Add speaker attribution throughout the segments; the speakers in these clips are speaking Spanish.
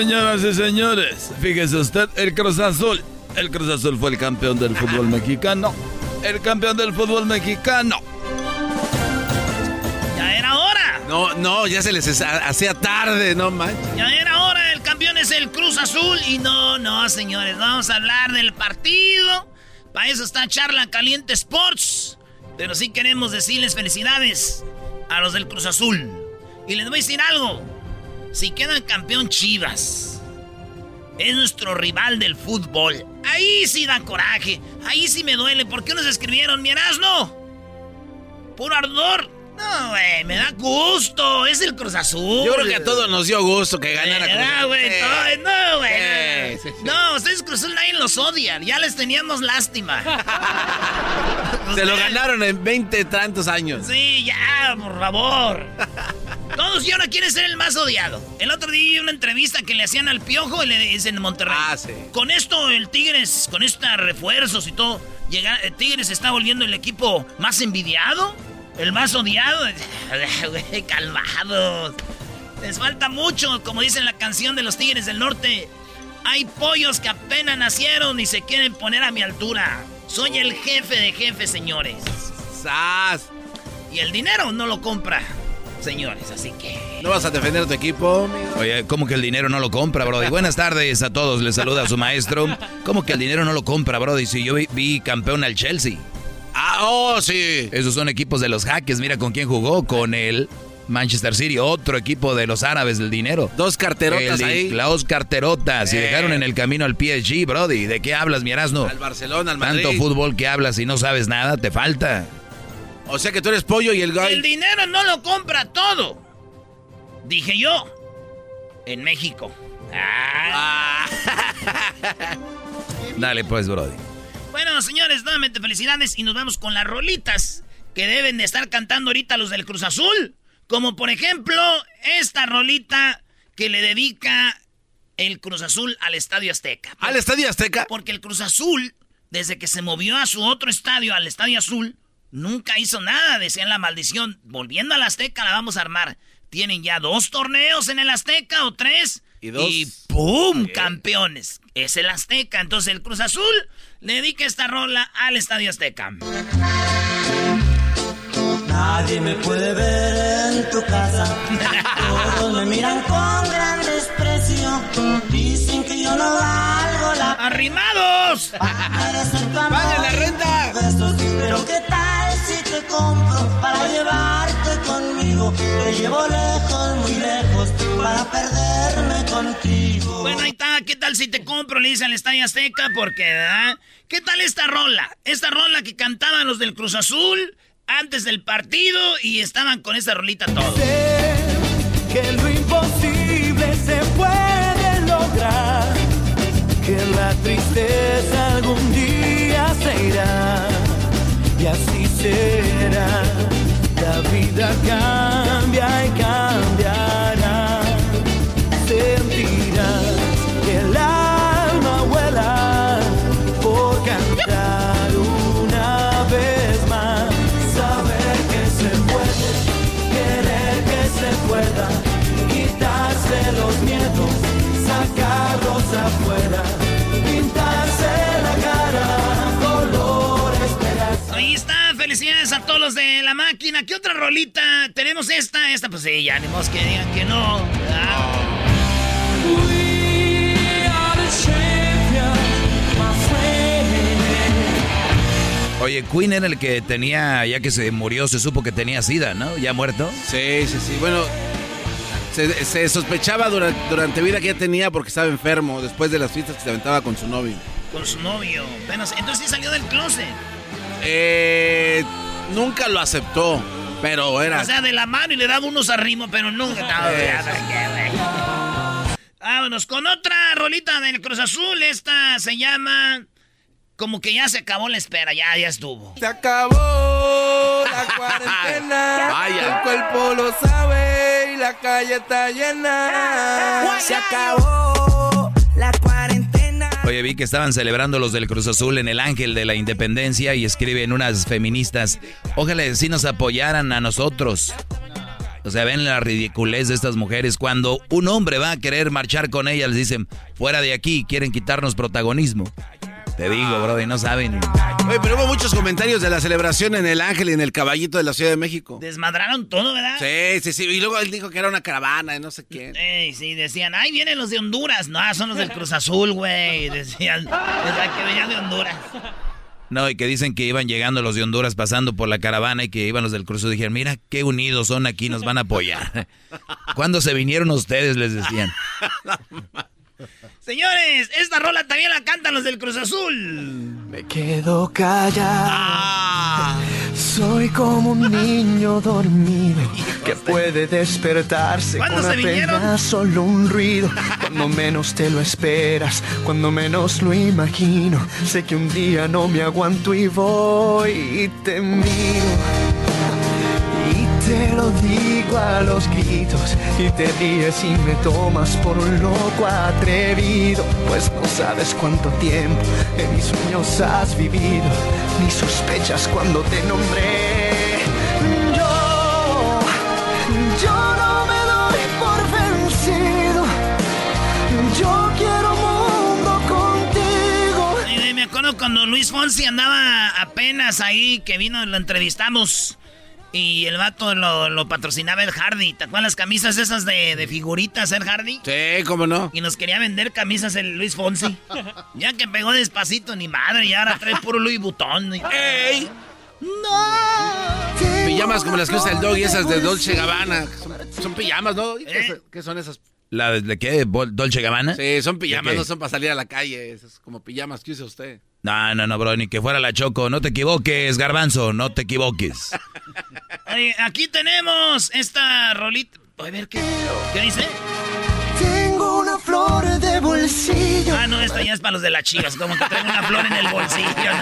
Speaker 1: Señoras y señores, fíjese usted, el Cruz Azul. El Cruz Azul fue el campeón del fútbol mexicano. El campeón del fútbol mexicano.
Speaker 2: Ya era hora.
Speaker 3: No, no, ya se les hacía tarde, no manches.
Speaker 2: Ya era hora. El campeón es el Cruz Azul. Y no, no, señores. Vamos a hablar del partido. Para eso está Charla Caliente Sports. Pero sí queremos decirles felicidades a los del Cruz Azul. Y les voy a decir algo. Si quedan campeón Chivas, es nuestro rival del fútbol. Ahí sí da coraje. Ahí sí me duele. ¿Por qué nos escribieron, mi no? Puro ardor. No, güey, me da gusto. Es el Cruz Azul.
Speaker 3: Yo creo que a todos nos dio gusto que ganara Cruz
Speaker 2: Azul. güey. no, güey. no, ustedes Cruz Azul nadie los odian. Ya les teníamos lástima.
Speaker 3: Se lo ganaron en 20 tantos años.
Speaker 2: Sí, ya, por favor. Todos y ahora quieren ser el más odiado. El otro día vi una entrevista que le hacían al Piojo y le dicen en Monterrey.
Speaker 3: Ah, sí.
Speaker 2: Con esto, el Tigres, con estos refuerzos y todo, llega, el Tigres está volviendo el equipo más envidiado, el más odiado. calmados. Les falta mucho, como dice en la canción de los Tigres del Norte. Hay pollos que apenas nacieron y se quieren poner a mi altura. Soy el jefe de jefes, señores.
Speaker 3: ¡Sas!
Speaker 2: Y el dinero no lo compra señores, así que...
Speaker 3: ¿No vas a defender a tu equipo, amigo?
Speaker 1: Oye, ¿cómo que el dinero no lo compra, Brody? Buenas tardes a todos, les saluda a su maestro. ¿Cómo que el dinero no lo compra, Brody? Si yo vi, campeón al Chelsea.
Speaker 3: Ah, oh, sí.
Speaker 1: Esos son equipos de los jaques, mira con quién jugó, con el Manchester City, otro equipo de los árabes del dinero.
Speaker 3: Dos carterotas ahí.
Speaker 1: Dos carterotas. Y eh. dejaron en el camino al PSG, Brody. ¿De qué hablas, mi Erasno?
Speaker 3: Al Barcelona, al Madrid.
Speaker 1: Tanto fútbol que hablas y no sabes nada, te falta.
Speaker 3: O sea que tú eres pollo y el guy.
Speaker 2: El dinero no lo compra todo. Dije yo. En México. Ah.
Speaker 1: Dale pues, Brody.
Speaker 2: Bueno, señores, nuevamente felicidades y nos vamos con las rolitas que deben de estar cantando ahorita los del Cruz Azul. Como por ejemplo, esta rolita que le dedica el Cruz Azul al Estadio Azteca.
Speaker 3: ¿Al Estadio Azteca?
Speaker 2: Porque el Cruz Azul, desde que se movió a su otro estadio, al Estadio Azul, Nunca hizo nada, decían la maldición. Volviendo al Azteca la vamos a armar. Tienen ya dos torneos en el Azteca o tres.
Speaker 3: Y dos.
Speaker 2: Y ¡pum! Campeones. Es el Azteca. Entonces el Cruz Azul le dedica esta rola al Estadio Azteca.
Speaker 4: Nadie me puede ver en tu casa. Todos me miran con gran desprecio. Dicen que yo no valgo la.
Speaker 2: ¡Arrimados!
Speaker 3: ¡Paguen la renta!
Speaker 4: Pero qué tal te compro para llevarte conmigo. Te llevo lejos, lejos para perderme contigo.
Speaker 2: Bueno, ahí está. ¿Qué tal si te compro? Le dice al Estadio Azteca, porque, ¿verdad? ¿Qué tal esta rola? Esta rola que cantaban los del Cruz Azul antes del partido y estaban con esta rolita todos.
Speaker 5: Sé que lo imposible se puede lograr, que la tristeza algún día se irá y así será. La vida cambia
Speaker 2: de la máquina. ¿Qué otra rolita? Tenemos esta, esta, pues sí, ya, ni modo que digan que no.
Speaker 1: Oye, Queen era el que tenía, ya que se murió, se supo que tenía sida, ¿no? ¿Ya muerto?
Speaker 3: Sí, sí, sí. Bueno, se, se sospechaba durante, durante vida que ya tenía porque estaba enfermo después de las fiestas que se aventaba con su novio.
Speaker 2: Con su novio. Apenas- entonces sí salió del closet.
Speaker 3: Eh, nunca lo aceptó, pero era...
Speaker 2: O sea, de la mano y le daba unos arrimo, pero nunca. No. Vámonos con otra rolita del Cruz Azul. Esta se llama. Como que ya se acabó la espera, ya, ya estuvo.
Speaker 5: Se acabó la cuarentena.
Speaker 3: Vaya.
Speaker 5: El cuerpo lo sabe y la calle está llena. Se acabó la cuarentena.
Speaker 1: Oye, vi que estaban celebrando los del Cruz Azul en el Ángel de la Independencia y escriben unas feministas, ojalá si nos apoyaran a nosotros. O sea, ven la ridiculez de estas mujeres. Cuando un hombre va a querer marchar con ellas, les dicen, fuera de aquí, quieren quitarnos protagonismo. Te digo, bro, y no saben.
Speaker 3: Oye, pero hubo muchos comentarios de la celebración en el Ángel y en el Caballito de la Ciudad de México.
Speaker 2: Desmadraron todo, ¿verdad?
Speaker 3: Sí, sí, sí. Y luego él dijo que era una caravana y no sé qué.
Speaker 2: Ey, sí, decían, ay, vienen los de Honduras. No, son los del Cruz Azul, güey. Decían, ¿verdad? que venían de Honduras.
Speaker 1: No, y que dicen que iban llegando los de Honduras pasando por la caravana y que iban los del Cruz Azul. Dijeron, mira qué unidos son aquí, nos van a apoyar. ¿Cuándo se vinieron ustedes? Les decían.
Speaker 2: Señores, esta rola también la cantan los del Cruz Azul.
Speaker 5: Me quedo callado. Soy como un niño dormido que puede despertarse
Speaker 2: ¿Cuándo
Speaker 5: con
Speaker 2: se vinieron?
Speaker 5: apenas solo un ruido. Cuando menos te lo esperas, cuando menos lo imagino. Sé que un día no me aguanto y voy y te miro. Y te lo digo a los gritos y te ríes y me tomas por un loco atrevido, pues no sabes cuánto tiempo en mis sueños has vivido, ni sospechas cuando te nombré. Yo, yo no me doy por vencido, yo quiero mundo contigo.
Speaker 2: Me acuerdo cuando Luis Fonsi andaba apenas ahí, que vino, lo entrevistamos. Y el vato lo, lo patrocinaba el Hardy. ¿Te acuerdas las camisas esas de, de figuritas, el Hardy?
Speaker 3: Sí, cómo no.
Speaker 2: Y nos quería vender camisas el Luis Fonsi. ya que pegó despacito, ni madre, y ahora trae puro Louis Vuitton.
Speaker 3: ¡Ey!
Speaker 2: ¡No!
Speaker 3: Pijamas como las que usa el dog y esas de Dolce Gabbana. Son, son pijamas, ¿no? ¿Y ¿Qué,
Speaker 2: ¿Eh?
Speaker 3: son- qué son esas?
Speaker 1: ¿La de, de qué? ¿Bol- ¿Dolce Gabbana?
Speaker 3: Sí, son pijamas, no son para salir a la calle. Esas como pijamas que usa usted.
Speaker 1: No, no, no, bro, ni que fuera la Choco. No te equivoques, Garbanzo, no te equivoques.
Speaker 2: Oye, aquí tenemos esta rolita. A ver, ¿qué, ¿qué dice?
Speaker 5: Tengo una flor de bolsillo.
Speaker 2: Ah, no, esta ya es para los de las chivas, como que traen una flor en el bolsillo.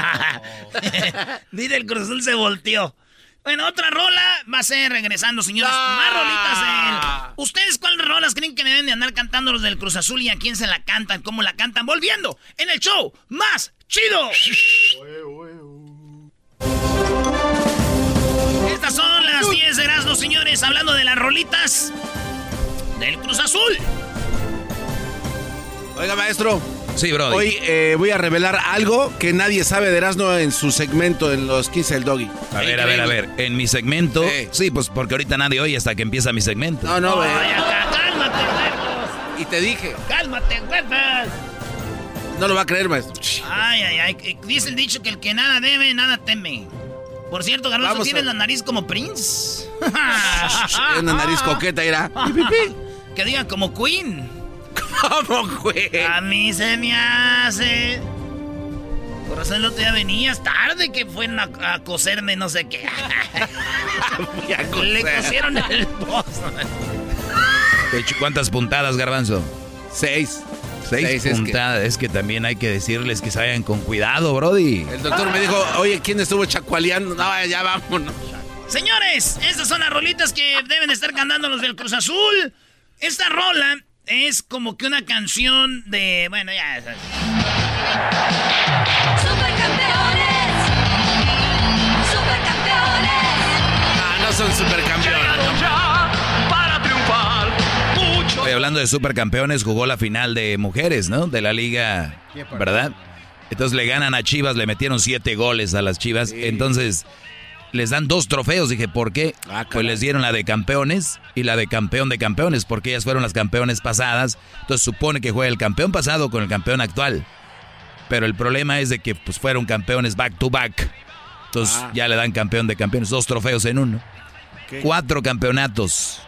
Speaker 2: Dile, el Cruz Azul se volteó. Bueno, otra rola va a ser regresando, señores. Más rolitas de ¿Ustedes cuáles rolas creen que deben de andar cantando los del Cruz Azul y a quién se la cantan? ¿Cómo la cantan? Volviendo en el show más chido. Estas son las 10 de Erasmo, señores, hablando de las rolitas del Cruz Azul.
Speaker 3: Oiga, maestro.
Speaker 1: Sí, bro.
Speaker 3: Hoy eh, voy a revelar algo que nadie sabe de Erasmo en su segmento en los 15 del Doggy.
Speaker 1: A ver, a ver, a ver. En mi segmento.
Speaker 3: Sí.
Speaker 1: Sí, pues porque ahorita nadie oye hasta que empieza mi segmento.
Speaker 3: No, no, güey.
Speaker 2: Ay, acá, cálmate, huevos.
Speaker 3: Y te dije,
Speaker 2: Cálmate, huevos.
Speaker 3: No lo va a creer, maestro.
Speaker 2: Ay, ay, ay. Dice el dicho que el que nada debe, nada teme. Por cierto, Garbanzo, tienes
Speaker 3: a-
Speaker 2: la nariz como Prince.
Speaker 3: Tiene una nariz coqueta, irá.
Speaker 2: que diga como Queen.
Speaker 3: ¿Cómo, Queen?
Speaker 2: A mí se me hace. Por eso el otro día venías tarde que fueron a, coserme no sé qué. Le cosieron el pozo.
Speaker 1: ¿Cuántas puntadas, Garbanzo?
Speaker 3: Seis.
Speaker 1: Seis, puntadas. Es que... también hay que decirles que se vayan con cuidado, Brody.
Speaker 3: El doctor me dijo, oye, ¿quién estuvo chacualeando? No, ya vámonos.
Speaker 2: Señores, estas son las rolitas que deben estar cantando los del Cruz Azul. Esta rola es como que una canción de. Bueno, ya.
Speaker 6: ¡Supercampeones! ¡Supercampeones!
Speaker 3: Ah, no son supercampeones.
Speaker 1: Hablando de supercampeones, jugó la final de mujeres, ¿no? De la liga, ¿verdad? Entonces le ganan a Chivas, le metieron siete goles a las Chivas. Entonces les dan dos trofeos. Dije, ¿por qué? Ah, pues les dieron la de campeones y la de campeón de campeones, porque ellas fueron las campeones pasadas. Entonces supone que juega el campeón pasado con el campeón actual. Pero el problema es de que pues fueron campeones back to back. Entonces ah. ya le dan campeón de campeones, dos trofeos en uno. Cuatro campeonatos.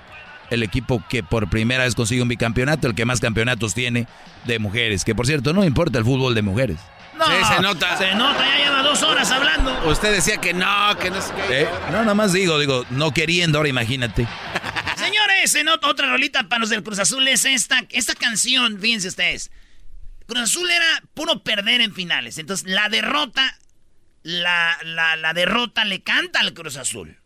Speaker 1: El equipo que por primera vez consigue un bicampeonato, el que más campeonatos tiene de mujeres. Que por cierto, no importa el fútbol de mujeres.
Speaker 2: No, se nota. Se nota, ya lleva dos horas hablando.
Speaker 3: Usted decía que no, que no sé qué.
Speaker 1: ¿Eh? No, nada más digo, digo, no queriendo, ahora imagínate.
Speaker 2: Señores, se nota otra rolita para los del Cruz Azul es esta, esta canción, fíjense ustedes. Cruz Azul era puro perder en finales. Entonces, la derrota, la, la, la derrota le canta al Cruz Azul.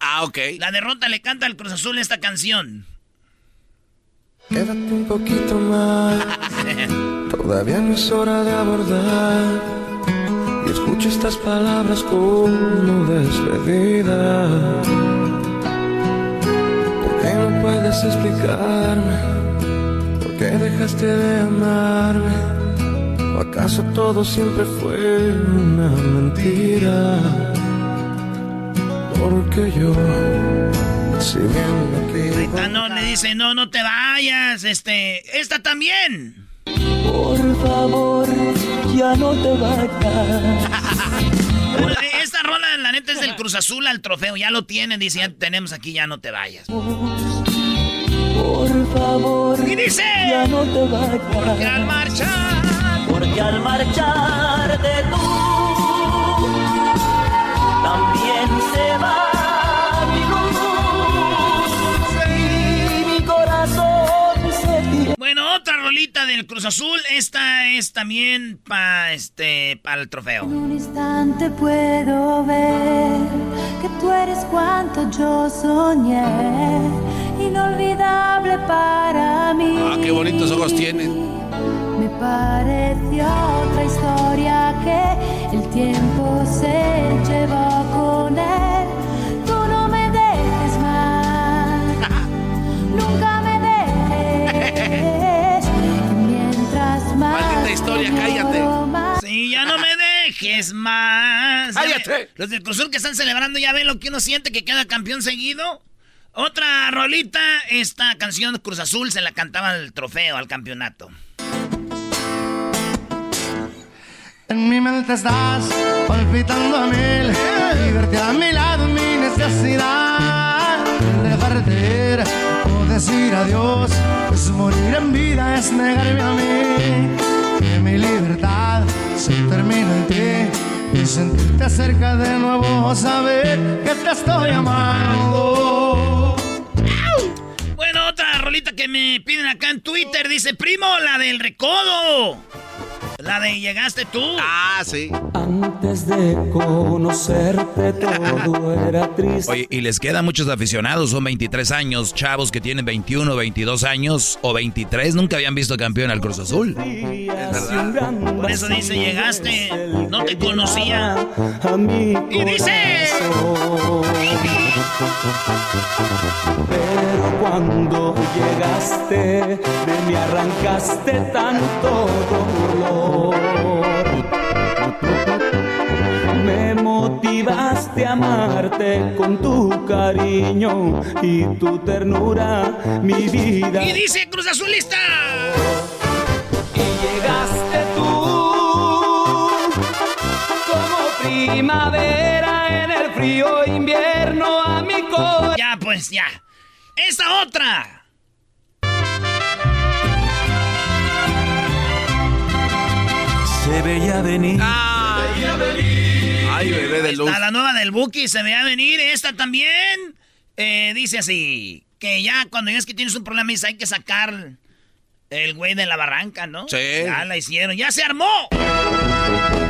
Speaker 3: Ah, ok.
Speaker 2: La derrota le canta al Cruz Azul esta canción.
Speaker 5: Quédate un poquito más. Todavía no es hora de abordar. Y escucho estas palabras como despedida. ¿Por qué no puedes explicarme? ¿Por qué dejaste de amarme? ¿O acaso todo siempre fue una mentira? Porque yo si
Speaker 2: bien no le dice, no, no te vayas, este, esta también.
Speaker 5: Por favor, ya no te vayas.
Speaker 2: esta rola, la neta, es del Cruz Azul al trofeo, ya lo tienen, dice, ya tenemos aquí, ya no te vayas.
Speaker 5: Por favor,
Speaker 2: y dice,
Speaker 5: ya no te vayas.
Speaker 2: Porque al marchar,
Speaker 4: porque al marchar de tú, también.
Speaker 2: Bueno, otra rolita del Cruz Azul. Esta es también para este, para el trofeo.
Speaker 6: En un instante puedo ver que tú eres cuanto yo soñé. Inolvidable para mí.
Speaker 3: Ah, qué bonitos ojos tienen.
Speaker 6: Me pareció otra historia que el tiempo se llevó con él. Tú no me dejes más. Nunca me Mientras más.
Speaker 3: Maldita historia, cállate.
Speaker 2: Sí, ya no me dejes más.
Speaker 3: ¡Cállate!
Speaker 2: Los del Cruzul que están celebrando ya ven lo que uno siente que queda campeón seguido. Otra rolita, esta canción Cruz Azul se la cantaba al trofeo, al campeonato.
Speaker 5: En mi mente estás palpitando a mil y verte a mi lado mi necesidad de dejarte decir adiós, pues morir en vida es negarme a mí. Que mi libertad se termina en ti y sentirte cerca de nuevo, saber que te estoy amando.
Speaker 2: Bueno, otra rolita que me piden acá en Twitter dice, primo, la del recodo. La de llegaste tú.
Speaker 3: Ah, sí.
Speaker 5: Antes de conocerte todo era triste.
Speaker 1: Oye, y les quedan muchos aficionados, son 23 años, chavos que tienen 21, 22 años o 23, nunca habían visto campeón al Cruz Azul.
Speaker 2: Es verdad. Por eso dice, llegaste, no te conocía.
Speaker 5: A mí
Speaker 2: y dice...
Speaker 5: Cuando llegaste, de mí arrancaste tanto dolor. Me motivaste a amarte con tu cariño y tu ternura, mi vida.
Speaker 2: Y dice Cruz Azulista.
Speaker 5: Y llegaste tú como primavera en el frío invierno a mi corazón.
Speaker 2: Ya, pues ya. ¡Esta otra!
Speaker 7: Se veía venir.
Speaker 3: Ah. Se veía venir. Ay, bebé de luz.
Speaker 2: Está la nueva del Buki, se veía venir. Esta también. Eh, dice así: Que ya cuando ya que tienes un problema, dice, hay que sacar el güey de la barranca, ¿no?
Speaker 3: Sí.
Speaker 2: Ya la hicieron, ya se armó.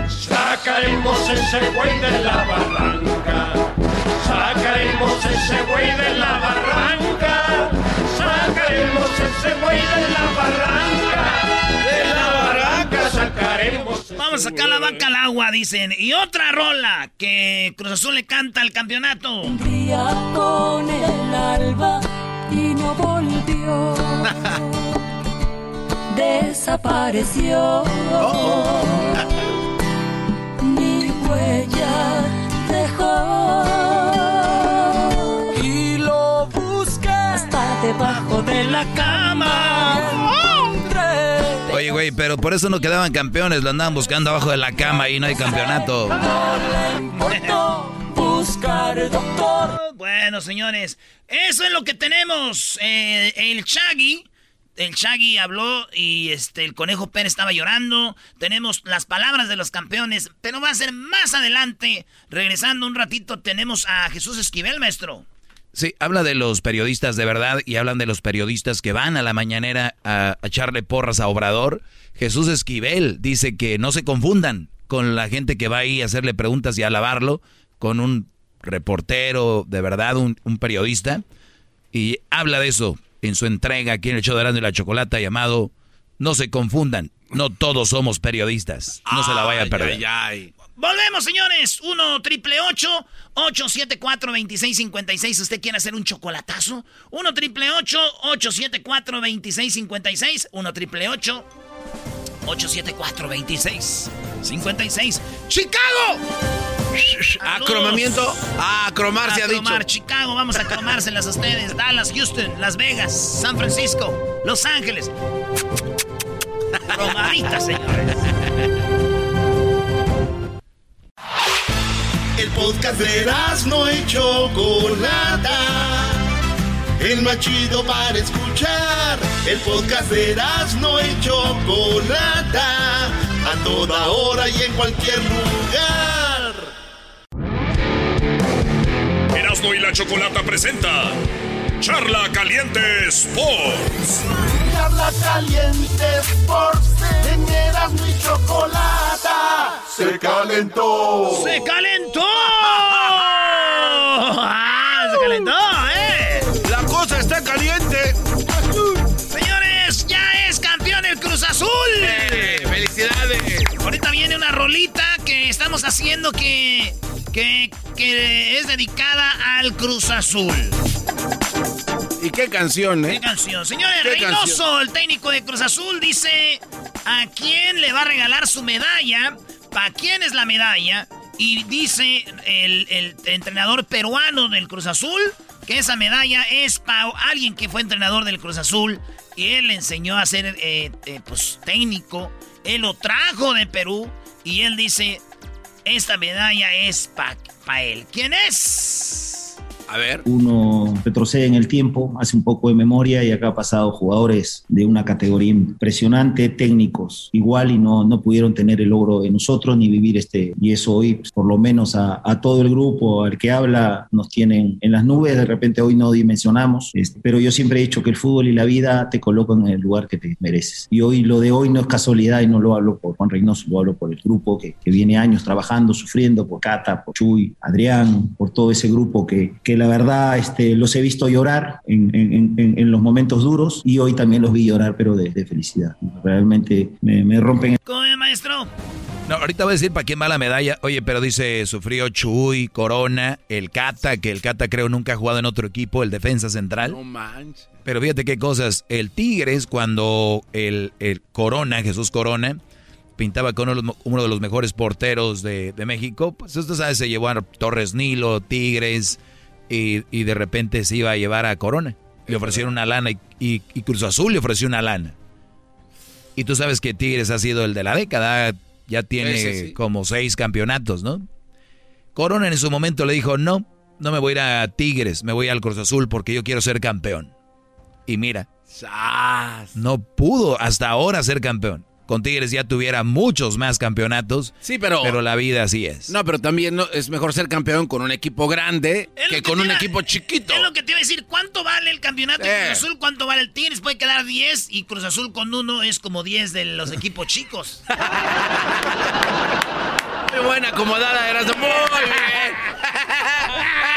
Speaker 8: Sacaremos ese güey de la barranca. Sacaremos ese güey de la barranca. Sacaremos ese güey de la barranca. De la barranca sacaremos.
Speaker 2: Vamos a sacar la vaca al agua, dicen. Y otra rola que Cruz Azul le canta al campeonato.
Speaker 6: día con el alba y no volvió. Desapareció. Ni huella dejó. La cama.
Speaker 1: Oye, güey, pero por eso no quedaban campeones, lo andaban buscando abajo de la cama y no hay campeonato.
Speaker 6: Buscar doctor.
Speaker 2: Bueno, señores, eso es lo que tenemos. Eh, el Chaggy, el Chaggy habló y este el Conejo Pérez estaba llorando. Tenemos las palabras de los campeones, pero va a ser más adelante. Regresando un ratito, tenemos a Jesús Esquivel, maestro.
Speaker 1: Sí, habla de los periodistas de verdad y hablan de los periodistas que van a la mañanera a, a echarle porras a Obrador. Jesús Esquivel dice que no se confundan con la gente que va ahí a hacerle preguntas y a alabarlo, con un reportero de verdad, un, un periodista. Y habla de eso en su entrega aquí en el show de Grande y la Chocolata llamado No se confundan, no todos somos periodistas. No se la vaya a perder.
Speaker 3: ay, ay.
Speaker 2: Volvemos, señores. 1 triple 874 2656 ¿Usted quiere hacer un chocolatazo? 1 triple 874 2656 1 triple 874 2656 ¡Chicago!
Speaker 3: Acromamiento. Ah, cromar se ha dicho.
Speaker 2: cromar, Chicago, vamos a cromárselas a ustedes. Dallas, Houston, Las Vegas, San Francisco, Los Ángeles. Cromaditas, señores.
Speaker 9: El podcast de no y Chocolata. El más chido para escuchar. El podcast de no y Chocolata. A toda hora y en cualquier lugar.
Speaker 10: Erasmo y la Chocolata presenta Charla Caliente Sports.
Speaker 9: Charla caliente Sports. En Erasmo y Chocolata. Se calentó.
Speaker 2: ¡Se calentó! ¡Ah, se calentó, eh!
Speaker 3: La cosa está caliente.
Speaker 2: Señores, ya es campeón el Cruz Azul.
Speaker 3: Eh, ¡Felicidades!
Speaker 2: Ahorita viene una rolita que estamos haciendo que, que, que es dedicada al Cruz Azul.
Speaker 3: ¿Y qué canción,
Speaker 2: ¿Qué
Speaker 3: eh?
Speaker 2: canción? Señores,
Speaker 3: ¿Qué
Speaker 2: Reynoso,
Speaker 3: canción?
Speaker 2: el técnico de Cruz Azul, dice a quién le va a regalar su medalla, para quién es la medalla, y dice el, el entrenador peruano del Cruz Azul que esa medalla es para alguien que fue entrenador del Cruz Azul y él le enseñó a ser eh, eh, pues, técnico, él lo trajo de Perú y él dice, esta medalla es para él. ¿Quién es?
Speaker 3: A ver.
Speaker 11: Uno retrocede en el tiempo, hace un poco de memoria y acá ha pasado jugadores de una categoría impresionante, técnicos igual y no, no pudieron tener el logro de nosotros ni vivir este. Y eso hoy, pues, por lo menos a, a todo el grupo, al que habla, nos tienen en las nubes, de repente hoy no dimensionamos, este, pero yo siempre he dicho que el fútbol y la vida te colocan en el lugar que te mereces. Y hoy lo de hoy no es casualidad y no lo hablo por Juan Reynoso, lo hablo por el grupo que, que viene años trabajando, sufriendo, por Cata, por Chuy, Adrián, por todo ese grupo que, que la verdad este, los he visto llorar en, en- en- en los momentos duros y hoy también los vi llorar, pero de, de felicidad. Realmente me, me rompen el
Speaker 2: ¿Cómo es, maestro?
Speaker 1: No, ahorita voy a decir para quién va la medalla. Oye, pero dice, sufrió Chuy, Corona, el Cata, que el Cata creo nunca ha jugado en otro equipo, el defensa central.
Speaker 3: No manches.
Speaker 1: Pero fíjate qué cosas. El Tigres, cuando el, el Corona, Jesús Corona, pintaba con uno de los, uno de los mejores porteros de, de México, pues usted sabe, se llevó a Torres Nilo, Tigres, y, y de repente se iba a llevar a Corona. Le ofrecieron una lana y, y- y Cruz Azul le ofreció una lana. Y tú sabes que Tigres ha sido el de la década, ya tiene
Speaker 3: Sí,
Speaker 1: como seis campeonatos, ¿no? Corona en su momento le dijo, no, no me voy a ir a Tigres, me voy al Cruz Azul porque yo quiero ser campeón. Y mira, no pudo hasta ahora ser campeón. Con Tigres ya tuviera muchos más campeonatos.
Speaker 3: Sí, pero.
Speaker 1: Pero la vida así es.
Speaker 3: No, pero también no, es mejor ser campeón con un equipo grande que, con un equipo chiquito.
Speaker 2: Es lo que te iba a decir. ¿Cuánto vale el campeonato de Cruz Azul? ¿Cuánto vale el Tigres? Puede quedar 10 y Cruz Azul con uno es como 10 de los equipos chicos.
Speaker 3: Muy buena acomodada, eras muy bien.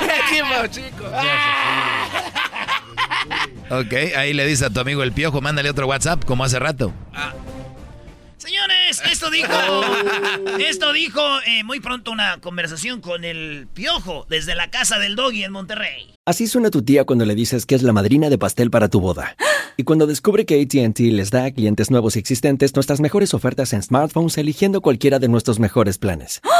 Speaker 3: equipo chico.
Speaker 1: Ok, ahí le dice a tu amigo el piojo, mándale otro WhatsApp como hace rato.
Speaker 2: Señores, esto dijo. esto dijo eh, muy pronto una conversación con el piojo desde la casa del doggy en Monterrey.
Speaker 12: Así suena tu tía cuando le dices que es la madrina de pastel para tu boda. Y cuando descubre que ATT les da a clientes nuevos y existentes nuestras mejores ofertas en smartphones eligiendo cualquiera de nuestros mejores planes.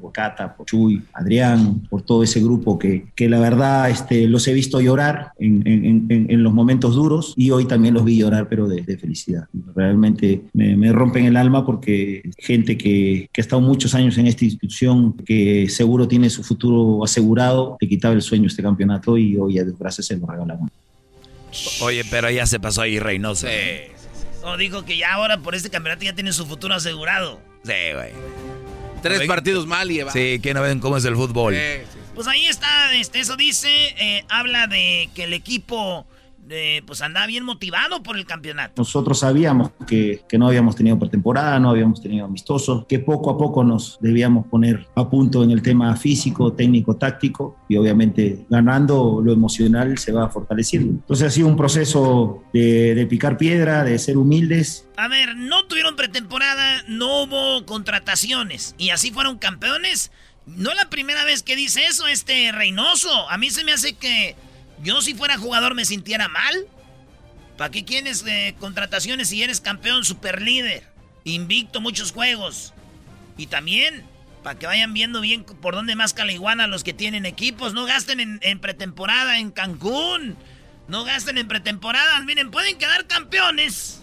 Speaker 11: por Cata, por Chuy, Adrián, por todo ese grupo que, que la verdad este, los he visto llorar en, en, en, los momentos duros y hoy también los vi llorar, pero de, de felicidad. Realmente me, me, rompen el alma porque gente que, que, ha estado muchos años en esta institución, que seguro tiene su futuro asegurado, le quitaba el sueño este campeonato y hoy a Dios gracias se lo regalamos.
Speaker 1: Oye, pero ya se pasó ahí Reynoso. Sí,
Speaker 2: sí, sí. No, dijo que ya ahora por este campeonato ya tiene su futuro asegurado.
Speaker 1: Sí, güey.
Speaker 3: Tres partidos mal y va.
Speaker 1: Sí, que no ven cómo es el fútbol. Sí,
Speaker 2: sí, pues ahí está, este, eso dice, eh, habla de que el equipo eh, pues andaba bien motivado por el campeonato.
Speaker 11: Nosotros sabíamos que, que, no habíamos tenido pretemporada, no habíamos tenido amistosos, que poco a poco nos debíamos poner a punto en el tema físico, técnico, táctico y obviamente ganando lo emocional se va fortaleciendo. Entonces ha sido un proceso de, de picar piedra, de ser humildes.
Speaker 2: A ver, no tuvieron pretemporada, no hubo contrataciones y así fueron campeones. No la primera vez que dice eso este Reynoso. A mí se me hace que yo si fuera jugador me sintiera mal. ¿Para qué quieres eh, contrataciones si eres campeón super líder? Invicto muchos juegos. Y también, para que vayan viendo bien por dónde más caliguana los que tienen equipos. No gasten en, en, pretemporada en Cancún. No gasten en pretemporada. Miren, pueden quedar campeones.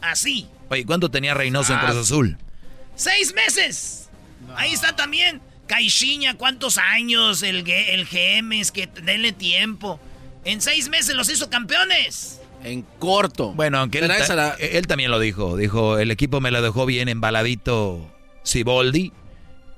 Speaker 2: Así.
Speaker 1: Oye, ¿cuánto tenía Reynoso ah. en Cruz Azul?
Speaker 2: ¡Seis meses! No. Ahí está también. Caixinha, ¿cuántos años? El, el GM, es que denle tiempo. En seis meses los hizo campeones.
Speaker 3: En corto.
Speaker 1: Bueno, aunque él, la... él, también lo dijo. Dijo, el equipo me lo dejó bien embaladito Siboldi.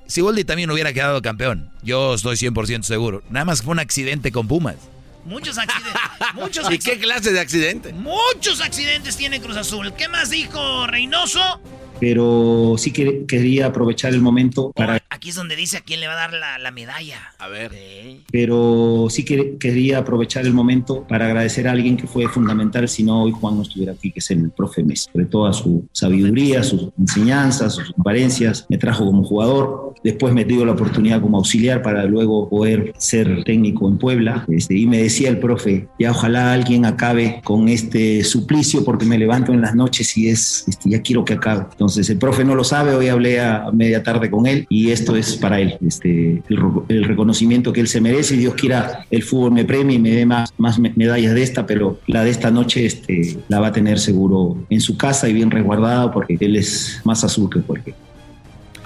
Speaker 1: Siboldi también hubiera quedado campeón. Yo estoy 100% seguro. Nada más fue un accidente con Pumas.
Speaker 2: Muchos accidentes. muchos
Speaker 3: ¿Y qué clase de accidente?
Speaker 2: Muchos accidentes tiene Cruz Azul. ¿Qué más dijo Reynoso?
Speaker 11: Pero sí que quería aprovechar el momento para...
Speaker 2: Aquí es donde dice a quién le va a dar la, la medalla.
Speaker 3: A ver.
Speaker 2: Sí.
Speaker 11: Pero sí que quería aprovechar el momento para agradecer a alguien que fue fundamental, si no hoy Juan no estuviera aquí, que es el profe Mes. Sobre toda su sabiduría, sus enseñanzas, sus transparencias, me trajo como jugador, después me dio la oportunidad como auxiliar para luego poder ser técnico en Puebla. Este, y me decía el profe, ya ojalá alguien acabe con este suplicio porque me levanto en las noches y es, este, ya quiero que acabe. Entonces el profe no lo sabe, hoy hablé a media tarde con él y esto es para él, este, el, el reconocimiento que él se merece y Dios quiera el fútbol me premie y me dé más, más medallas de esta, pero la de esta noche este, la va a tener seguro en su casa y bien resguardada porque él es más azul que cualquier.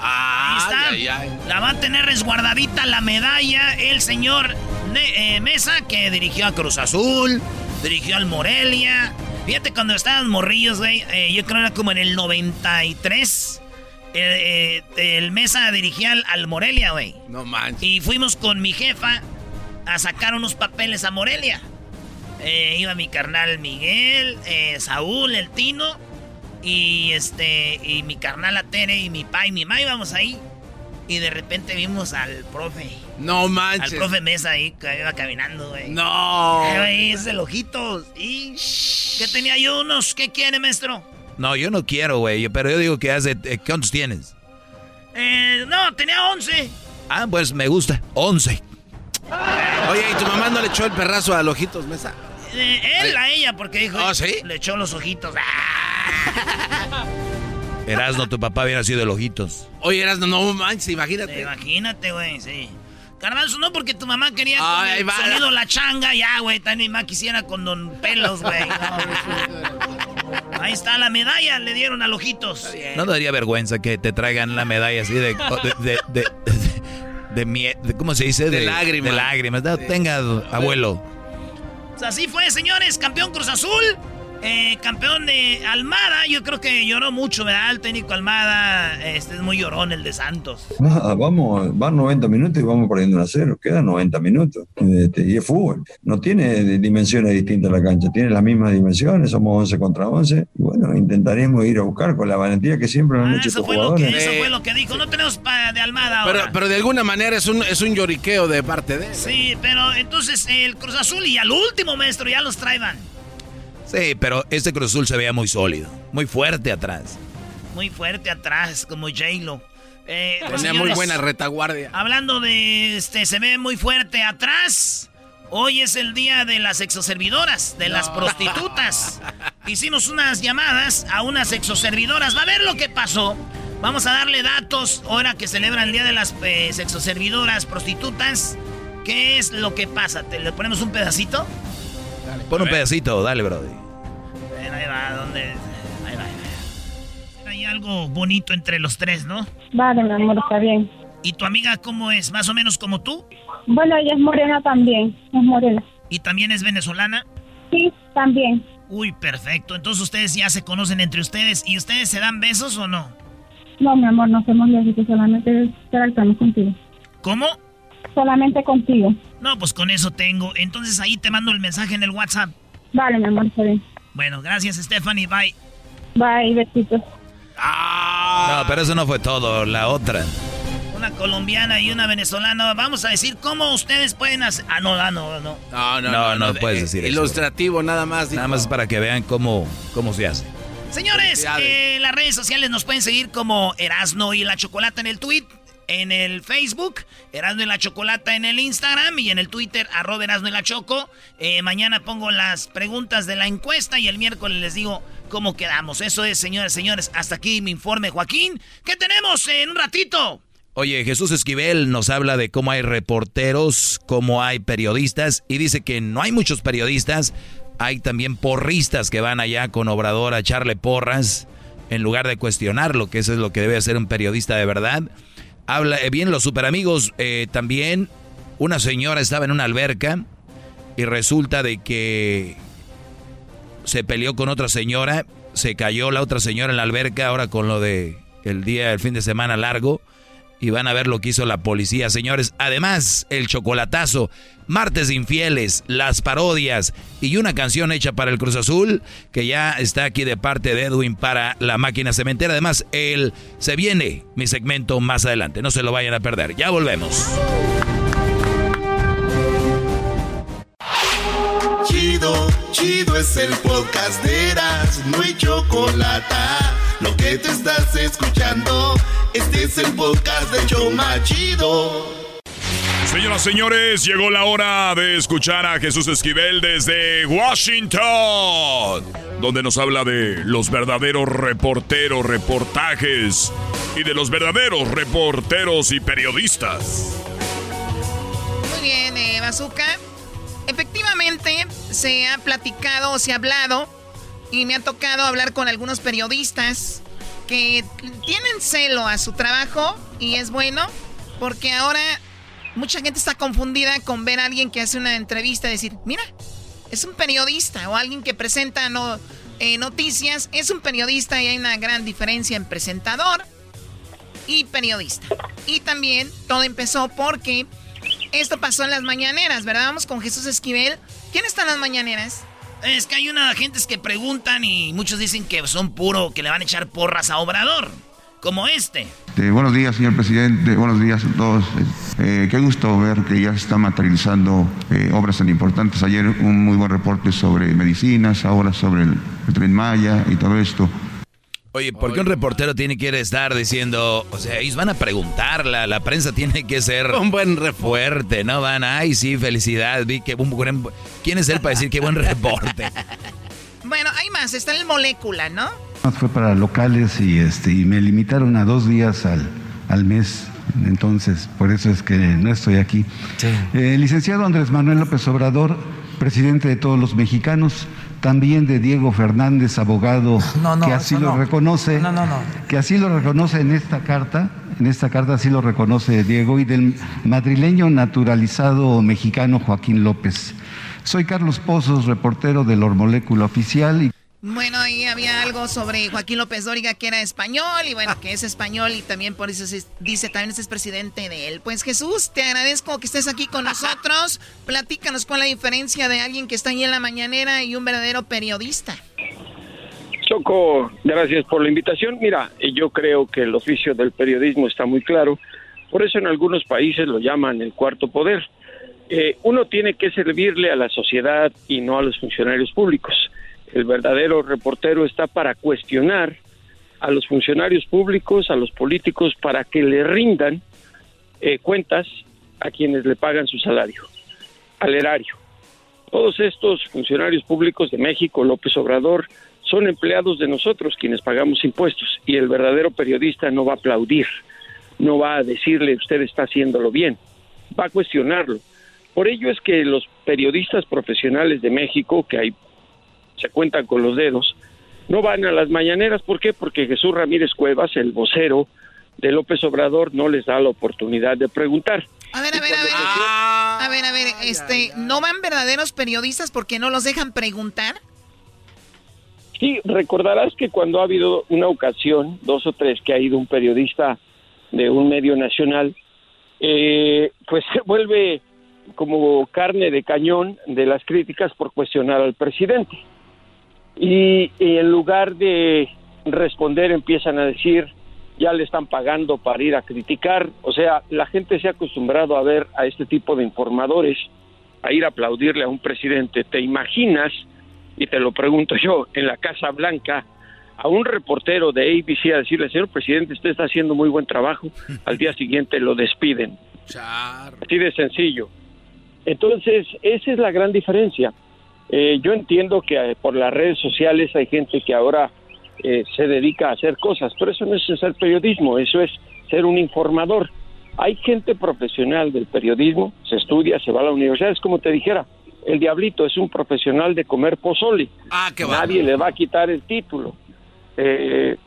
Speaker 2: Ahí está. Ay, ay. La va a tener resguardadita la medalla el señor eh, Mesa que dirigió a Cruz Azul, dirigió al Morelia, Fíjate, cuando estaban morrillos, güey, eh, yo creo que era como en el 93. eh, el Mesa dirigía al, al Morelia, güey.
Speaker 3: No manches.
Speaker 2: Y fuimos con mi jefa a sacar unos papeles a Morelia. Iba mi carnal Miguel, Saúl, el Tino, y este, y mi carnal la Tere, y mi pa y mi ma íbamos ahí. Y de repente vimos al profe.
Speaker 3: No manches.
Speaker 2: Al profe Mesa ahí, que iba caminando, güey.
Speaker 3: No.
Speaker 2: Eh, güey, es el ojito. Y que tenía yo unos. ¿Qué quiere, maestro?
Speaker 1: No, yo no quiero, güey. Pero yo digo que hace. eh, ¿Cuántos tienes?
Speaker 2: Eh, no, tenía 11.
Speaker 1: Ah, pues me gusta. 11.
Speaker 3: Oye, ¿y tu mamá no le echó el perrazo a Ojitos Mesa?
Speaker 2: Eh, él a ella, porque dijo.
Speaker 3: ¿Ah, sí?
Speaker 2: Le echó los ojitos. Ah.
Speaker 1: Erasno, tu papá hubiera sido el ojitos.
Speaker 3: Oye, Erasno, no manches, imagínate.
Speaker 2: Imagínate, güey, sí. Garbanzo, no porque tu mamá quería con
Speaker 3: Ay,
Speaker 2: el
Speaker 3: va.
Speaker 2: sonido la changa, ya, güey. También mamá quisiera con don pelos, güey. No, Ahí está la medalla, le dieron al ojitos.
Speaker 1: No daría vergüenza que te traigan la medalla así de. de, de, de, de de- ¿Cómo se dice?
Speaker 3: De lágrimas.
Speaker 1: De lágrimas. No, Tenga, abuelo.
Speaker 2: Pues Así fue, señores. Campeón Cruz Azul. Eh, campeón de Almada. Yo creo que lloró mucho, ¿verdad? El técnico Almada. Este es muy llorón, el de Santos.
Speaker 13: Nada, vamos, van 90 minutos y vamos perdiendo 1 a 0. Quedan 90 minutos. Este, y es fútbol. No tiene dimensiones distintas la cancha, tiene las mismas dimensiones. Somos 11 contra 11. Y bueno, intentaremos ir a buscar con la valentía que siempre lo han hecho
Speaker 2: Eso fue, lo que,
Speaker 13: jugadores.
Speaker 2: eso fue lo que dijo. No tenemos pa- de Almada ahora.
Speaker 3: Pero, pero de alguna manera es un, es un lloriqueo de parte de él.
Speaker 2: Sí, pero entonces el Cruz Azul y al último, maestro, ya los traigan.
Speaker 1: Sí, pero este Cruz Azul se veía muy sólido. Muy fuerte atrás.
Speaker 2: Muy fuerte atrás, como J-Lo. Eh, pues,
Speaker 3: Tenía muy
Speaker 2: señores,
Speaker 3: buena retaguardia.
Speaker 2: Hablando de este, se ve muy fuerte atrás. Hoy es el día de las exoservidoras, de las prostitutas. Hicimos unas llamadas a unas exoservidoras. Va a ver lo que pasó. Vamos a darle datos ahora que celebran el día de las eh, sexoservidoras prostitutas. ¿Qué es lo que pasa? ¿Te le ponemos un pedacito?
Speaker 1: Pon un pedacito, dale, brody.
Speaker 2: Ven, ahí va, ¿dónde? Ahí va, ahí va. Hay algo bonito entre los tres, ¿no?
Speaker 14: Vale, mi amor, está bien.
Speaker 2: ¿Y tu amiga cómo es? ¿Más o menos como tú?
Speaker 14: Bueno, ella es morena también, es morena.
Speaker 2: ¿Y también es venezolana?
Speaker 14: Sí, también.
Speaker 2: Uy, perfecto. Entonces ustedes ya se conocen entre ustedes. ¿Y ustedes se dan besos o no?
Speaker 14: No, mi amor, no somos lésbicos, solamente interactuamos contigo.
Speaker 2: ¿Cómo?
Speaker 14: Solamente contigo.
Speaker 2: No, pues con eso tengo. Entonces ahí te mando el mensaje en el WhatsApp.
Speaker 14: Vale, mi amor, está bien.
Speaker 2: Bueno, gracias Stephanie, bye.
Speaker 14: Bye, besitos.
Speaker 1: No, pero eso no fue todo. La otra.
Speaker 2: Una colombiana y una venezolana. Vamos a decir cómo ustedes pueden hacer... Ah, no, ah, no, no.
Speaker 3: No, no,
Speaker 1: No, no,
Speaker 3: de-
Speaker 1: puedes
Speaker 3: eh,
Speaker 1: decir eso.
Speaker 3: Ilustrativo, nada más.
Speaker 1: Nada más para que vean cómo, cómo se hace.
Speaker 2: Señores, eh, las redes sociales nos pueden seguir como Erasno y la Chocolata en el tweet, en el Facebook, Erasno y la Chocolata en el Instagram y en el Twitter, arroba Erasno y la Choco. Eh, mañana pongo las preguntas de la encuesta y el miércoles les digo cómo quedamos. Eso es, señores, señores. Hasta aquí mi informe, Joaquín. ¿Qué tenemos en un ratito?
Speaker 1: Oye, Jesús Esquivel nos habla de cómo hay reporteros, cómo hay periodistas, y dice que no hay muchos periodistas, hay también porristas que van allá con Obrador a echarle porras en lugar de cuestionarlo, que eso es lo que debe hacer un periodista de verdad. Habla eh, bien los superamigos, eh, también una señora estaba en una alberca y resulta de que se peleó con otra señora, se cayó la otra señora en la alberca, ahora con lo de el día, el fin de semana largo, y van a ver lo que hizo la policía, señores. Además, el chocolatazo, martes infieles, las parodias y una canción hecha para el Cruz Azul, que ya está aquí de parte de Edwin para la máquina cementera. Además, él se viene mi segmento más adelante, no se lo vayan a perder. Ya volvemos.
Speaker 9: Chido, chido es el podcast de Eras, no hay chocolate. Lo que te estás escuchando, este es el podcast de Choma Chido.
Speaker 10: Señoras, señores, llegó la hora de escuchar a Jesús Esquivel desde Washington, donde nos habla de los verdaderos reporteros, reportajes y de los verdaderos reporteros y periodistas.
Speaker 15: Muy bien, eh, Bazooka. Efectivamente, se ha platicado, se ha hablado, y me ha tocado hablar con algunos periodistas que tienen celo a su trabajo, y es bueno, porque ahora mucha gente está confundida con ver a alguien que hace una entrevista y decir, mira, es un periodista o alguien que presenta eh, noticias, es un periodista y hay una gran diferencia en presentador y periodista. Y también todo empezó porque esto pasó en las mañaneras, ¿verdad? Vamos con Jesús Esquivel. ¿Quién está en las mañaneras?
Speaker 2: Es que hay una gentes que preguntan y muchos dicen que son puro, que le van a echar porras a Obrador, como este.
Speaker 16: buenos días, señor presidente. Buenos días a todos. Eh, qué gusto ver que ya se están materializando eh, obras tan importantes. Ayer un muy buen reporte sobre medicinas, ahora sobre el, el tren Maya y todo esto.
Speaker 1: Oye, ¿por qué un reportero tiene que estar diciendo, o sea, ellos van a preguntar, la, prensa tiene que ser
Speaker 3: un buen
Speaker 1: fuerte, ¿no? Van, ay, sí, felicidad, vi que un buen... ¿Quién es él para decir qué buen reporte?
Speaker 15: bueno, hay más, está en el molécula, ¿no?
Speaker 16: Fue para locales y, este, y me limitaron a dos días al, al mes entonces por eso es que no estoy aquí. Eh, licenciado Andrés Manuel López Obrador, presidente de todos los mexicanos, también de Diego Fernández, abogado, que así lo reconoce, que así lo reconoce en esta carta, en esta carta así lo reconoce Diego, y del madrileño naturalizado mexicano Joaquín López. Soy Carlos Pozos, reportero del Hormolécula Oficial. Y
Speaker 15: bueno, ahí había algo sobre Joaquín López Dóriga que era español y bueno, que es español y también por eso se dice también es presidente de él. Pues Jesús, te agradezco que estés aquí con nosotros. Platícanos cuál es la diferencia de alguien que está ahí en la mañanera y un verdadero periodista.
Speaker 17: Choco, gracias por la invitación. Mira, yo creo que el oficio del periodismo está muy claro. Por eso en algunos países lo llaman el cuarto poder. Eh, uno tiene que servirle a la sociedad y no a los funcionarios públicos el verdadero reportero está para cuestionar a los funcionarios públicos, a los políticos, para que le rindan eh, cuentas a quienes le pagan su salario, al erario. Todos estos funcionarios públicos de México, López Obrador, son empleados de nosotros quienes pagamos impuestos y el verdadero periodista no va a aplaudir, no va a decirle usted está haciéndolo bien, va a cuestionarlo. Por ello es que los periodistas profesionales de México, que hay se cuentan con los dedos, no van a las mañaneras. ¿Por qué? Porque Jesús Ramírez Cuevas, el vocero de López Obrador, no les da la oportunidad de preguntar.
Speaker 15: A ver, a ver, a ver. a ver, a ver, este, ¿no van verdaderos periodistas porque no los dejan preguntar?
Speaker 17: Sí, recordarás que cuando ha habido una ocasión, dos o tres, que ha ido un periodista de un medio nacional, eh, pues se vuelve como carne de cañón de las críticas por cuestionar al presidente y, en lugar de responder empiezan a decir ya le están pagando para ir a criticar, o sea, la gente se ha acostumbrado a ver a este tipo de informadores, a ir a aplaudirle a un presidente. ¿Te imaginas, y te lo pregunto yo, en la Casa Blanca, a un reportero de ABC a decirle, señor presidente, usted está haciendo muy buen trabajo, al día siguiente lo despiden. Así de sencillo. Entonces, esa es la gran diferencia. Eh, yo entiendo que eh, por las redes sociales hay gente que ahora eh, se dedica a hacer cosas, pero eso no es ser periodismo, eso es ser un informador. Hay gente profesional del periodismo, se estudia, se va a la universidad, es como te dijera, el diablito es un profesional de comer pozole.
Speaker 3: Ah, qué
Speaker 17: Nadie le va a quitar el título. te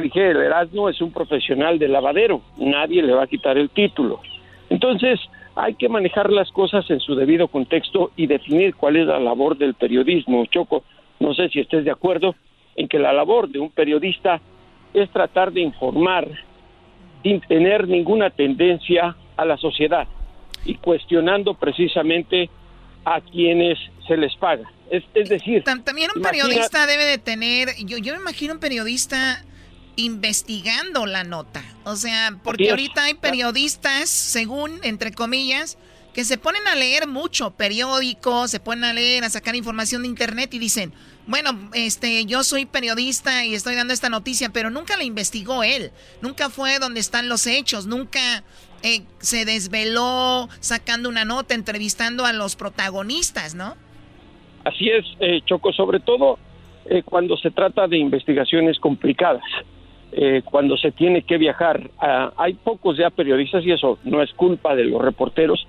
Speaker 17: dije, el Erasmo es un profesional de lavadero, nadie le va a quitar el título. Entonces, hay que manejar las cosas en su debido contexto y definir cuál es la labor del periodismo. Choco, no sé si estés de acuerdo en que la labor de un periodista es tratar de informar sin tener ninguna tendencia a la sociedad y cuestionando precisamente a quienes se les paga. Es, decir,
Speaker 15: también un periodista debe de tener, yo, yo me imagino un periodista investigando la nota. O sea, porque ahorita hay periodistas, según, entre comillas, que se ponen a leer mucho periódicos, se ponen a leer, a sacar información de internet y dicen, bueno, este, yo soy periodista y estoy dando esta noticia, pero nunca la investigó él, nunca fue donde están los hechos, nunca eh, se desveló sacando una nota, entrevistando a los protagonistas, ¿no?
Speaker 17: Así es, eh, Choco, sobre todo eh, cuando se trata de investigaciones complicadas. Eh, cuando se tiene que viajar. Hay pocos ya periodistas y eso no es culpa de los reporteros,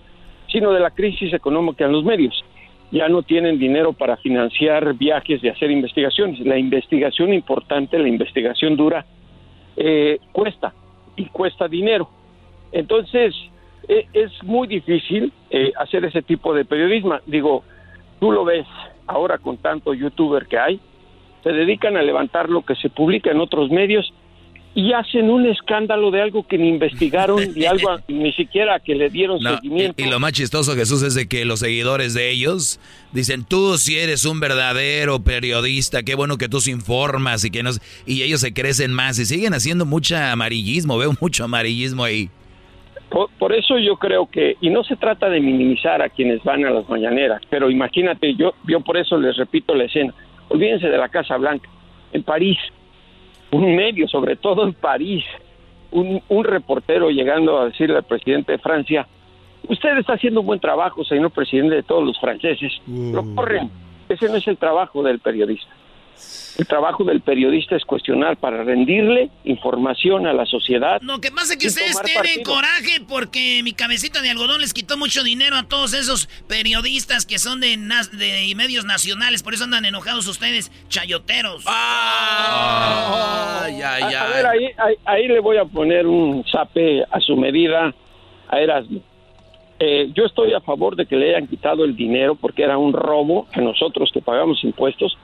Speaker 17: sino de la crisis económica en los medios. Ya no tienen dinero para financiar viajes y hacer investigaciones. La investigación importante, la investigación dura, eh, cuesta y cuesta dinero. Entonces, e, es muy difícil eh, hacer ese tipo de periodismo. Digo, tú lo ves ahora con tanto youtuber que hay, se dedican a levantar lo que se publica en otros medios y hacen un escándalo de algo que ni investigaron y algo ni siquiera que le dieron seguimiento.
Speaker 1: Y, lo más chistoso, Jesús, es de que los seguidores de ellos dicen, tú si eres un verdadero periodista, qué bueno que tú se informas y que nos... Y ellos se crecen más y siguen haciendo mucho amarillismo, veo mucho amarillismo ahí.
Speaker 17: Por, eso yo creo que, y no se trata de minimizar a quienes van a las mañaneras, pero imagínate, yo, yo por eso les repito la escena, olvídense de la Casa Blanca, en París, un medio, sobre todo en París, un, un reportero llegando a decirle al presidente de Francia, usted está haciendo un buen trabajo, señor presidente de todos los franceses, lo corren, ese no es el trabajo del periodista. El trabajo del periodista es cuestionar para rendirle información a la sociedad.
Speaker 2: Lo que pasa es que ustedes tienen coraje porque mi cabecita de algodón les quitó mucho dinero a todos esos periodistas que son de, de medios nacionales. Por eso andan enojados ustedes, chayoteros.
Speaker 17: Ah. A, ver, ahí, ahí, le voy a poner un zape a su medida a Erasmo. Eh, yo estoy a favor de que le hayan quitado el dinero porque era un robo a nosotros que pagamos impuestos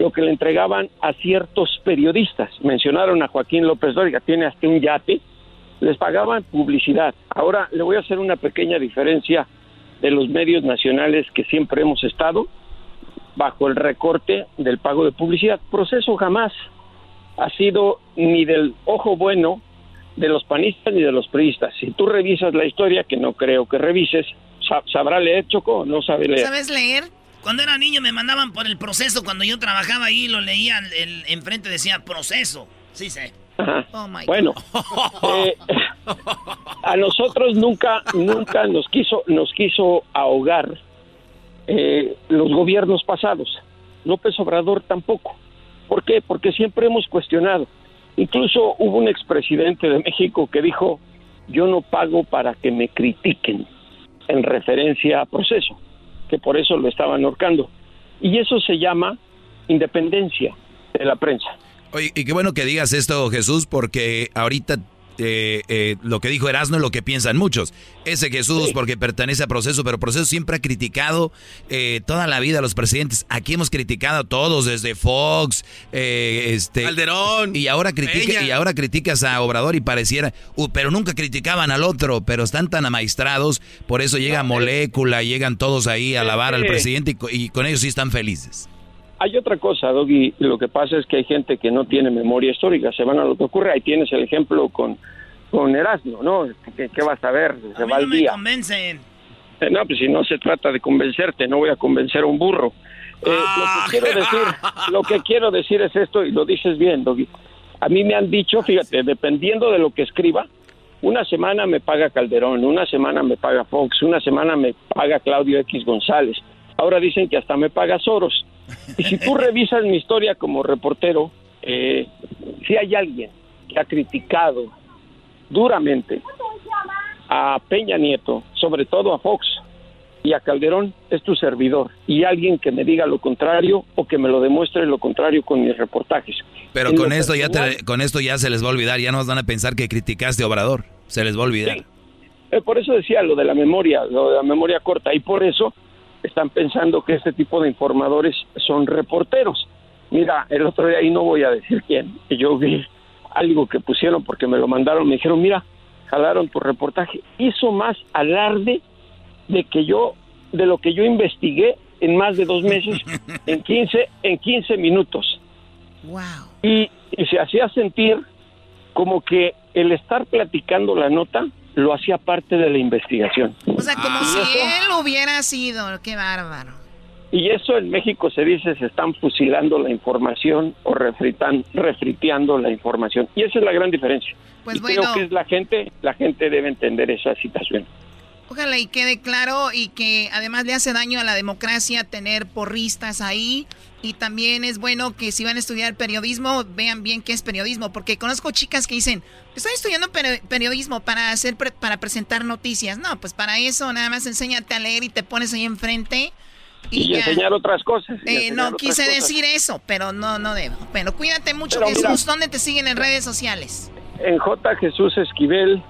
Speaker 17: lo que le entregaban a ciertos periodistas. Mencionaron a Joaquín López Dóriga, tiene hasta un yate, les pagaban publicidad. Ahora le voy a hacer una pequeña diferencia de los medios nacionales que siempre hemos estado bajo el recorte del pago de publicidad. Proceso jamás ha sido ni del ojo bueno de los panistas ni de los priistas. Si tú revisas la historia, que no creo que revises, ¿sabrá leer Choco? ¿No sabe leer?
Speaker 2: ¿Sabes leer? Cuando era niño me mandaban por el proceso. Cuando yo trabajaba ahí, lo leía, el, enfrente decía proceso. Sí sé.
Speaker 17: Oh, bueno, eh, a nosotros nunca, nunca nos quiso, nos quiso ahogar eh, los gobiernos pasados. López Obrador tampoco. ¿Por qué? Porque siempre hemos cuestionado. Incluso hubo un expresidente de México que dijo, yo no pago para que me critiquen en referencia a proceso que por eso lo estaban ahorcando. Y eso se llama independencia de la prensa.
Speaker 1: Oye, y qué bueno que digas esto, Jesús, porque ahorita eh, eh, lo que dijo Erasmo es lo que piensan muchos. Ese Jesús, porque pertenece a Proceso, pero Proceso siempre ha criticado eh, toda la vida a los presidentes. Aquí hemos criticado a todos, desde Fox, este,
Speaker 3: Calderón,
Speaker 1: y ahora critica, y ahora criticas a Obrador y pareciera, uh, pero nunca criticaban al otro, pero están tan amaestrados, por eso llega Molécula, llegan todos ahí a alabar al presidente y, y con ellos sí están felices.
Speaker 17: Hay otra cosa, Doggy, lo que pasa es que hay gente que no tiene memoria histórica, se van a lo que ocurre, ahí tienes el ejemplo con, con Erasmo, ¿no? ¿Qué, vas a ver? Se va
Speaker 2: no
Speaker 17: me
Speaker 2: convencen.
Speaker 17: Eh, no, pues si no se trata de convencerte, no voy a convencer a un burro. Eh, lo que ah. quiero decir, lo que quiero decir es esto y lo dices bien, Doggy. A mí me han dicho, fíjate, dependiendo de lo que escriba, una semana me paga Calderón, una semana me paga Fox, una semana me paga Claudio X González. Ahora dicen que hasta me paga Soros. Y si tú revisas mi historia como reportero, eh, si hay alguien que ha criticado duramente a Peña Nieto, sobre todo a Fox y a Calderón, es tu servidor. Y alguien que me diga lo contrario o que me lo demuestre lo contrario con mis reportajes.
Speaker 1: Pero con esto, ya con esto ya se les va a olvidar, ya no van a pensar que criticaste a Obrador, se les va a olvidar.
Speaker 17: Eh, por eso decía lo de la memoria, lo de la memoria corta, y por eso están pensando que este tipo de informadores son reporteros. Mira, el otro día, y no voy a decir quién, yo vi algo que pusieron porque me lo mandaron, me dijeron, mira, jalaron tu reportaje, hizo más alarde de que yo, de lo que yo investigué en más de dos meses, en 15, en 15 minutos.
Speaker 2: Wow.
Speaker 17: Y, y se hacía sentir como que el estar platicando la nota lo hacía parte de la investigación.
Speaker 2: O sea, como si él hubiera sido, qué bárbaro.
Speaker 17: Y eso en México se dice se están fusilando la información o refritan, refriteando la información. Y esa es la gran diferencia.
Speaker 2: Pues
Speaker 17: y
Speaker 2: bueno,
Speaker 17: creo que es la gente, la gente debe entender esa situación.
Speaker 2: Ojalá y quede claro y que además le hace daño a la democracia tener porristas ahí. Y también es bueno que si van a estudiar periodismo, vean bien qué es periodismo. Porque conozco chicas que dicen, estoy estudiando periodismo para, hacer para presentar noticias. No, pues para eso nada más enséñate a leer y te pones ahí enfrente.
Speaker 17: Y, enseñar otras cosas.
Speaker 2: Eh, no quise decir eso, pero no, no debo. Bueno, cuídate mucho, Jesús. ¿Dónde te siguen en redes sociales?
Speaker 17: En J. Jesús Esquivel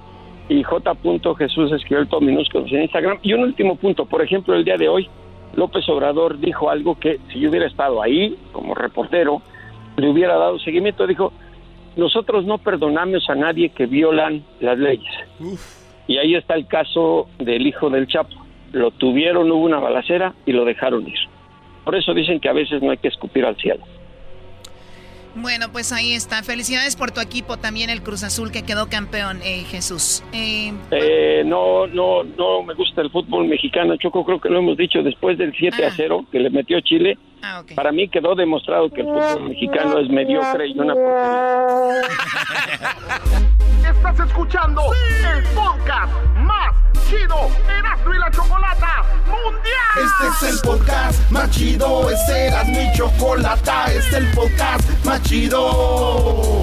Speaker 17: y J. Jesús Esquivel, todo minúsculos en Instagram. Y un último punto, por ejemplo, el día de hoy, López Obrador dijo algo que si yo hubiera estado ahí como reportero, le hubiera dado seguimiento. Dijo, nosotros no perdonamos a nadie que violan las leyes. Y ahí está el caso del hijo del Chapo. Lo tuvieron, hubo una balacera y lo dejaron ir. Por eso dicen que a veces no hay que escupir al cielo.
Speaker 15: Bueno, pues ahí está. Felicidades por tu equipo también, el Cruz Azul, que quedó campeón, eh, Jesús. Eh,
Speaker 17: Eh, no, no, no me gusta el fútbol mexicano. Choco, creo que lo hemos dicho después del 7 a 0 que le metió Chile. Para mí quedó demostrado que el fútbol mexicano es mediocre y una porquería.
Speaker 18: Estás escuchando el podcast más chido Erasmo y la Chocolata Mundial.
Speaker 19: Este es el podcast más chido, es Erasmo y Chocolata, este es el podcast más chido.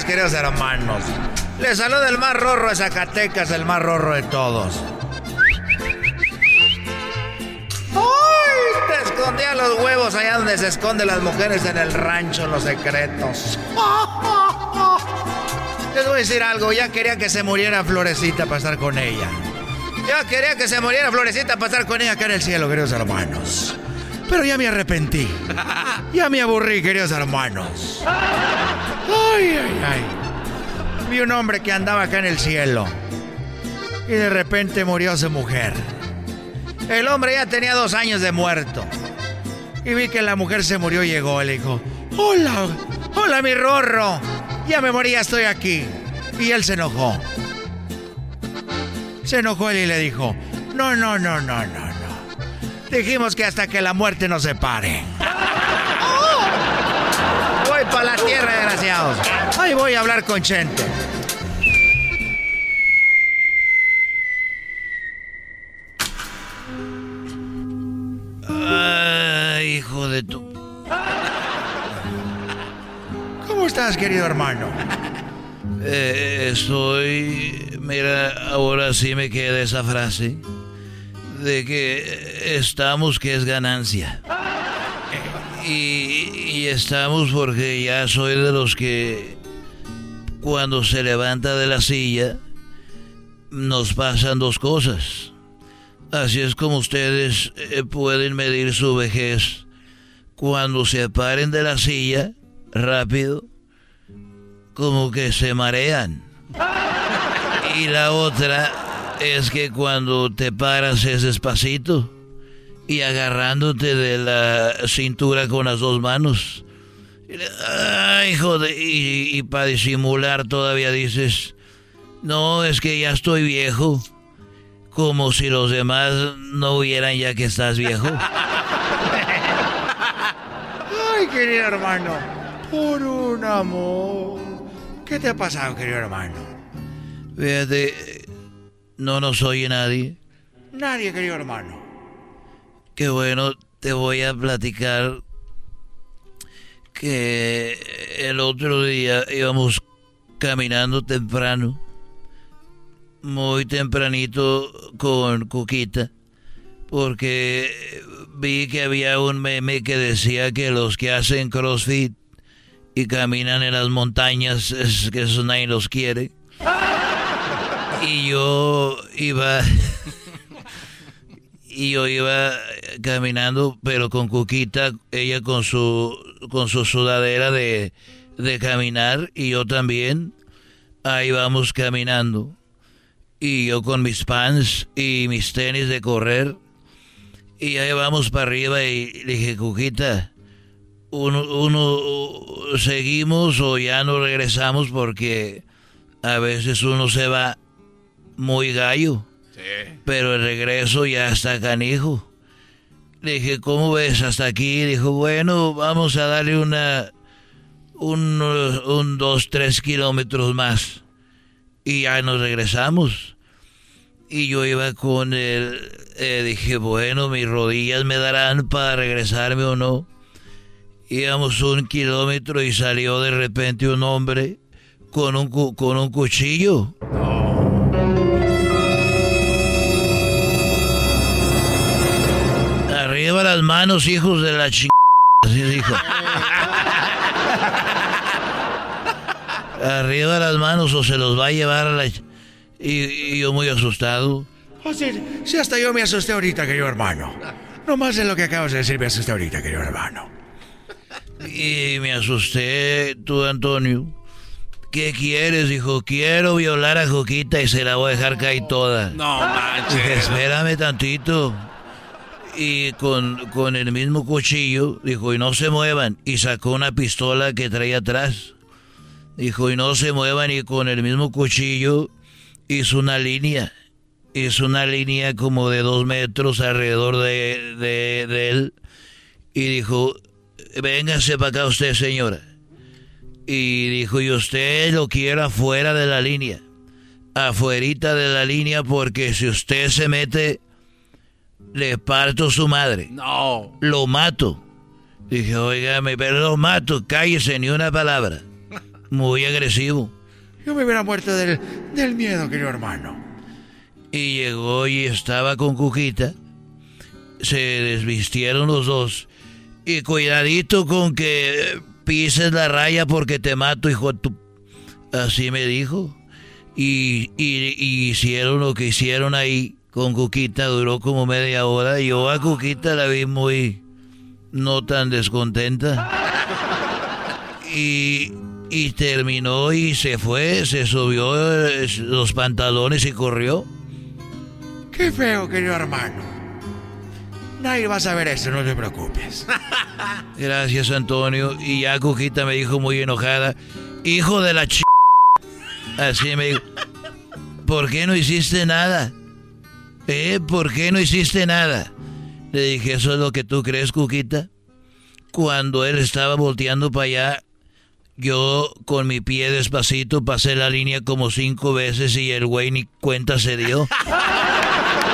Speaker 20: Zacatecas, queridos hermanos. Les saluda el más rorro de Zacatecas, el más rorro de todos. ¡Ay! Te escondía los huevos allá donde se esconden las mujeres en el rancho, los secretos. Les voy a decir algo, ya quería que se muriera Florecita para estar con ella. Ya quería que se muriera Florecita para estar con ella acá en el cielo, queridos hermanos. Pero ya me arrepentí. Ya me aburrí, queridos hermanos. Ay, ay, ay. Vi un hombre que andaba acá en el cielo. Y de repente murió su mujer. El hombre ya tenía dos años de muerto. Y vi que la mujer se murió y llegó. Le dijo, hola, hola mi rorro. Ya me morí, ya estoy aquí. Y él se enojó. Se enojó él y le dijo, no, no, no, no, no, no. Dijimos que hasta que la muerte nos separe. Voy para la tierra, desgraciados. Ahí voy a hablar con Chente. Ay, hijo de tu... ¿Cómo estás, querido hermano?
Speaker 1: Eh, estoy. Mira, ahora sí me queda esa frase de que estamos que es ganancia. Y, y estamos porque ya soy de los que cuando se levanta de la silla nos pasan dos cosas. Así es como ustedes eh, pueden medir su vejez. Cuando se paren de la silla, rápido, como que se marean. Y la otra es que cuando te paras es despacito y agarrándote de la cintura con las dos manos. Ay, joder, y, y para disimular todavía dices, no, es que ya estoy viejo. Como si los demás no vieran ya que estás viejo.
Speaker 20: Ay, querido hermano. Por un amor. ¿Qué te ha pasado, querido hermano?
Speaker 1: Fíjate, no nos oye nadie.
Speaker 20: Nadie, querido hermano.
Speaker 1: Qué bueno, te voy a platicar que el otro día íbamos caminando temprano, muy tempranito con Cuquita, porque vi que había un meme que decía que los que hacen CrossFit y caminan en las montañas, es que eso nadie los quiere. Y yo iba y yo iba caminando, pero con Cuquita, ella con su, con su sudadera de, de caminar y yo también. Ahí vamos caminando. Y yo con mis pants y mis tenis de correr. Y ahí vamos para arriba y le dije, Cuquita, uno, uno, seguimos o ya no regresamos porque a veces uno se va muy gallo. Pero el regreso ya está canijo. Le dije, ¿cómo ves hasta aquí? Dijo, bueno, vamos a darle una, un, un dos, tres kilómetros más. Y ya nos regresamos. Y yo iba con él, eh, dije, bueno, mis rodillas me darán para regresarme o no. Íbamos un kilómetro y salió de repente un hombre con un, con un cuchillo. Arriba las manos, hijos de la chingada, así dijo. Arriba las manos o se los va a llevar a la... Y, y yo muy asustado.
Speaker 20: Oh, sí, sí, hasta yo me asusté ahorita, querido hermano. No más de lo que acabas de decir, me asusté ahorita, querido hermano.
Speaker 1: Y me asusté, tú, Antonio. ¿Qué quieres? Dijo, quiero violar a Joquita y se la voy a dejar caer toda.
Speaker 3: No manches.
Speaker 1: Dije, espérame tantito. Y con, con el mismo cuchillo, dijo, y no se muevan. Y sacó una pistola que traía atrás. Dijo, y no se muevan. Y con el mismo cuchillo hizo una línea. Hizo una línea como de dos metros alrededor de, de, él. Y dijo, véngase para acá usted, señora. Y dijo, y usted lo quiere afuera de la línea. Afuerita de la línea porque si usted se mete, le parto su madre.
Speaker 3: No.
Speaker 1: Lo mato. Dije, oígame, pero lo mato, cállese, ni una palabra. Muy agresivo.
Speaker 20: Yo me hubiera muerto del, del miedo, querido hermano.
Speaker 1: Y llegó y estaba con Cuquita. Se desvistieron los dos. Y cuidadito con que pises la raya porque te mato, hijo tu... Así me dijo. Y, y, y hicieron lo que hicieron ahí con Cuquita. Duró como media hora. Y yo a Cuquita la vi muy... No tan descontenta. Y, y terminó y se fue. Se subió eh, los pantalones y corrió.
Speaker 20: Qué feo, querido hermano. Nadie va a saber eso, no te preocupes.
Speaker 1: Gracias, Antonio. Y ya Cuquita me dijo muy enojada, hijo de la ch... Así me dijo, ¿por qué no hiciste nada? ¿Eh? ¿Por qué no hiciste nada? Le dije, ¿eso es lo que tú crees, Cuquita? Cuando él estaba volteando para allá, yo con mi pie despacito pasé la línea como cinco veces y el güey ni cuenta se dio.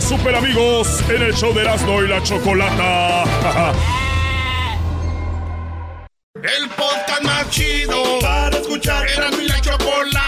Speaker 10: super amigos en el show de Erasmo y la Chocolata.
Speaker 9: El podcast más chido para escuchar. Era mi la chocolata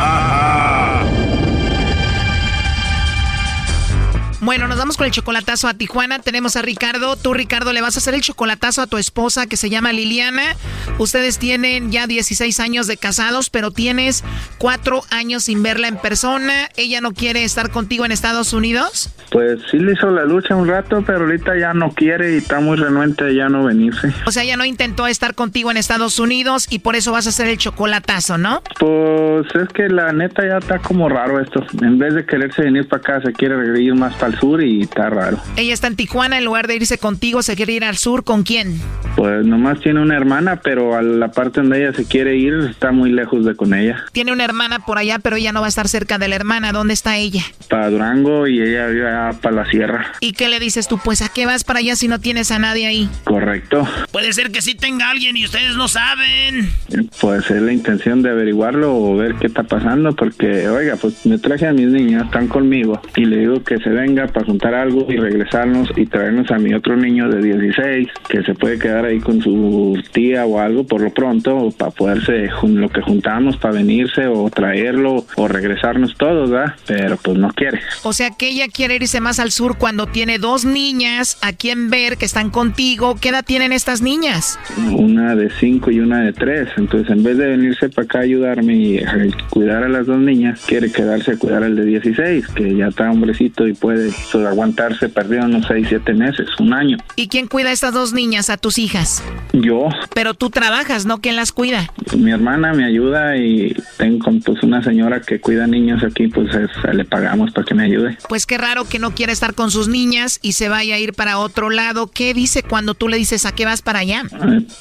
Speaker 15: Bueno, nos vamos con el chocolatazo a Tijuana. Tenemos a Ricardo. Tú, Ricardo, le vas a hacer el chocolatazo a tu esposa que se llama Liliana. Ustedes tienen ya 16 años de casados, pero tienes 4 años sin verla en persona. ¿Ella no quiere estar contigo en Estados Unidos?
Speaker 21: Pues sí le hizo la lucha un rato, pero ahorita ya no quiere y está muy renuente a ya no venirse.
Speaker 15: O sea, ella no intentó estar contigo en Estados Unidos y por eso vas a hacer el chocolatazo, ¿no?
Speaker 21: Pues es que la neta ya está como raro esto. En vez de quererse venir para acá, se quiere ir más para sur y está raro.
Speaker 15: Ella está en Tijuana, en lugar de irse contigo, se quiere ir al sur. ¿Con quién?
Speaker 21: Pues nomás tiene una hermana, pero a la parte donde ella se quiere ir está muy lejos de con ella.
Speaker 15: Tiene una hermana por allá, pero ella no va a estar cerca de la hermana. ¿Dónde está ella?
Speaker 21: Para Durango y ella vive para la sierra.
Speaker 15: ¿Y qué le dices tú? Pues a qué vas para allá si no tienes a nadie ahí.
Speaker 21: Correcto.
Speaker 2: Puede ser que sí tenga alguien y ustedes no saben.
Speaker 21: Pues es la intención de averiguarlo o ver qué está pasando, porque, oiga, pues me traje a mis niñas, están conmigo, y le digo que se venga para juntar algo y regresarnos y traernos a mi otro niño de 16, que se puede quedar ahí con su tía o algo por lo pronto, para poderse, lo que juntamos, para venirse o traerlo o regresarnos todos, ¿verdad? Pero pues no quiere.
Speaker 15: O sea que ella quiere irse más al sur cuando tiene dos niñas a quien ver que están contigo. ¿Qué edad tienen estas niñas?
Speaker 21: Una de cinco y una de tres. Entonces, en vez de venirse para acá a ayudarme y cuidar a las dos niñas, quiere quedarse a cuidar al de 16, que ya está hombrecito y puede pues, aguantarse perdido unos 6, 7 meses, un año.
Speaker 15: ¿Y quién cuida a estas dos niñas, a tus hijas?
Speaker 21: Yo.
Speaker 15: Pero tú trabajas, ¿no? ¿Quién las cuida?
Speaker 21: Mi hermana me ayuda y tengo pues una señora que cuida niños aquí, pues le pagamos para que me ayude.
Speaker 15: Pues qué raro que no quiera estar con sus niñas y se vaya a ir para otro lado. ¿Qué dice cuando tú le dices a qué vas para allá?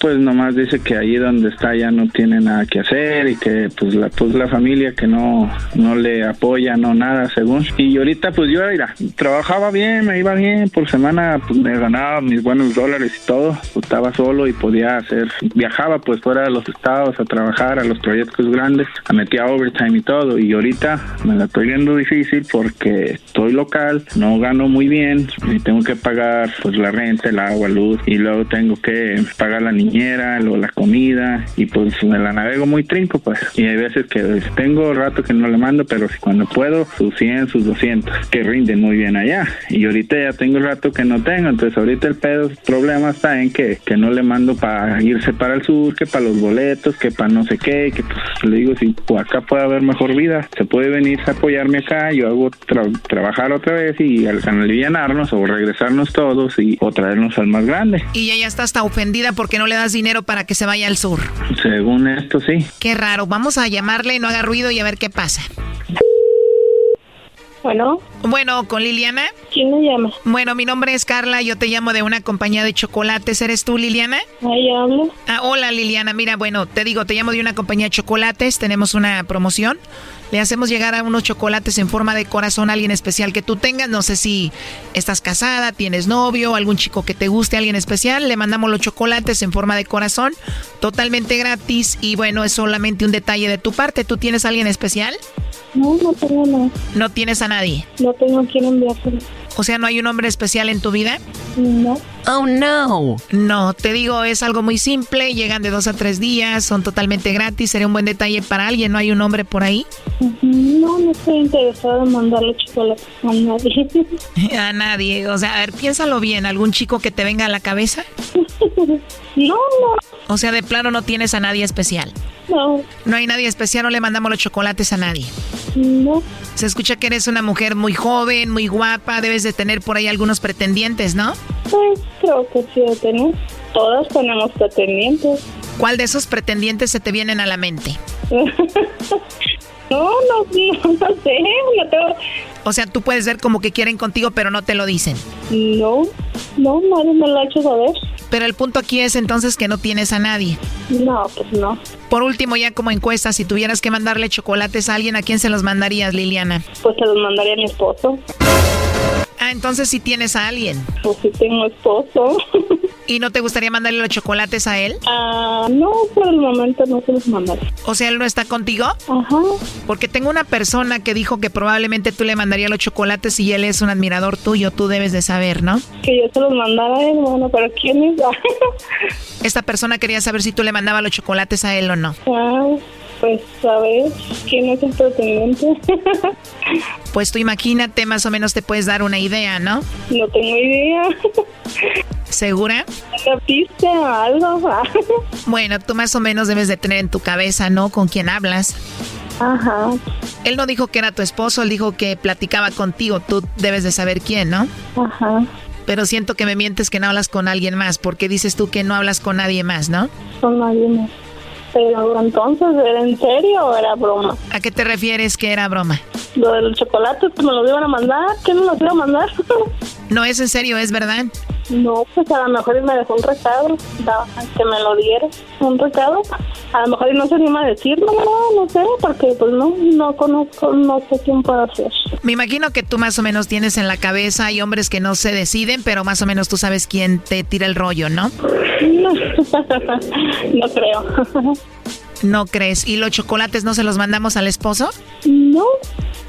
Speaker 21: Pues nomás dice que allí donde está ya no tiene nada que hacer y que pues la pues la familia que no no le apoya, no nada, según. Y ahorita pues yo mira, trabajaba bien, me iba bien, por semana pues me ganaba mis buenos dólares y todo, pues, estaba solo y podía hacer, viajaba pues fuera de los estados a trabajar a los proyectos grandes, a metía overtime y todo y ahorita me la estoy viendo difícil porque estoy local, no gano muy bien y tengo que pagar pues la renta, el agua, luz y luego tengo que pagar la niñera, luego la comida y pues me la navego muy trinco pues y hay veces que tengo rato que no le mando pero cuando puedo sus 100, sus 200 que rinden muy bien allá y ahorita ya tengo rato que no tengo entonces ahorita el pedo, el problema está en que, que no le mando para irse para el sur, que para los boletos, que para no sé qué, que pues le digo si pues, acá puede haber mejor vida, se puede venir a apoyarme acá, yo hago trabajar otra vez y al alivianarnos o regresarnos todos y o traernos al más grande.
Speaker 15: Y ella está hasta ofendida porque no le das dinero para que se vaya al sur.
Speaker 21: Según esto sí.
Speaker 15: Qué raro, vamos a llamarle, no haga ruido y a ver qué pasa.
Speaker 14: Bueno.
Speaker 15: Bueno, con Liliana.
Speaker 14: ¿Quién me llama?
Speaker 15: Bueno, mi nombre es Carla, yo te llamo de una compañía de chocolates. ¿Eres tú, Liliana?
Speaker 14: Ahí hablo.
Speaker 15: Ah, hola, Liliana. Mira, bueno, te digo, te llamo de una compañía de chocolates. Tenemos una promoción. Le hacemos llegar a unos chocolates en forma de corazón a alguien especial que tú tengas. No sé si estás casada, tienes novio, algún chico que te guste, alguien especial. Le mandamos los chocolates en forma de corazón, totalmente gratis. Y bueno, es solamente un detalle de tu parte. ¿Tú tienes a alguien especial?
Speaker 14: No, no tengo nada.
Speaker 15: ¿No tienes a nadie?
Speaker 14: No tengo a quien enviárselo.
Speaker 15: O sea, ¿no hay un hombre especial en tu vida?
Speaker 14: No.
Speaker 15: Oh, no. No, te digo, es algo muy simple. Llegan de dos a tres días, son totalmente gratis. Sería un buen detalle para alguien. ¿No hay un hombre por ahí?
Speaker 14: No, no estoy interesado en mandarle chocolate a nadie.
Speaker 15: a nadie. O sea, a ver, piénsalo bien. ¿Algún chico que te venga a la cabeza?
Speaker 14: no, no.
Speaker 15: O sea, de plano no tienes a nadie especial.
Speaker 14: No.
Speaker 15: No hay nadie especial, no le mandamos los chocolates a nadie.
Speaker 14: No.
Speaker 15: Se escucha que eres una mujer muy joven, muy guapa, debes de tener por ahí algunos pretendientes, ¿no?
Speaker 14: Pues creo que sí tenemos. Todas tenemos pretendientes.
Speaker 15: ¿Cuál de esos pretendientes se te vienen a la mente?
Speaker 14: no, no, no, no sé, no tengo...
Speaker 15: O sea, tú puedes ver como que quieren contigo, pero no te lo dicen.
Speaker 14: No, no, nadie me lo ha hecho saber.
Speaker 15: Pero el punto aquí es entonces que no tienes a nadie.
Speaker 14: No, pues no.
Speaker 15: Por último, ya como encuesta, si tuvieras que mandarle chocolates a alguien, ¿a quién se los mandarías, Liliana?
Speaker 14: Pues se los mandaría a mi esposo.
Speaker 15: Ah, entonces sí tienes a alguien.
Speaker 14: Pues sí tengo esposo.
Speaker 15: ¿Y no te gustaría mandarle los chocolates a él?
Speaker 14: Ah, no, por el momento no se los mandaré.
Speaker 15: O sea, él no está contigo?
Speaker 14: Ajá.
Speaker 15: Porque tengo una persona que dijo que probablemente tú le mandarías los chocolates y él es un admirador tuyo, tú debes de saber, ¿no?
Speaker 14: Que yo se los mandara a él, bueno, pero ¿quién es?
Speaker 15: Esta persona quería saber si tú le mandabas los chocolates a él o no.
Speaker 14: Ah, pues ver, ¿quién es el pretendiente?
Speaker 15: pues tú imagínate, más o menos te puedes dar una idea, ¿no?
Speaker 14: No tengo idea.
Speaker 15: ¿Segura?
Speaker 14: ¿Una pista algo?
Speaker 15: bueno, tú más o menos debes de tener en tu cabeza, ¿no? Con quién hablas.
Speaker 14: Ajá.
Speaker 15: Él no dijo que era tu esposo, él dijo que platicaba contigo. Tú debes de saber quién, ¿no?
Speaker 14: Ajá.
Speaker 15: Pero siento que me mientes que no hablas con alguien más, porque dices tú que no hablas con nadie más, ¿no?
Speaker 14: Con nadie más. Pero entonces, ¿era en serio o era broma?
Speaker 15: ¿A qué te refieres que era broma?
Speaker 14: Lo del chocolate que me lo iban a mandar, ¿quién me lo iba a mandar?
Speaker 15: no es en serio, es verdad.
Speaker 14: No, pues a lo mejor me dejó un recado, que me lo diera, un recado. A lo mejor no se anima a decirlo, no, no sé, porque pues no, no conozco, no sé quién puede ser.
Speaker 15: Me imagino que tú más o menos tienes en la cabeza, hay hombres que no se deciden, pero más o menos tú sabes quién te tira el rollo, ¿no?
Speaker 14: No, no creo.
Speaker 15: No crees. ¿Y los chocolates no se los mandamos al esposo?
Speaker 14: No,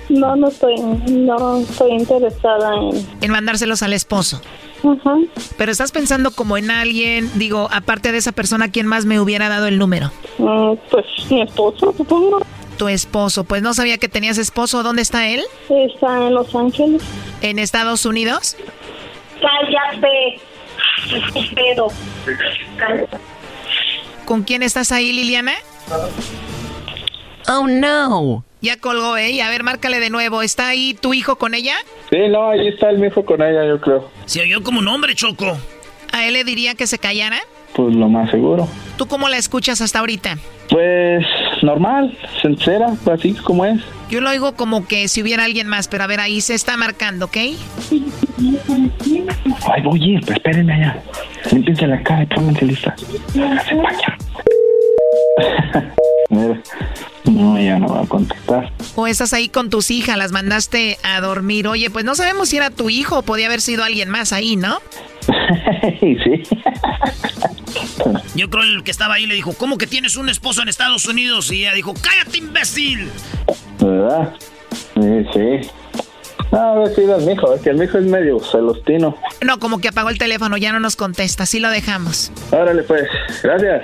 Speaker 14: no, no estoy, no estoy interesada en...
Speaker 15: En mandárselos al esposo.
Speaker 14: Ajá.
Speaker 15: Pero estás pensando como en alguien, digo, aparte de esa persona, ¿quién más me hubiera dado el número?
Speaker 14: Mm, Pues mi esposo, supongo.
Speaker 15: Tu esposo. Pues no sabía que tenías esposo. ¿Dónde está él?
Speaker 14: Está en Los Ángeles.
Speaker 15: ¿En Estados Unidos?
Speaker 14: Cállate. Pero.
Speaker 15: ¿Con quién estás ahí, Liliana?
Speaker 22: Oh, no.
Speaker 15: Ya colgó, ¿eh? A ver, márcale de nuevo. ¿Está ahí tu hijo con ella?
Speaker 21: Sí, no, ahí está el mijo con ella, yo creo.
Speaker 2: Se oyó como un hombre, Choco.
Speaker 15: ¿A él le diría que se callara?
Speaker 21: Pues lo más seguro.
Speaker 15: ¿Tú cómo la escuchas hasta ahorita?
Speaker 21: Pues normal, sincera, así como es.
Speaker 15: Yo lo oigo como que si hubiera alguien más, pero a ver, ahí se está marcando, ¿ok?
Speaker 21: Ay, voy a ir, pero espérenme allá. Límpiense la cara y pónganse lista. Háganse. Mira, no, ya no va a contestar.
Speaker 15: O estás ahí con tus hijas, las mandaste a dormir. Oye, pues no sabemos si era tu hijo o podía haber sido alguien más ahí, ¿no?
Speaker 21: sí.
Speaker 2: Yo creo el que estaba ahí le dijo, ¿cómo que tienes un esposo en Estados Unidos? Y ella dijo, cállate, imbécil.
Speaker 21: ¿Verdad? Sí, sí. No, a ver si el mijo, es que el mijo es medio celostino.
Speaker 15: No, como que apagó el teléfono, ya no nos contesta, sí lo dejamos.
Speaker 21: Órale, pues, gracias.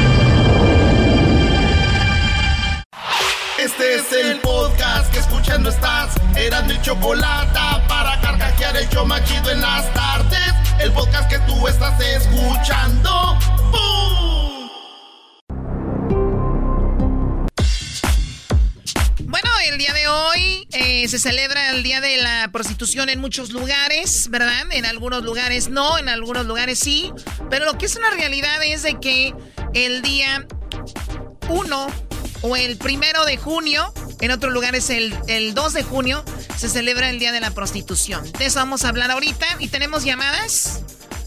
Speaker 19: Este es el podcast que escuchando estás. Eran mi chocolate para carcajear el show más chido en las tardes. El podcast que tú estás escuchando. ¡Bum!
Speaker 15: Bueno, el día de hoy eh, se celebra el Día de la Prostitución en muchos lugares, ¿verdad? En algunos lugares no, en algunos lugares sí. Pero lo que es una realidad es de que el día 1 o el primero de junio, en otros lugares el, el 2 de junio, se celebra el Día de la Prostitución. De eso vamos a hablar ahorita y tenemos llamadas.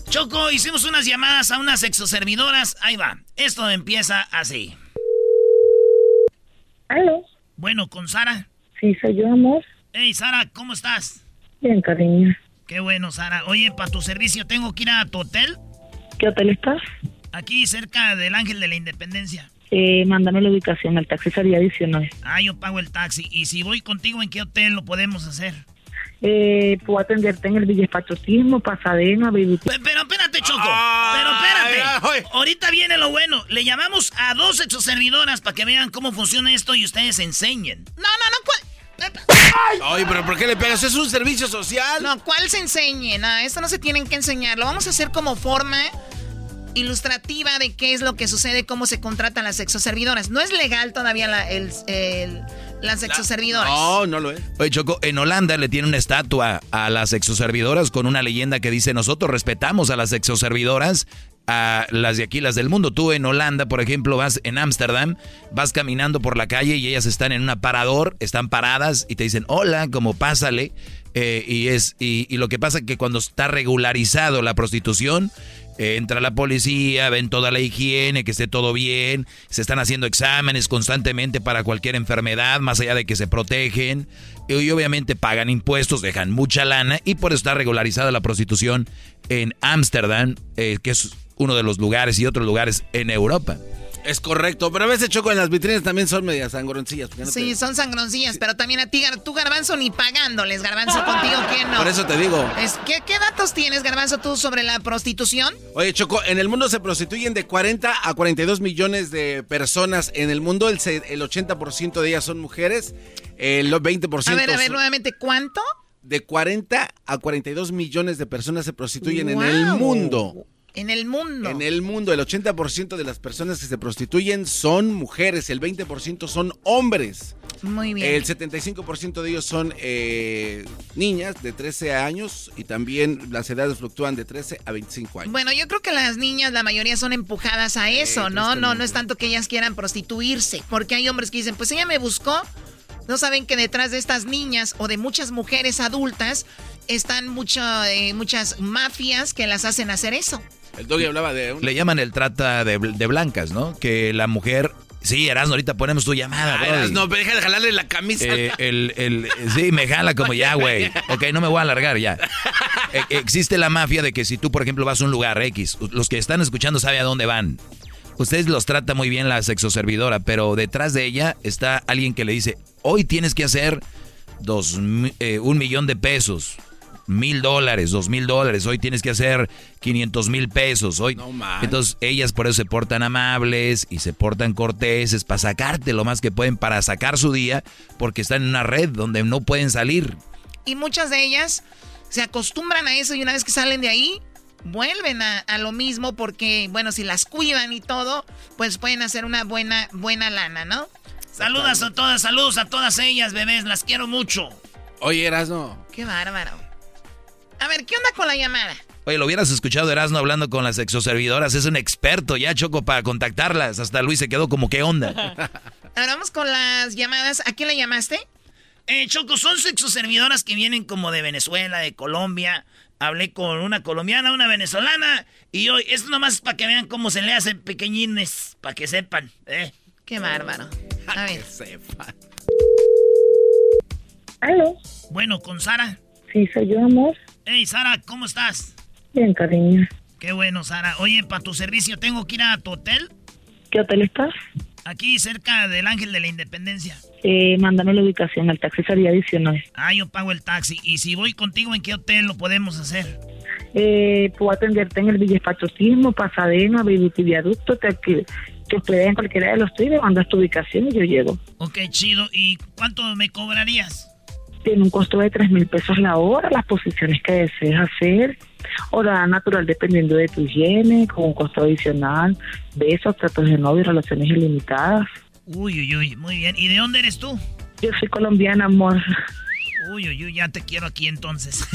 Speaker 2: Choco, hicimos unas llamadas a unas exoservidoras. Ahí va. Esto empieza así.
Speaker 14: ¿Aló?
Speaker 2: Bueno, con Sara.
Speaker 14: Sí, soy yo, amor.
Speaker 2: Hey, Sara, ¿cómo estás?
Speaker 14: Bien, cariño.
Speaker 2: Qué bueno, Sara. Oye, para tu servicio tengo que ir a tu hotel.
Speaker 14: ¿Qué hotel estás?
Speaker 2: Aquí cerca del Ángel de la Independencia.
Speaker 14: Eh, mándame la ubicación, el taxi sería 19.
Speaker 2: Ah, yo pago el taxi. Y si voy contigo, ¿en qué hotel lo podemos hacer?
Speaker 14: Eh, puedo atenderte en el Villespachotismo, Pasadena, Baby.
Speaker 2: Pe- Pero espérate, Choco. Pero espérate. Ahorita viene lo bueno. Le llamamos a dos exoservidoras para que vean cómo funciona esto y ustedes enseñen.
Speaker 15: No, no, no, ¿cuál?
Speaker 3: Ay, pero ¿por qué le pegas? Es un servicio social.
Speaker 15: No, ¿cuál se enseñe? No, esto no se tienen que enseñar. Lo vamos a hacer como forma ilustrativa de qué es lo que sucede, cómo se contratan las sexoservidoras. No es legal todavía la- el, el- las sexoservidoras.
Speaker 3: No, no lo es.
Speaker 1: Oye, Choco, en Holanda le tiene una estatua a las exoservidoras con una leyenda que dice, nosotros respetamos a las exoservidoras, a las de aquí, las del mundo. Tú en Holanda, por ejemplo, vas en Ámsterdam, vas caminando por la calle y ellas están en un aparador, están paradas y te dicen, hola, como pásale. Eh, y, es, y, y lo que pasa es que cuando está regularizado la prostitución, entra la policía, ven toda la higiene, que esté todo bien, se están haciendo exámenes constantemente para cualquier enfermedad, más allá de que se protegen, y, y obviamente pagan impuestos, dejan mucha lana, y por eso está regularizada la prostitución en Ámsterdam, eh, que es uno de los lugares y otros lugares en Europa.
Speaker 3: Es correcto, pero a veces Choco en las vitrinas también son medias sangroncillas. no
Speaker 15: Sí,
Speaker 3: te-
Speaker 15: son sangroncillas, pero también a ti, tú, Garbanzo, ni pagándoles, Garbanzo, contigo, ¿quién no?
Speaker 3: Por eso te digo.
Speaker 15: Es- ¿qué, qué datos tienes, Garbanzo, tú sobre la prostitución?
Speaker 3: Oye, Choco, en el mundo se prostituyen de 40 a 42 millones de personas. En el mundo el, el 80% de ellas son mujeres, el 20%
Speaker 15: A ver, a ver, nuevamente, ¿cuánto?
Speaker 3: de 40 a 42 millones de personas se prostituyen en el mundo.
Speaker 15: En el mundo.
Speaker 3: En el mundo, el 80% de las personas que se prostituyen son mujeres, el 20% son hombres.
Speaker 15: Muy bien.
Speaker 3: El 75% de ellos son eh, niñas de 13 años y también las edades fluctúan de 13 a 25 años.
Speaker 15: Bueno, yo creo que las niñas, la mayoría son empujadas a eso, ¿no? No, no es tanto que ellas quieran prostituirse, porque hay hombres que dicen, pues ella me buscó. No saben que detrás de estas niñas o de muchas mujeres adultas están mucho, eh, muchas mafias que las hacen hacer eso.
Speaker 3: El doggy hablaba de
Speaker 1: Le llaman el trata de, de blancas, ¿no? Que la mujer Sí, Erasmo, ahorita ponemos tu llamada,
Speaker 3: ah, No, deja de jalarle la camisa.
Speaker 1: Eh, el, el, sí, me jala como ya, güey. Ok, no me voy a alargar ya. E, existe la mafia de que si tú, por ejemplo, vas a un lugar X, los que están escuchando saben a dónde van. Ustedes los trata muy bien la sexoservidora, pero detrás de ella está alguien que le dice, hoy tienes que hacer dos, eh, un millón de pesos mil dólares, dos mil dólares, hoy tienes que hacer 500 mil pesos. Hoy. Entonces ellas por eso se portan amables y se portan corteses para sacarte lo más que pueden, para sacar su día, porque están en una red donde no pueden salir.
Speaker 15: Y muchas de ellas se acostumbran a eso y una vez que salen de ahí, vuelven a, lo mismo porque, bueno, si las cuidan y todo, pues pueden hacer una buena, buena lana, ¿no?
Speaker 2: Saludas a todas, saludos a todas ellas, bebés, las quiero mucho.
Speaker 3: Oye, Erasno.
Speaker 15: Qué bárbaro. A ver, ¿qué onda con la llamada?
Speaker 1: Oye, lo hubieras escuchado Erasno hablando con las exoservidoras. Es un experto ya, Choco, para contactarlas. Hasta Luis se quedó como, ¿qué onda?
Speaker 15: Ahora vamos con las llamadas. ¿A quién le llamaste?
Speaker 2: Eh, Choco, son sexoservidoras que vienen como de Venezuela, de Colombia. Hablé con una colombiana, una venezolana. Y hoy, esto nomás es para que vean cómo se le hacen pequeñines, para que sepan. ¿eh?
Speaker 15: Qué bárbaro. A ver.
Speaker 3: Que sepan.
Speaker 23: ¿Aló?
Speaker 2: Bueno, con Sara.
Speaker 23: Sí, soy yo, amor.
Speaker 2: Hey, Sara, ¿cómo estás?
Speaker 23: Bien, cariño.
Speaker 2: Qué bueno, Sara. Oye, para tu servicio tengo que ir a tu hotel.
Speaker 23: ¿Qué hotel estás?
Speaker 2: Aquí, cerca del Ángel de la Independencia.
Speaker 23: Eh, mándame la ubicación, el taxi sería adicional.
Speaker 2: Ah, yo pago el taxi. Y si voy contigo, ¿en qué hotel lo podemos hacer?
Speaker 23: Eh, puedo atenderte en el Villespachotismo, Pasadena, Viduti Viaducto, te, que, que en cualquiera de los tres, me mandas tu ubicación y yo llego.
Speaker 2: Ok, chido. ¿Y cuánto me cobrarías?
Speaker 23: Tiene un costo de 3 mil pesos la hora, las posiciones que desees hacer, hora natural dependiendo de tu higiene, con un costo adicional, besos, tratos de novio, relaciones ilimitadas.
Speaker 2: Uy, uy, uy, muy bien. ¿Y de dónde eres tú?
Speaker 23: Yo soy colombiana, amor.
Speaker 2: Uy, uy, uy, ya te quiero aquí entonces.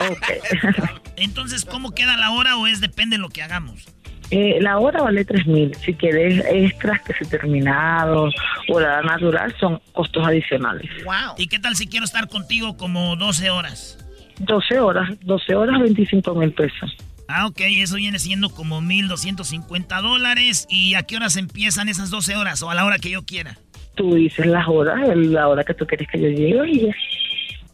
Speaker 2: entonces, ¿cómo queda la hora o es depende de lo que hagamos?
Speaker 23: Eh, la hora vale 3.000. Si quieres extras que se terminados o la natural son costos adicionales.
Speaker 2: Wow. ¿Y qué tal si quiero estar contigo como 12 horas?
Speaker 23: 12 horas, 12 horas, 25 mil pesos.
Speaker 2: Ah, ok, eso viene siendo como 1.250 dólares. ¿Y a qué horas empiezan esas 12 horas o a la hora que yo quiera?
Speaker 23: Tú dices las horas, la hora que tú quieres que yo llegue y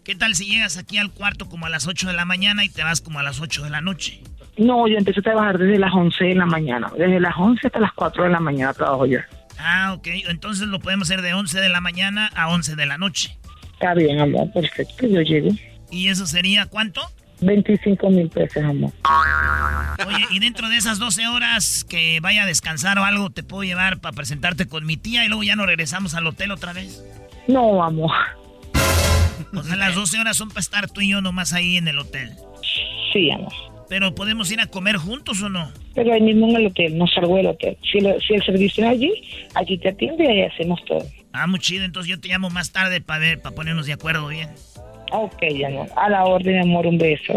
Speaker 2: ¿Qué tal si llegas aquí al cuarto como a las 8 de la mañana y te vas como a las 8 de la noche?
Speaker 23: No, yo empecé a trabajar desde las 11 de la mañana. Desde las 11 hasta las 4 de la mañana trabajo yo.
Speaker 2: Ah, ok. Entonces lo podemos hacer de 11 de la mañana a 11 de la noche.
Speaker 23: Está bien, amor. Perfecto. Yo llego.
Speaker 2: ¿Y eso sería cuánto?
Speaker 23: 25 mil pesos, amor.
Speaker 2: Oye, y dentro de esas 12 horas que vaya a descansar o algo, ¿te puedo llevar para presentarte con mi tía y luego ya nos regresamos al hotel otra vez?
Speaker 23: No, amor.
Speaker 2: O sea, las 12 horas son para estar tú y yo nomás ahí en el hotel.
Speaker 23: Sí, amor.
Speaker 2: Pero podemos ir a comer juntos o no?
Speaker 23: Pero ahí mismo en el hotel, no salgo del hotel. Si, si el servicio es allí, allí te atiende y ahí hacemos todo.
Speaker 2: Ah, muy chido. Entonces yo te llamo más tarde para ver, para ponernos de acuerdo bien.
Speaker 23: Ok, amor. A la orden, amor, un beso.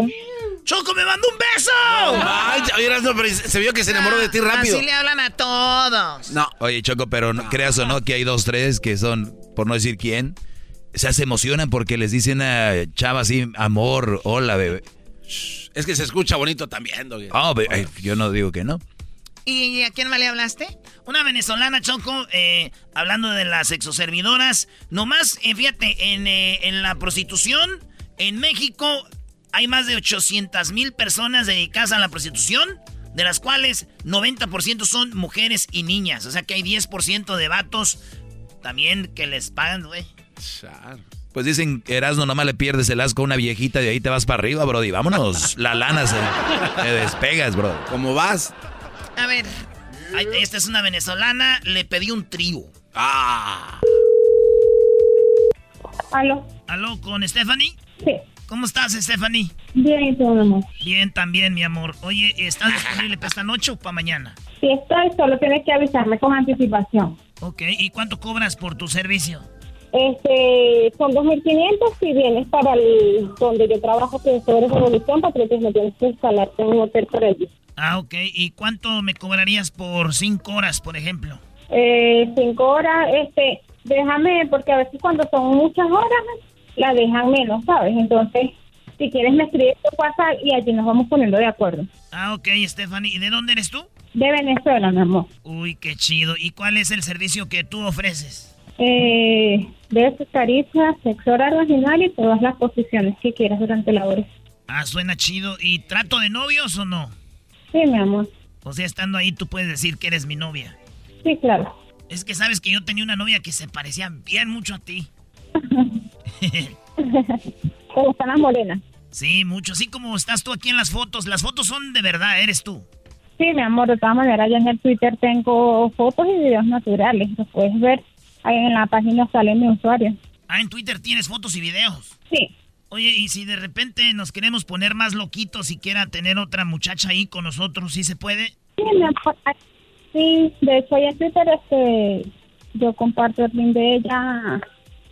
Speaker 2: ¡Choco, me mandó un beso!
Speaker 3: No, pero se vio que se enamoró de ti rápido.
Speaker 15: Así le hablan a todos.
Speaker 1: No. Oye, Choco, pero no, creas o no que hay dos, tres que son, por no decir quién, se, se emocionan porque les dicen a Chava así, amor, hola, bebé.
Speaker 3: Es que se escucha bonito también,
Speaker 1: Oh, yo no digo que no.
Speaker 15: ¿Y a quién más le hablaste?
Speaker 2: Una venezolana, Choco, eh, hablando de las exoservidoras. Nomás, eh, fíjate, en, eh, en, la prostitución, en México hay más de 800 mil personas dedicadas a la prostitución, de las cuales 90% son mujeres y niñas. O sea que hay 10% de vatos también que les pagan, güey.
Speaker 1: Pues dicen, Erasno, nomás le pierdes el asco a una viejita y de ahí te vas para arriba, brody. Vámonos, la lana se te despegas, bro.
Speaker 3: ¿Cómo vas?
Speaker 15: A ver.
Speaker 2: esta es una venezolana, le pedí un trío.
Speaker 3: Ah.
Speaker 23: ¿Aló?
Speaker 2: ¿Aló, con Stephanie?
Speaker 23: Sí.
Speaker 2: ¿Cómo estás, Stephanie?
Speaker 23: Bien, ¿y tú, amor?
Speaker 2: Bien, también, mi amor. Oye, ¿estás disponible para esta noche o para mañana?
Speaker 23: Sí, estoy, solo tienes que avisarme con anticipación.
Speaker 2: Ok, ¿y cuánto cobras por tu servicio?
Speaker 24: Este, son 2.500 si vienes para el, donde yo trabajo, que es sobre Revolución, Patriotismo, tienes que instalarte en un hotel por allí.
Speaker 2: Ah, ok. ¿Y cuánto me cobrarías por cinco horas, por ejemplo?
Speaker 24: Eh, cinco horas, este, déjame, porque a veces cuando son muchas horas, la dejan menos, ¿sabes? Entonces, si quieres me escribes por WhatsApp y allí nos vamos poniendo de acuerdo.
Speaker 2: Ah, ok, Stephanie. ¿Y de dónde eres tú?
Speaker 24: De Venezuela, mi amor.
Speaker 2: Uy, qué chido. ¿Y cuál es el servicio que tú ofreces?
Speaker 24: Eh, besos, caricias, sexo oral vaginal y todas las posiciones que quieras durante la hora.
Speaker 2: Ah, suena chido. ¿Y trato de novios o no?
Speaker 24: Sí, mi amor.
Speaker 2: O sea, estando ahí tú puedes decir que eres mi novia.
Speaker 24: Sí, claro.
Speaker 2: Es que sabes que yo tenía una novia que se parecía bien mucho a ti.
Speaker 24: ¿Cómo están las morenas?
Speaker 2: Sí, mucho. Así como estás tú aquí en las fotos. Las fotos son de verdad, eres tú.
Speaker 24: Sí, mi amor, de todas maneras, yo en el Twitter tengo fotos y videos naturales. Los puedes ver. Ahí en la página sale mi usuario.
Speaker 2: Ah, en Twitter tienes fotos y videos.
Speaker 24: Sí.
Speaker 2: Oye, y si de repente nos queremos poner más loquitos y quiera tener otra muchacha ahí con nosotros, ¿sí se puede?
Speaker 24: Sí, amor. Sí, de hecho, ahí en Twitter este, yo comparto el link de ella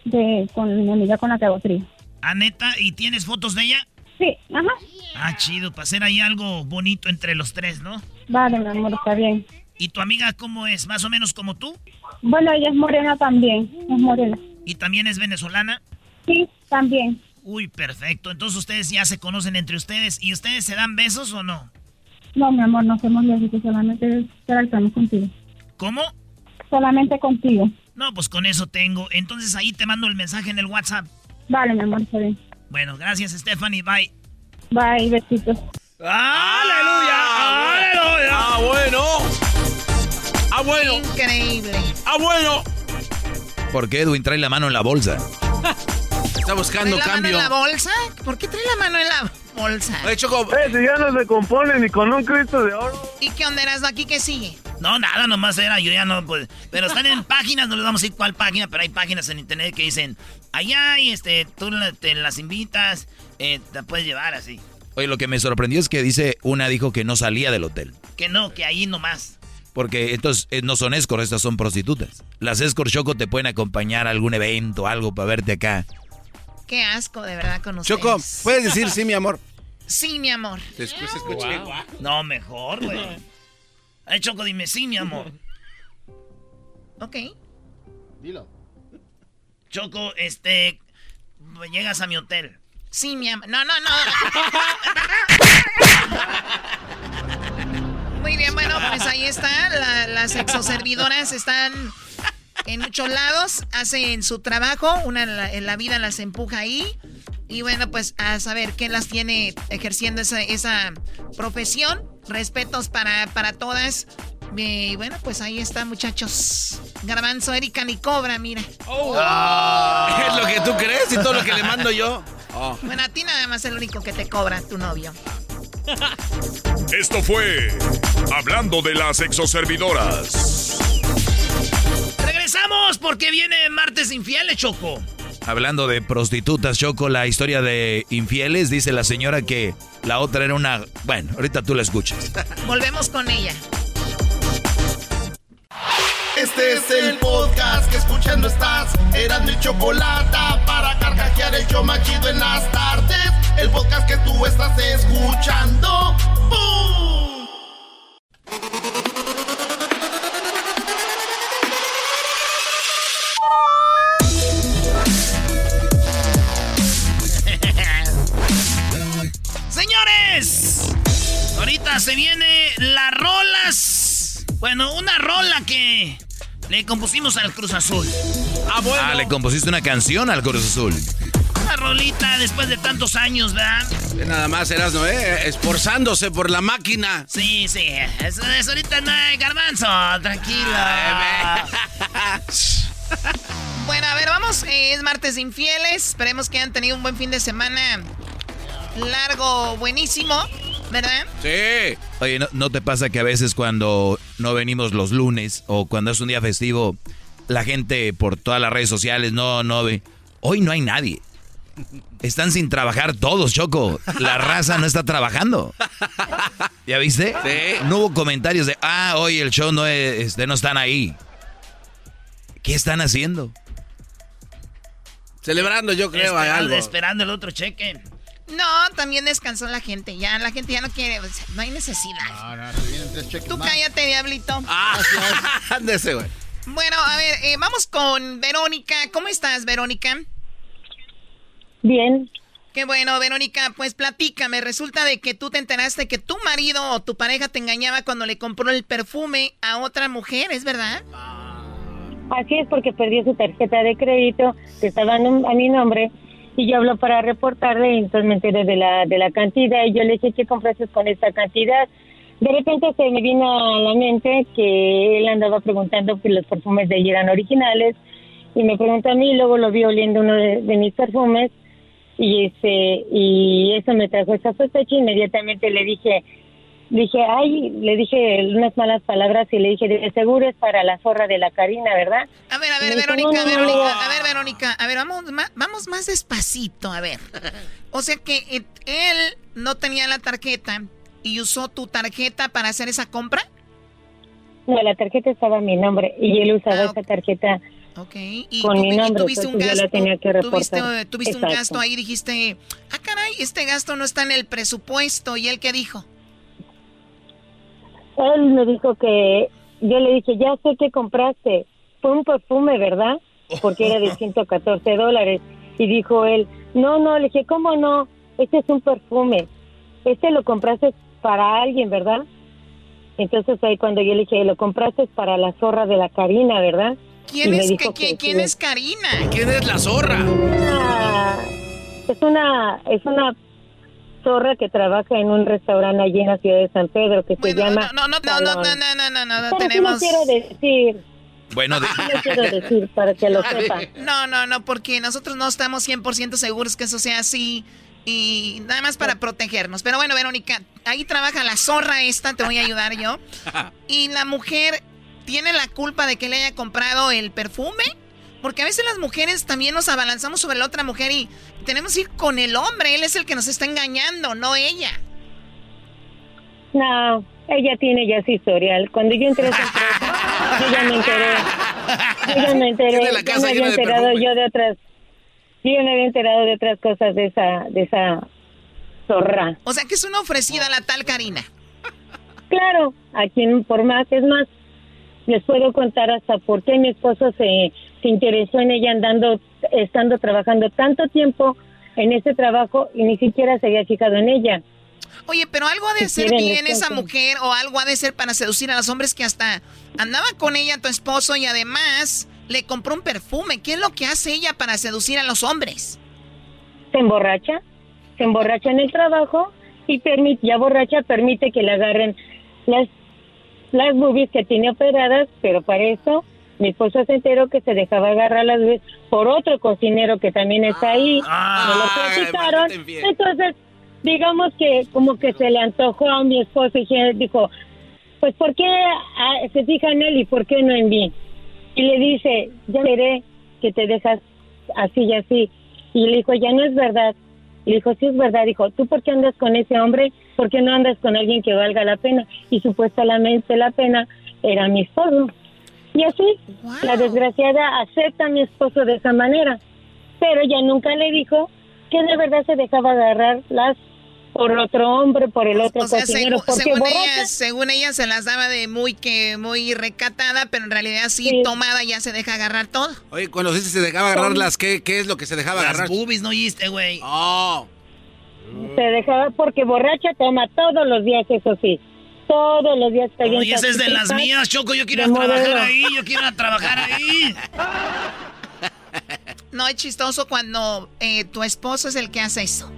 Speaker 24: de, con mi amiga con la que hago trío.
Speaker 2: Ah, neta, ¿y tienes fotos de ella?
Speaker 24: Sí, ajá.
Speaker 2: Ah, chido, para hacer ahí algo bonito entre los tres, ¿no?
Speaker 24: Vale, mi amor, está bien.
Speaker 2: ¿Y tu amiga cómo es? ¿Más o menos como tú?
Speaker 24: Bueno, ella es morena también, es morena.
Speaker 2: ¿Y también es venezolana?
Speaker 24: Sí, también.
Speaker 2: Uy, perfecto. Entonces ustedes ya se conocen entre ustedes. ¿Y ustedes se dan besos o no?
Speaker 24: No, mi amor, no hacemos besitos, solamente interactuamos contigo.
Speaker 2: ¿Cómo?
Speaker 24: Solamente contigo.
Speaker 2: No, pues con eso tengo. Entonces ahí te mando el mensaje en el WhatsApp.
Speaker 24: Vale, mi amor, está bien.
Speaker 2: Bueno, gracias, Stephanie. Bye.
Speaker 24: Bye, besitos.
Speaker 2: ¡Aleluya! ¡Aleluya!
Speaker 3: ¡Ah, bueno! ¡Ah, bueno!
Speaker 15: Increíble.
Speaker 3: ¡Ah, bueno!
Speaker 1: Porque Edwin trae la mano en la bolsa.
Speaker 3: Está buscando
Speaker 15: ¿Trae la
Speaker 3: cambio.
Speaker 15: mano en la bolsa? ¿Por qué trae la mano en la bolsa?
Speaker 3: Oye, Choco.
Speaker 23: Eh, si ya no se compone ni con un Cristo de oro.
Speaker 15: ¿Y qué onda eras aquí? ¿Qué sigue?
Speaker 2: No, nada, nomás era, yo ya no, pues. Pero están en páginas, no les vamos a decir cuál página, pero hay páginas en internet que dicen, allá y este, tú la- te las invitas, eh, te puedes llevar así.
Speaker 1: Oye, lo que me sorprendió es que dice, una dijo que no salía del hotel.
Speaker 2: Que no, que ahí nomás.
Speaker 1: Porque estos eh, no son escorts, estas son prostitutas. Las escorts Choco te pueden acompañar a algún evento, algo para verte acá.
Speaker 15: Qué asco, de verdad, con ustedes.
Speaker 3: Choco, puedes decir sí, mi amor.
Speaker 15: Sí, mi amor.
Speaker 3: Te escu- se escucha.
Speaker 2: No, mejor, güey. Ay, Choco, dime sí, mi amor.
Speaker 15: Ok.
Speaker 3: Dilo.
Speaker 2: Choco, este, llegas a mi hotel.
Speaker 15: Sí, mi amor. No, no, no. Muy bien, bueno, pues ahí está. La- las exoservidoras están en muchos lados, hacen su trabajo, una en la, en la vida las empuja ahí. Y bueno, pues a saber qué las tiene ejerciendo esa, esa profesión. Respetos para, para todas. Y bueno, pues ahí está, muchachos. Garbanzo, Erika ni cobra, mira.
Speaker 3: ¿Es lo que tú crees y todo lo que le mando yo? Oh.
Speaker 15: Bueno, a ti nada más el único que te cobra, tu novio.
Speaker 10: Esto fue Hablando de las exoservidoras.
Speaker 2: Regresamos porque viene martes infieles, Choco.
Speaker 1: Hablando de prostitutas, Choco, la historia de infieles, dice la señora que la otra era una... Bueno, ahorita tú la escuchas.
Speaker 15: Volvemos con ella.
Speaker 19: Este es el podcast que escuchando estás. Eran mi chocolate para carcajear
Speaker 2: le compusimos al Cruz Azul.
Speaker 3: Ah, bueno.
Speaker 1: Ah, le compusiste una canción al Cruz Azul.
Speaker 2: Una rolita después de tantos años, ¿verdad?
Speaker 3: Nada más eras, ¿no? Eh? Esforzándose por la máquina.
Speaker 2: Sí, sí. Eso, eso ahorita no hay garbanzo. Tranquilo.
Speaker 15: Bueno, a ver, vamos. es martes de infieles. Esperemos que hayan tenido un buen fin de semana. Largo, buenísimo. ¿Verdad?
Speaker 3: Sí.
Speaker 1: Oye, ¿no, no te pasa que a veces cuando no venimos los lunes o cuando es un día festivo, la gente por todas las redes sociales no, no ve? Hoy no hay nadie. Están sin trabajar todos, Choco. La raza no está trabajando. ¿Ya viste?
Speaker 3: Sí.
Speaker 1: No hubo comentarios de, ah, hoy el show no, es, este, no están ahí. ¿Qué están haciendo?
Speaker 3: Celebrando, yo creo,
Speaker 2: Esperando,
Speaker 3: algo.
Speaker 2: esperando el otro cheque.
Speaker 15: No, también descansó la gente. Ya, la gente ya no quiere. o sea, no hay necesidad. Tú cállate, diablito.
Speaker 3: Ah, ándese, güey.
Speaker 15: Bueno, a ver, eh, vamos con Verónica. ¿Cómo estás, Verónica?
Speaker 22: Bien.
Speaker 15: Qué bueno, Verónica, pues platícame. Resulta de que tú te enteraste que tu marido o tu pareja te engañaba cuando le compró el perfume a otra mujer, ¿es verdad?
Speaker 22: Así es porque perdió su tarjeta de crédito que estaba a mi nombre y yo hablo para reportarle entonces me enteré de la, de la cantidad y yo le dije, ¿qué compraste con esta cantidad? De repente se me vino a la mente que él andaba preguntando que los perfumes de ella eran originales y me preguntó a mí y luego lo vi oliendo uno de, de mis perfumes y este y eso me trajo esa sospecha inmediatamente le dije dije ay le dije unas malas palabras y le dije de seguro es para la zorra de la Karina verdad
Speaker 15: A ver, a ver,
Speaker 22: dijo,
Speaker 15: Verónica,
Speaker 22: "No, no, no,
Speaker 15: Verónica,
Speaker 22: no".
Speaker 15: a ver, Verónica, a ver, vamos más, vamos más despacito, a ver. O sea que eh, él no tenía la tarjeta y usó tu tarjeta para hacer esa compra.
Speaker 22: no la tarjeta estaba a mi nombre y él usaba esa tarjeta
Speaker 15: y
Speaker 22: con
Speaker 15: tú-
Speaker 22: mi
Speaker 15: y
Speaker 22: nombre
Speaker 15: tuviste un
Speaker 22: entonces yo la tenía que reportar
Speaker 15: tuviste un gasto ahí, dijiste, ah, caray, este gasto no está en el presupuesto. ¿Y él qué dijo?
Speaker 22: Él me dijo que yo le dije ya sé que compraste fue un perfume verdad porque era de 114 dólares. Y dijo él no no le dije cómo no este es un perfume. Este lo compraste para alguien verdad entonces ahí cuando yo le dije lo compraste para la zorra de la Karina verdad
Speaker 15: ¿Quién es,
Speaker 22: dijo
Speaker 15: que- quién,
Speaker 22: que
Speaker 15: quién
Speaker 22: sí.
Speaker 15: es Karina?
Speaker 3: ¿Quién es la zorra?
Speaker 22: Una- es una es una zorra que trabaja en un restaurante allí en la ciudad de San Pedro que se llama
Speaker 15: No, no, no, no, no, no, no, no, no, no, tenemos...
Speaker 22: quiero decir
Speaker 1: Bueno, de-
Speaker 22: quiero decir para que lo sepan
Speaker 15: No, no, no, porque nosotros no estamos 100% seguros que eso sea así y nada más para protegernos. Pero bueno, Verónica, ahí trabaja la zorra esta, te voy a ayudar yo. Y la mujer tiene la culpa de que le haya comprado el perfume. Porque a veces las mujeres también nos abalanzamos sobre la otra mujer y tenemos que ir con el hombre. Él es el que nos está engañando, no ella.
Speaker 22: No, ella tiene ya su historial. Cuando yo entré a esa empresa, yo ya me enteré. Yo ya me enteré.
Speaker 3: La casa
Speaker 22: me había enterado yo de otras. Yo ya me había enterado de otras cosas de esa, de esa zorra.
Speaker 15: O sea que es una ofrecida a la tal Karina.
Speaker 22: Claro, a quien por más, es más, les puedo contar hasta por qué mi esposo se, se interesó en ella andando, estando trabajando tanto tiempo en ese trabajo y ni siquiera se había fijado en ella.
Speaker 15: Oye, pero algo ha de ser bien esa
Speaker 22: entonces.
Speaker 15: mujer o algo ha de ser para seducir a los hombres que hasta andaba con ella tu esposo y además le compró un perfume. ¿Qué es lo que hace ella para seducir a los hombres?
Speaker 22: se emborracha, se emborracha en el trabajo y permite, ya borracha permite que le agarren las las boobies que tiene operadas, pero para eso mi esposo se enteró que se dejaba agarrar las boobies por otro cocinero que también está ahí, me lo platicaron, entonces digamos que como que se le antojó a mi esposo y dijo, pues ¿por qué ah, se fija en él y por qué no en mí? Y le dice, ya veré que te dejas así y así. Y le dijo, ya no es verdad. Le dijo, sí es verdad. Dijo, ¿tú por qué andas con ese hombre? ¿Por qué no andas con alguien que valga la pena? Y supuestamente la pena era mi esposo. Y así, la desgraciada acepta a mi esposo de esa manera. Pero ya nunca le dijo que de verdad se dejaba agarrar las por otro hombre, por el otro
Speaker 15: O sea,
Speaker 22: cocinero,
Speaker 15: segu-
Speaker 22: porque
Speaker 15: según, ella, según ella se las daba de muy que muy recatada, pero en realidad sí,
Speaker 22: Sí.
Speaker 15: tomada ya se deja agarrar todo.
Speaker 3: Oye, cuando dices se dejaba agarrar las, ¿qué, ¿qué es lo que se dejaba
Speaker 2: Las
Speaker 3: agarrar?
Speaker 2: boobies no oíste, güey.
Speaker 3: Oh.
Speaker 22: Se dejaba porque borracha toma todos los días, eso sí. Todos los días bien
Speaker 2: Oye, esa es de las mías, Choco. Yo quiero trabajar
Speaker 22: modelo.
Speaker 2: ahí. Yo quiero trabajar ahí.
Speaker 15: No es chistoso cuando eh, tu esposo es el que hace eso.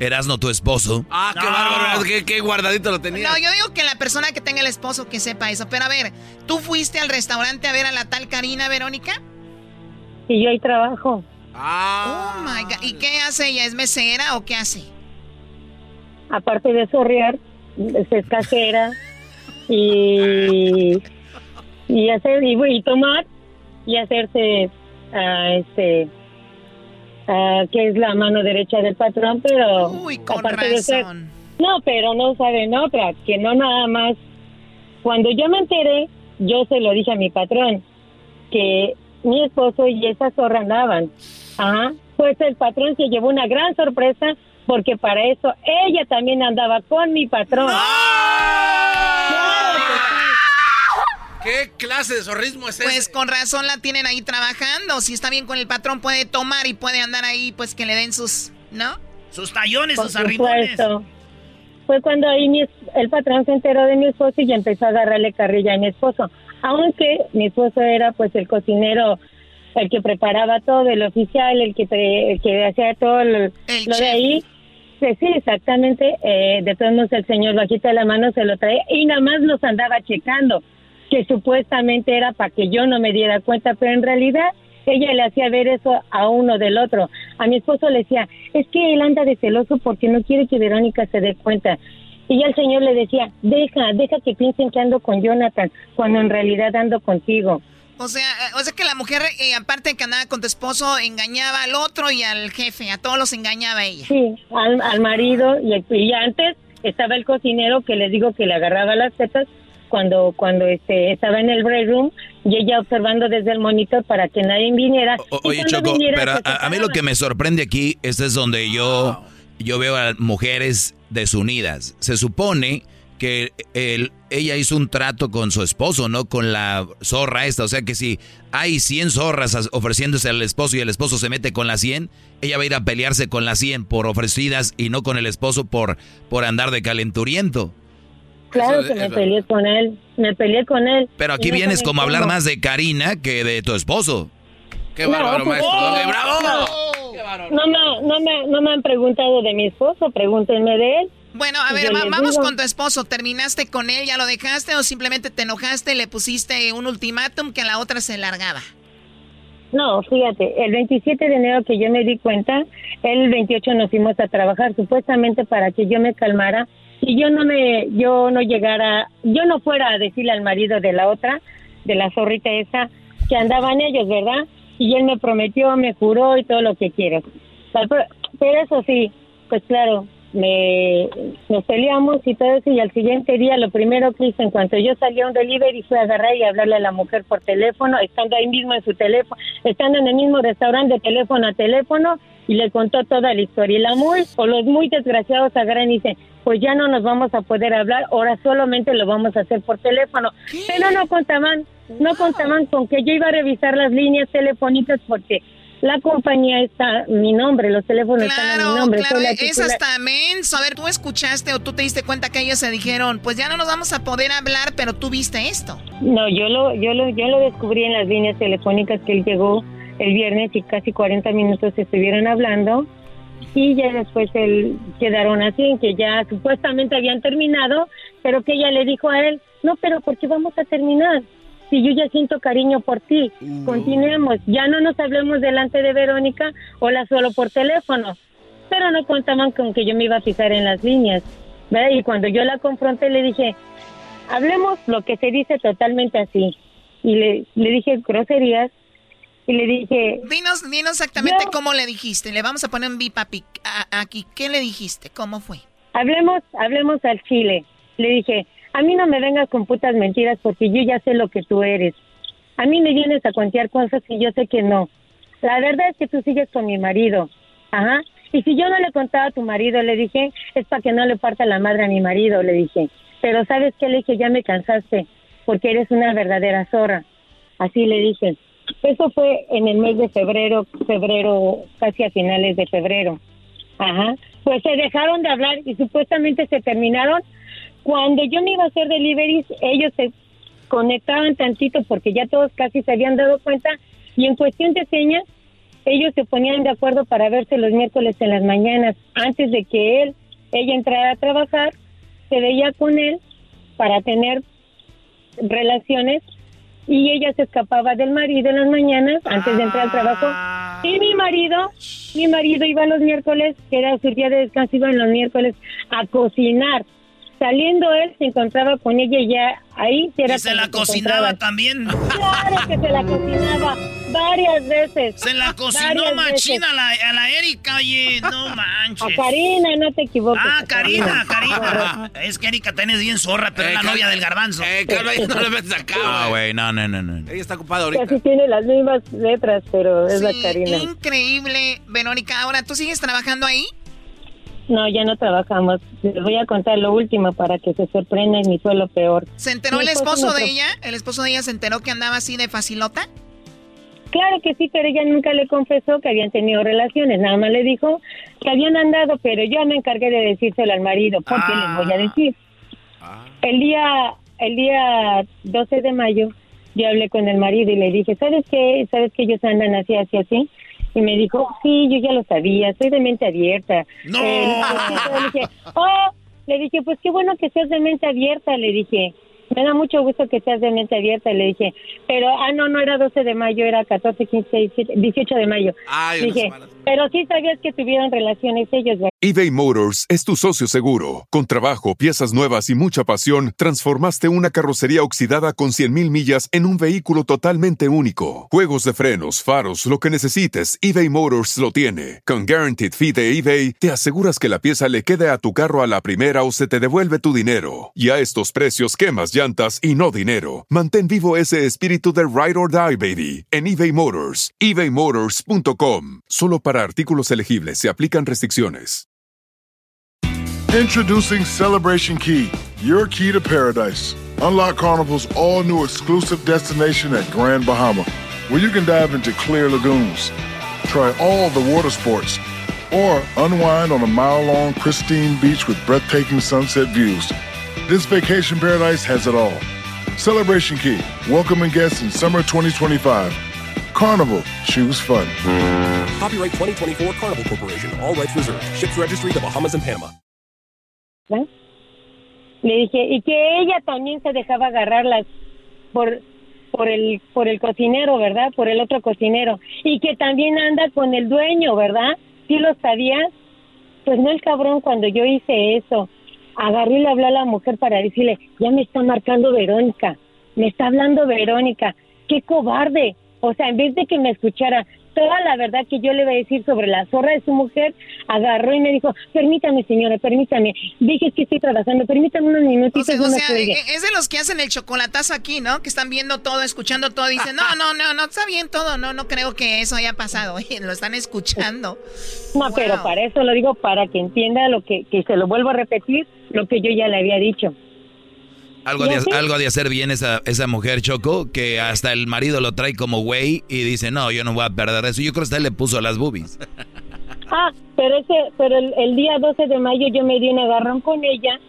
Speaker 1: Erasno, tu esposo.
Speaker 3: Ah, qué bárbaro, qué, qué guardadito lo tenía.
Speaker 15: No, yo digo que la persona que tenga el esposo que sepa eso. Pero a ver, ¿tú fuiste al restaurante a ver a la tal Karina, Verónica?
Speaker 22: Y yo ahí trabajo.
Speaker 3: Ah.
Speaker 15: Oh my God. ¿Y qué hace ella? ¿Es mesera o qué hace?
Speaker 22: Aparte de sorrear, es casera y, y hacer y, y tomar y hacerse ah, este ah, que es la mano derecha del patrón, pero
Speaker 15: Uy, con
Speaker 22: aparte de ser no, pero no saben otra, que no nada más. Cuando yo me enteré, yo se lo dije a mi patrón que mi esposo y esa zorra andaban Ajá. Pues el patrón se llevó una gran sorpresa porque para eso ella también andaba con mi patrón.
Speaker 3: ¿Qué clase de zorrismo es
Speaker 15: Pues con razón la tienen ahí trabajando. Si está bien con el patrón, puede tomar y puede andar ahí, pues que le den sus, ¿no?
Speaker 2: Sus tallones,
Speaker 22: Por
Speaker 2: sus
Speaker 22: supuesto. Fue cuando ahí mi es- el patrón se enteró de mi esposo y empezó a agarrarle carrilla a mi esposo. Aunque mi esposo era pues el cocinero, el que preparaba todo, el oficial, el que, el que hacía todo lo, lo de ahí. Sí, exactamente. Eh, de todos modos el señor bajita de la mano se lo traía y nada más los andaba checando, que supuestamente era para que yo no me diera cuenta, pero en realidad ella le hacía ver eso a uno del otro. A mi esposo le decía, es que él anda de celoso porque no quiere que Verónica se dé cuenta. Y ya el señor le decía, deja, deja que piensen que ando con Jonathan, cuando en realidad ando contigo.
Speaker 15: O sea, o sea que la mujer, eh, aparte de que andaba con tu esposo, engañaba al otro y al jefe, a todos los engañaba ella.
Speaker 22: Sí, al, al marido y, y antes estaba el cocinero que les digo que le agarraba las tetas cuando cuando este estaba en el break room y ella observando desde el monitor para que nadie viniera.
Speaker 1: O- oye, Choco,
Speaker 22: viniera,
Speaker 1: pero a, a mí lo que me sorprende aquí, este es donde yo, yo veo a mujeres desunidas. Se supone que el, ella hizo un trato con su esposo, no con la zorra esta. O sea que si hay 100 zorras as- ofreciéndose al esposo y el esposo se mete con la 100, ella va a ir a pelearse con las 100 por ofrecidas y no con el esposo por, por andar de calenturiento.
Speaker 22: Claro
Speaker 1: Eso-
Speaker 22: que me peleé con él, me peleé con él.
Speaker 1: Pero aquí vienes como a hablar más de Karina que de tu esposo.
Speaker 3: Qué
Speaker 22: No,
Speaker 3: bárbaro,
Speaker 22: pues,
Speaker 3: maestro. Doggy, ¡Bravo!
Speaker 22: no. No me, no, me, no me han preguntado de mi esposo, pregúntenme de él.
Speaker 15: Bueno, a ver, va- vamos
Speaker 22: digo,
Speaker 15: con tu esposo. ¿Terminaste con él, ya lo dejaste o simplemente te enojaste y le pusiste un ultimátum que a la otra se largaba?
Speaker 22: No, fíjate, el 27 de enero que yo me di cuenta, el 28 nos fuimos a trabajar supuestamente para que yo me calmara y yo no me, yo no llegara, yo no fuera a decirle al marido de la otra, de la zorrita esa, que andaban ellos, ¿verdad? Y él me prometió, me juró y todo lo que quieras. Pero eso sí, pues claro, me, nos peleamos y todo eso y al siguiente día lo primero que hice en cuanto yo salí a un delivery fue agarrar y hablarle a la mujer por teléfono, estando ahí mismo en su teléfono, estando en el mismo restaurante teléfono a teléfono y le contó toda la historia. Y la muy, o los muy desgraciados agarran y dicen, pues ya no nos vamos a poder hablar, ahora solamente lo vamos a hacer por teléfono. Pero no contaban, no contaban con que yo iba a revisar las líneas telefónicas porque la compañía está mi nombre, los teléfonos están a mi nombre.
Speaker 15: Claro,
Speaker 22: soy la
Speaker 15: es
Speaker 22: titular.
Speaker 15: hasta menso. A ver, tú escuchaste o tú te diste cuenta que ellos se dijeron, pues ya no nos vamos a poder hablar, pero tú viste esto.
Speaker 22: No, yo lo, yo lo, yo lo descubrí en las líneas telefónicas que él llegó el viernes y casi 40 minutos estuvieron hablando y ya después él quedaron así, en que ya supuestamente habían terminado, pero que ella le dijo a él, no, pero ¿por qué vamos a terminar? Si yo ya siento cariño por ti, continuemos, ya no nos hablemos delante de Verónica, hola solo por teléfono, pero no contaban con que yo me iba a fijar en las líneas, ¿verdad? Y cuando yo la confronté le dije, hablemos lo que se dice totalmente así. Y le, le dije groserías y le dije...
Speaker 15: Dinos, dinos exactamente cómo le dijiste. Le vamos a poner un bip aquí. ¿Qué le dijiste? ¿Cómo fue?
Speaker 22: Hablemos, hablemos al chile. Le dije, a mí no me vengas con putas mentiras porque yo ya sé lo que tú eres. A mí me vienes a cuentear cosas y yo sé que no. La verdad es que tú sigues con mi marido. Ajá. Y si yo no le contaba a tu marido, le dije, es para que no le parta la madre a mi marido, le dije. Pero ¿sabes qué? Le dije, ya me cansaste porque eres una verdadera zorra. Así le dije. Eso fue en el mes de febrero, febrero, casi a finales de febrero. Ajá. Pues se dejaron de hablar y supuestamente se terminaron. Cuando yo me iba a hacer deliveries, ellos se conectaban tantito porque ya todos casi se habían dado cuenta y en cuestión de señas, ellos se ponían de acuerdo para verse los miércoles en las mañanas. Antes de que él, ella entrara a trabajar, se veía con él para tener relaciones y ella se escapaba del marido en las mañanas antes de entrar al trabajo y mi marido mi marido iba los miércoles que era su día de descanso iba los miércoles a cocinar Saliendo él se encontraba con ella y ya ahí se era
Speaker 2: Y se la cocinaba también.
Speaker 22: Claro que se la cocinaba varias veces.
Speaker 2: Se la cocinó machina a la, a la Erika, oye, no manches.
Speaker 22: A Karina, no te equivoques.
Speaker 2: Ah, Karina, Karina. Es que Erika tenés bien zorra, pero es la novia del garbanzo.
Speaker 3: Eh, ahí no le metes acá,
Speaker 1: No, güey, no, no, no, no.
Speaker 3: Ella está ocupada ahorita.
Speaker 22: Casi tiene las mismas letras, pero es la Karina.
Speaker 15: Increíble, Verónica. Ahora, ¿tú sigues trabajando ahí?
Speaker 22: No, ya no trabajamos. Les voy a contar lo último para que se sorprendan y fue lo peor.
Speaker 15: ¿Se enteró el esposo de ella? ¿El esposo de ella se enteró que andaba así de facilota?
Speaker 22: Claro que sí, pero ella nunca le confesó que habían tenido relaciones. Nada más le dijo que habían andado, pero yo me encargué de decírselo al marido. ¿Por qué les voy a decir? El día, el día 12 de mayo, yo hablé con el marido y le dije, ¿sabes qué? ¿Sabes que ellos andan así, así, así? Y me dijo, sí, yo ya lo sabía, soy de mente abierta.
Speaker 2: ¡No!
Speaker 22: Eh, le dije, oh, le dije, pues qué bueno que seas de mente abierta, le dije. Me da mucho gusto que seas de mente abierta, le dije. Pero, ah, no, no era 12 de mayo, era 14, 15, 17, 18 de mayo.
Speaker 3: Ay,
Speaker 22: dije, pero sí sabías que tuvieron relaciones ellos, ¿verdad?
Speaker 25: eBay Motors es tu socio seguro. Con trabajo, piezas nuevas y mucha pasión, transformaste una carrocería oxidada con 100.000 millas en un vehículo totalmente único. Juegos de frenos, faros, lo que necesites, eBay Motors lo tiene. Con Guaranteed Fee de eBay, te aseguras que la pieza le quede a tu carro a la primera o se te devuelve tu dinero. Y a estos precios, quemas llantas y no dinero. Mantén vivo ese espíritu de Ride or Die, baby, en eBay Motors. ebaymotors.com. Solo para artículos elegibles se aplican restricciones.
Speaker 26: Introducing Celebration Key, your key to paradise. Unlock Carnival's all new exclusive destination at Grand Bahama, where you can dive into clear lagoons, try all the water sports, or unwind on a mile long, pristine beach with breathtaking sunset views. This vacation paradise has it all. Celebration Key, welcoming guests in summer 2025. Carnival, choose fun.
Speaker 27: Copyright 2024 Carnival Corporation. All rights reserved. Ships registry the Bahamas and Panama.
Speaker 22: Le dije, y que ella también se dejaba agarrarlas por por el por el cocinero, ¿verdad? Por el otro cocinero y que también anda con el dueño, ¿verdad? ¿Sí lo sabías? Pues no el cabrón cuando yo hice eso. Agarré y le habló a la mujer para decirle, ya me está marcando Verónica, me está hablando Verónica, qué cobarde. O sea, en vez de que me escuchara toda la verdad que yo le iba a decir sobre la zorra de su mujer, agarró y me dijo, permítame señora, permítame, dije que estoy trabajando, permítame unos
Speaker 15: O
Speaker 22: minutitos.
Speaker 15: sea,
Speaker 22: no
Speaker 15: o
Speaker 22: me
Speaker 15: sea,
Speaker 22: cuelgue".
Speaker 15: e- es de los que hacen el chocolatazo aquí, ¿no? Que están viendo todo, escuchando todo, dicen, no, no, no, no, está bien todo, no, no creo que eso haya pasado, Oye, lo están escuchando.
Speaker 22: No, pero para eso lo digo, para que entienda lo que, que se lo vuelvo a repetir, lo que yo ya le había dicho.
Speaker 1: Algo
Speaker 22: ¿Y
Speaker 1: de, algo de hacer bien esa, esa mujer, Choco, que hasta el marido lo trae como güey y dice, no, yo no voy a perder eso. Yo creo que él le puso las boobies.
Speaker 22: Ah, pero ese, pero el, el día 12 de mayo yo me di un agarrón con ella.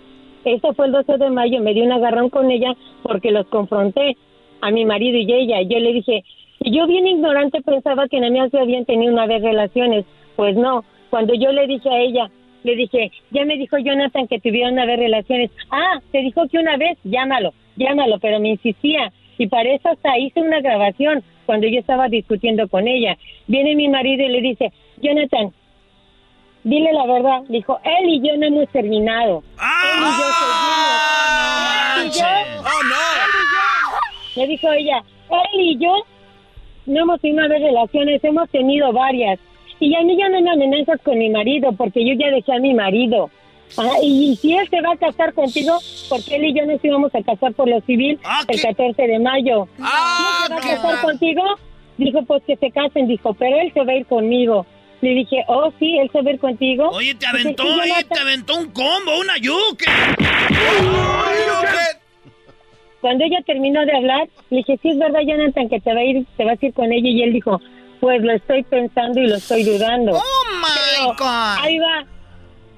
Speaker 22: Ese fue el 12 de mayo, me di un agarrón con ella porque los confronté a mi marido y ella. Y yo le dije, yo bien ignorante pensaba que nada más habían tenido una vez relaciones. Pues no, cuando yo le dije a ella, le dije, ya me dijo Jonathan que tuvieron una vez relaciones. Ah, te dijo que una vez, llámalo, llámalo, pero me insistía. Y para eso hasta hice una grabación cuando yo estaba discutiendo con ella. Viene mi marido y le dice, Jonathan, dile la verdad. Dijo, él y yo no hemos terminado. Él y yo seguimos. Y yo-
Speaker 3: ¡Oh, no!
Speaker 22: él y yo- Le dijo ella, él y yo no hemos tenido relaciones, hemos tenido varias. Y a mí ya no me amenazas con mi marido, porque yo ya dejé a mi marido. Ah, y, si él se va a casar contigo, porque él y yo nos íbamos a casar por lo civil el 14 de mayo. ¿Y él se va a casar contigo? Dijo, pues que se casen, dijo, pero él se va a ir conmigo. Le dije, oh, sí, él se va a ir contigo.
Speaker 2: Oye, te
Speaker 22: Dice,
Speaker 2: aventó,
Speaker 22: "Sí,
Speaker 2: ahí,
Speaker 22: Jonathan".
Speaker 2: te aventó un combo, una yuque.
Speaker 22: Cuando ella terminó de hablar, le dije, sí es verdad, Jonathan, que te va a ir, te vas a ir con ella. Y él dijo, pues lo estoy pensando y lo estoy dudando.
Speaker 15: Oh my God.
Speaker 22: Ahí va.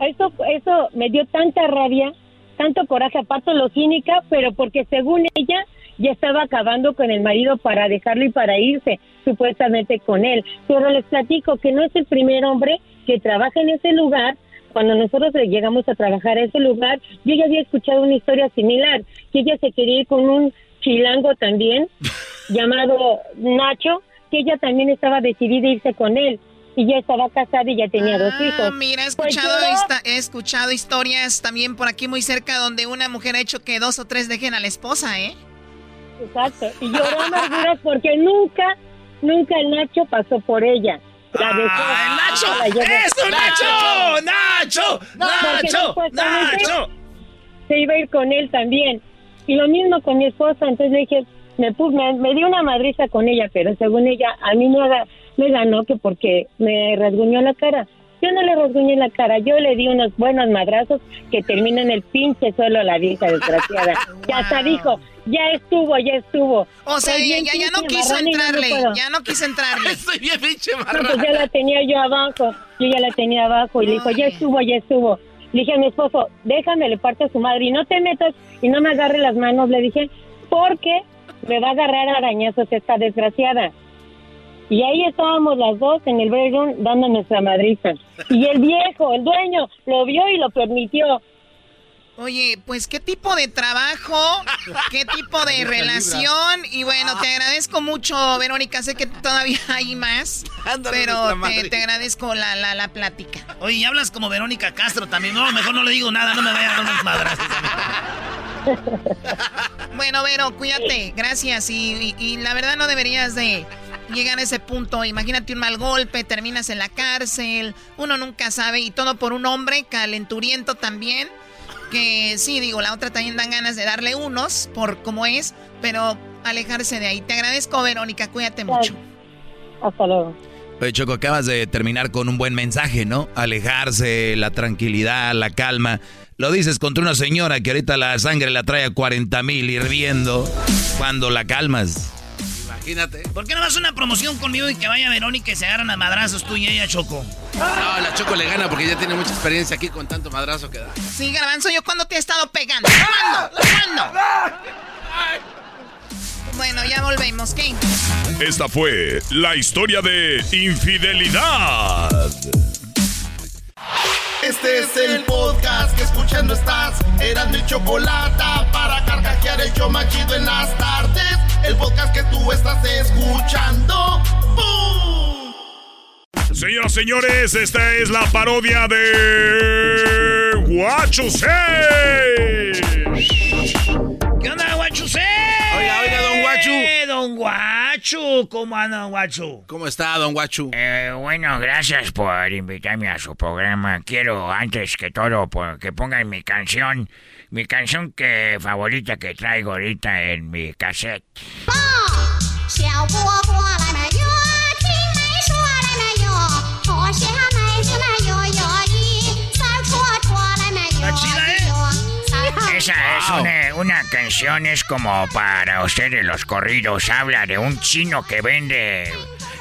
Speaker 22: Eso, eso me dio tanta rabia, tanto coraje, aparte lo cínica, pero porque según ella ya estaba acabando con el marido para dejarlo y para irse, supuestamente con él. Pero les platico que no es el primer hombre que trabaja en ese lugar. Cuando nosotros llegamos a trabajar a ese lugar, yo ya había escuchado una historia similar, que ella se quería ir con un chilango también, llamado Nacho, que ella también estaba decidida a irse con él. y ya estaba casada y ya tenía dos
Speaker 15: Ah,
Speaker 22: hijos.
Speaker 15: Mira, he
Speaker 22: Pues
Speaker 15: escuchado, he escuchado historias también por aquí muy cerca donde una mujer ha hecho que dos o tres dejen a la esposa, ¿eh?
Speaker 22: Exacto. Y lloró amarguras porque nunca, nunca el Nacho pasó por ella. La dejó.
Speaker 2: ¡Ah, Nacho!
Speaker 22: La.
Speaker 2: ¡Eso, Nacho! ¡Nacho! ¡Nacho! ¡Nacho!
Speaker 22: Se iba a ir con él también. Y lo mismo con mi esposa. Entonces le dije, me, me, me di una madriza con ella, pero según ella, a mí me, me ganó que porque me rasguñó la cara. Yo no le rasguñé la cara, yo le di unos buenos madrazos que terminan el pinche suelo a la vieja desgraciada. Ya hasta dijo, ya estuvo, ya estuvo.
Speaker 15: O sea, ya, ya, ya no quiso
Speaker 22: marrana no
Speaker 15: entrarle, ya no quiso entrarle.
Speaker 3: Estoy bien pinche
Speaker 22: No, pues ya la tenía yo abajo, yo ya la tenía abajo y le dijo, ya estuvo, ya estuvo. Le dije a mi esposo, déjame, le parto a su madre y no te metas y no me agarre las manos, le dije, porque me va a agarrar a arañazos esta desgraciada. Y ahí estábamos las dos en el bedroom dando nuestra madriza. Y el viejo, el dueño, lo vio y lo permitió.
Speaker 15: Oye, pues qué tipo de trabajo, qué tipo de relación y bueno, te agradezco mucho, Verónica, sé que todavía hay más, pero te, te agradezco la, la, la plática.
Speaker 2: Oye, y hablas como Verónica Castro también. No, mejor no le digo nada, no me vaya a dar madrazos.
Speaker 15: Bueno, Vero, cuídate, gracias y, y- y la verdad no deberías de llegar a ese punto, imagínate un mal golpe, terminas en la cárcel, uno nunca sabe y todo por un hombre calenturiento también. Que sí, digo, la otra también dan ganas de darle unos por cómo es, pero alejarse de ahí. Te agradezco, Verónica, cuídate mucho.
Speaker 22: Hasta luego.
Speaker 1: Oye, Choco, acabas de terminar con un buen mensaje, ¿no? Alejarse, la tranquilidad, la calma. Lo dices contra una señora que ahorita la sangre la trae a 40 mil hirviendo. Cuando la calmas.
Speaker 3: Imagínate.
Speaker 2: ¿Por qué no vas a una promoción conmigo y que vaya Verónica y se agarran a madrazos tú y ella, Choco?
Speaker 3: No, la Choco le gana porque ya tiene mucha experiencia aquí con tanto madrazo que da.
Speaker 15: Sí, Garbanzo, ¿yo cuándo te he estado pegando? ¿Cuándo? ¿Cuándo? Bueno, ya volvemos, ¿qué?
Speaker 10: Esta fue la historia de infidelidad.
Speaker 19: Este es el podcast que escuchando estás. Eran mi chocolate para carcajear el yo machido en las tardes. El podcast que tú estás escuchando. ¡Bum!
Speaker 10: Señoras, señores, esta es la parodia de Guachusei.
Speaker 3: Guachu,
Speaker 2: ¿cómo anda, don Guachu?
Speaker 3: ¿Cómo está, don Guachu?
Speaker 28: Eh, bueno, gracias por invitarme a su programa. Quiero, antes que todo, por- que pongan mi canción, mi canción que favorita que traigo ahorita en mi cassette.
Speaker 29: 小三
Speaker 28: Esa es una, una canción, es como para ustedes los corridos. Habla de un chino que vende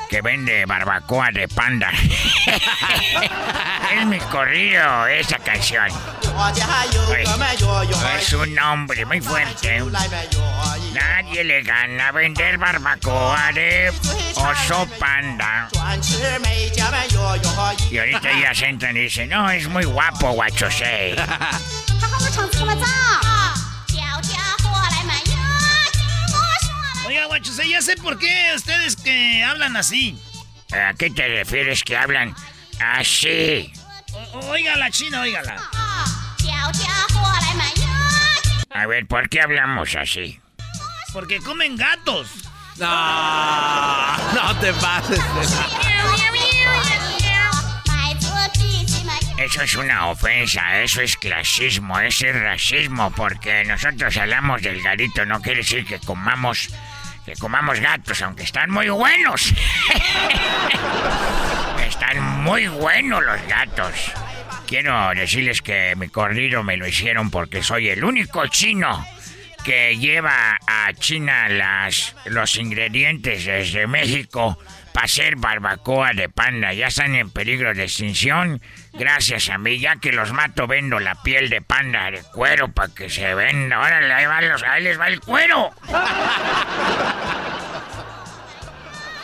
Speaker 28: que vende barbacoa de panda. es mi corrido esa canción. Es un nombre muy fuerte. Nadie le gana vender barbacoa de oso panda. Y ahorita ya se entran y dicen, no, es muy guapo, guachosei.
Speaker 29: 他和我唱这么早，叫家伙来没哟，听我说。
Speaker 2: Oiga, Guachusé, ya sé por qué ustedes que hablan así.
Speaker 28: ¿A qué te refieres que hablan así?
Speaker 2: O- oiga la china, óigala.
Speaker 29: 叫家伙来没哟，
Speaker 28: A ver, ¿por qué hablamos así?
Speaker 2: Porque comen gatos.
Speaker 3: No, no te pases.
Speaker 28: Eso es una ofensa, eso es clasismo, eso es racismo, porque nosotros hablamos del garito, no quiere decir que comamos, que comamos gatos, aunque están muy buenos. están muy buenos los gatos. Quiero decirles que mi corrido me lo hicieron porque soy el único chino que lleva a China las, los ingredientes desde México para hacer barbacoa de panda. Ya están en peligro de extinción Gracias a mí, ya que los mato, vendo la piel de panda de cuero para que se venda. Ahora ahí, va los- ahí les va el cuero.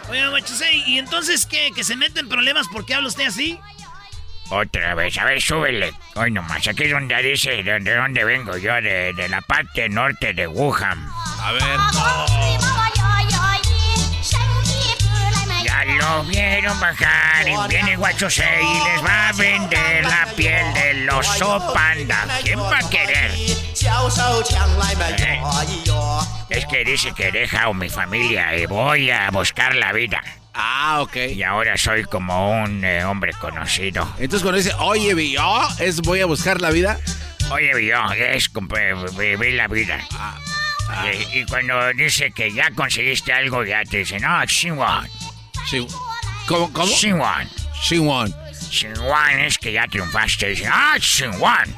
Speaker 2: Oiga, Guachusé, ¿y entonces qué? ¿Que se meten problemas porque habla usted así?
Speaker 28: Otra vez, a ver, súbele. Hoy nomás, aquí es donde dice de, de dónde vengo yo, de, de la parte norte de Wuhan.
Speaker 3: A ver.
Speaker 29: 我
Speaker 28: lo vieron bajar y viene Guachose y les va a vender la piel del oso panda. ¿Quién va a querer? Eh, Es que dice que he dejado mi familia y voy a buscar la vida.
Speaker 3: Ah, ok.
Speaker 28: Y ahora soy como un eh, hombre conocido.
Speaker 3: Entonces cuando dice, oye, Villó, es voy a buscar la vida.
Speaker 28: Oye, Villó, es eh, vivir la vida. Y, y cuando dice que ya conseguiste algo, ya te dicen, no, Xinguan.
Speaker 3: ¿Cómo? ¿Cómo?
Speaker 28: Xinguan.
Speaker 3: Xinguan.
Speaker 28: Xinguan es que ya triunfaste. Ah, Xinguan.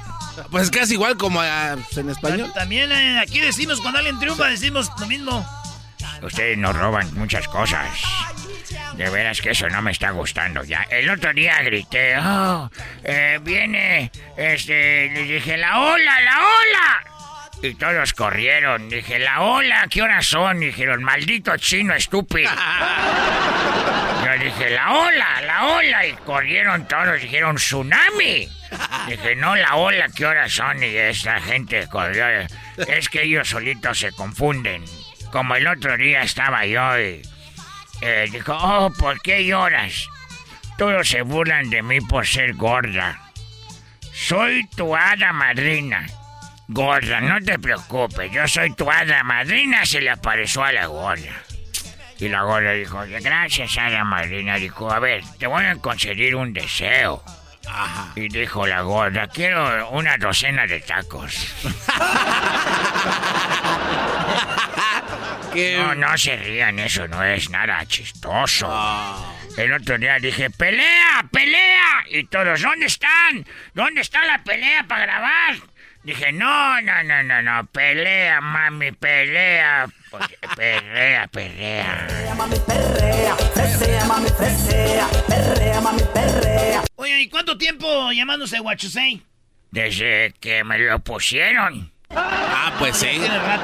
Speaker 3: Pues es casi igual como ah, en español.
Speaker 2: También eh, aquí decimos cuando alguien triunfa, decimos lo mismo.
Speaker 28: Ustedes nos roban muchas cosas. De veras que eso no me está gustando ya. El otro día grité, oh, eh, viene, este, les dije, la ola, la ola. Y todos corrieron. Dije, la ola, ¿qué horas son? Dijeron, maldito chino estúpido. Yo dije, la ola, la ola. Y corrieron todos, dijeron, tsunami. Dije, no, la ola, ¿qué horas son? Y esa gente corrió. Es que ellos solitos se confunden. Como el otro día estaba yo y eh, dijo, oh, ¿por qué lloras? Todos se burlan de mí por ser gorda. Soy tu hada madrina. Gorda, no te preocupes, yo soy tu hada madrina, se le apareció a la gorda. Y la gorda dijo, gracias hada madrina. Dijo, a ver, te voy a conceder un deseo. Y dijo la gorda, quiero una docena de tacos. No, no se rían, eso no es nada chistoso. El otro día dije, pelea, pelea. Y todos, ¿dónde están? ¿Dónde está la pelea para grabar? Dije, no, no, no, no, no, pelea, mami, pelea. Pues, pelea, pelea.
Speaker 2: Oye, ¿y cuánto tiempo llamándose Guachusei?
Speaker 28: Desde que me lo pusieron.
Speaker 3: Ah, pues sí.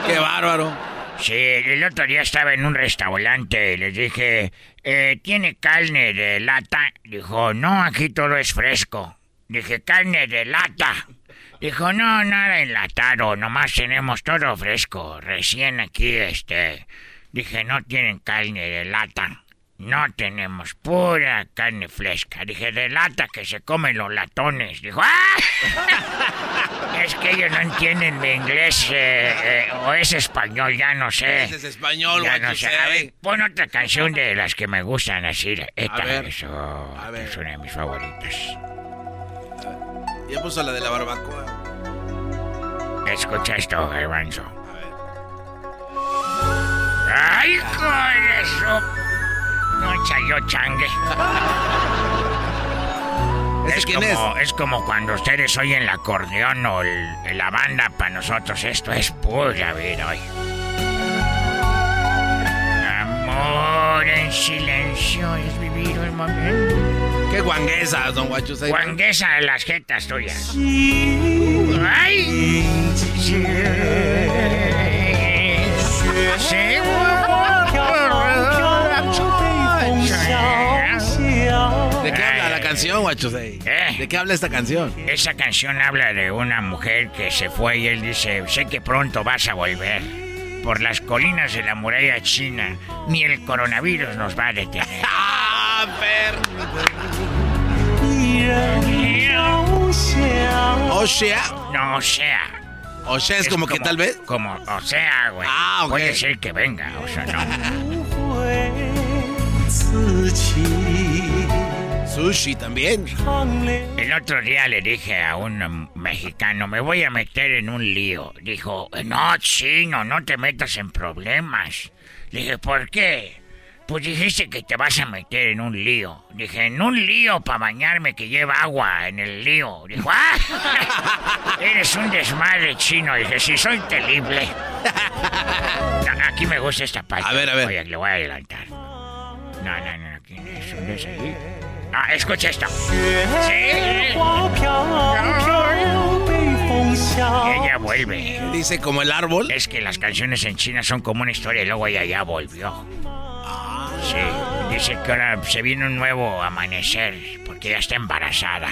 Speaker 3: Qué bárbaro.
Speaker 28: Sí, el otro día estaba en un restaurante y les dije, eh, ¿tiene carne de lata? Dijo, no, aquí todo es fresco. Dije, carne de lata. Dijo, no, nada enlatado, nomás tenemos todo fresco, recién aquí, este. Dije, no tienen carne de lata. No tenemos pura carne fresca. Dije, de lata que se comen los latones. Dijo, ¡ah! es que ellos no entienden mi inglés eh, eh, o es español, ya no sé.
Speaker 3: Ese es español,
Speaker 28: Ya no sé. A ver, pon otra canción de las que me gustan así. Esta,
Speaker 3: ver,
Speaker 28: eso, es una de mis favoritas.
Speaker 3: Ya puso la de la barbacoa.
Speaker 28: Escucha esto, Garbanzo. ¡Ay, con eso! No chayo changue. Es
Speaker 3: quién
Speaker 28: como, es como cuando ustedes oyen el acordeón o el- la banda, para nosotros esto es pura vida hoy. Amor en silencio es vivir el momento.
Speaker 3: Qué guanguesa, don Guachusei.
Speaker 28: Guanguesa de las jetas tuyas. ¡Ay!
Speaker 3: ¿De qué habla la canción, Guachusei? ¿De qué habla esta canción?
Speaker 28: Esa canción habla de una mujer que se fue y él dice, sé que pronto vas a volver. Por las colinas de la muralla china, ni el coronavirus nos va a detener.
Speaker 3: ¡Ah, O sea.
Speaker 28: No, o sea.
Speaker 3: O sea, es, como, que tal vez.
Speaker 28: Como, o sea, güey.
Speaker 3: Ah, ok.
Speaker 28: Puede ser que venga, o sea, no.
Speaker 3: Sushi también.
Speaker 28: El otro día le dije a un um, mexicano, me voy a meter en un lío. Dijo, no, chino, no te metas en problemas. Le dije, ¿por qué? Pues dijiste que te vas a meter en un lío. Dije, en un lío para bañarme que lleva agua en el lío. Dijo, ¡ah! Eres un desmadre chino. Dije, sí, soy terrible. Aquí me gusta esta parte.
Speaker 3: A ver, a ver.
Speaker 28: Oye, le voy a adelantar. No, no, no, ¿quién es? ¿Dónde es ahí? Ah, escucha esto. Sí. Ella vuelve.
Speaker 3: Dice como el árbol.
Speaker 28: Es que las canciones en China son como una historia y luego ella ya volvió. Sí, dice que ahora se viene un nuevo amanecer porque ya está embarazada.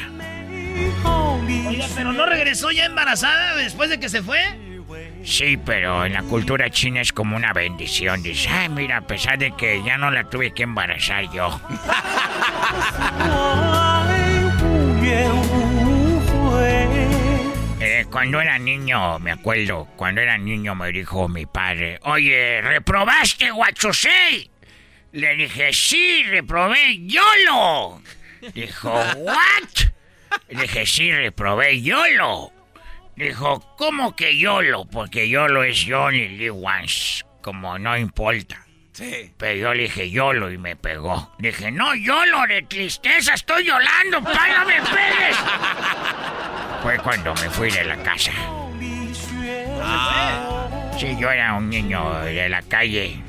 Speaker 2: Oiga, pero no regresó ya embarazada después de que se fue.
Speaker 28: Sí, pero en la cultura china es como una bendición. Dice, ay, mira, a pesar de que ya no la tuve que embarazar yo. Eh, cuando era niño, me acuerdo, cuando era niño me dijo mi padre, oye, ¿reprobaste Huachusei? Le dije, sí, reprobé YOLO. Dijo, ¿what? Le dije, sí, reprobé YOLO. Dijo, ¿cómo que YOLO? Porque YOLO es Johnny Lee Once, como no importa.
Speaker 3: Sí.
Speaker 28: Pero yo le dije YOLO y me pegó. Dije, no, YOLO, de tristeza, estoy llorando, pa, no me pegues. Fue cuando me fui de la casa. Sí, yo era un niño de la calle.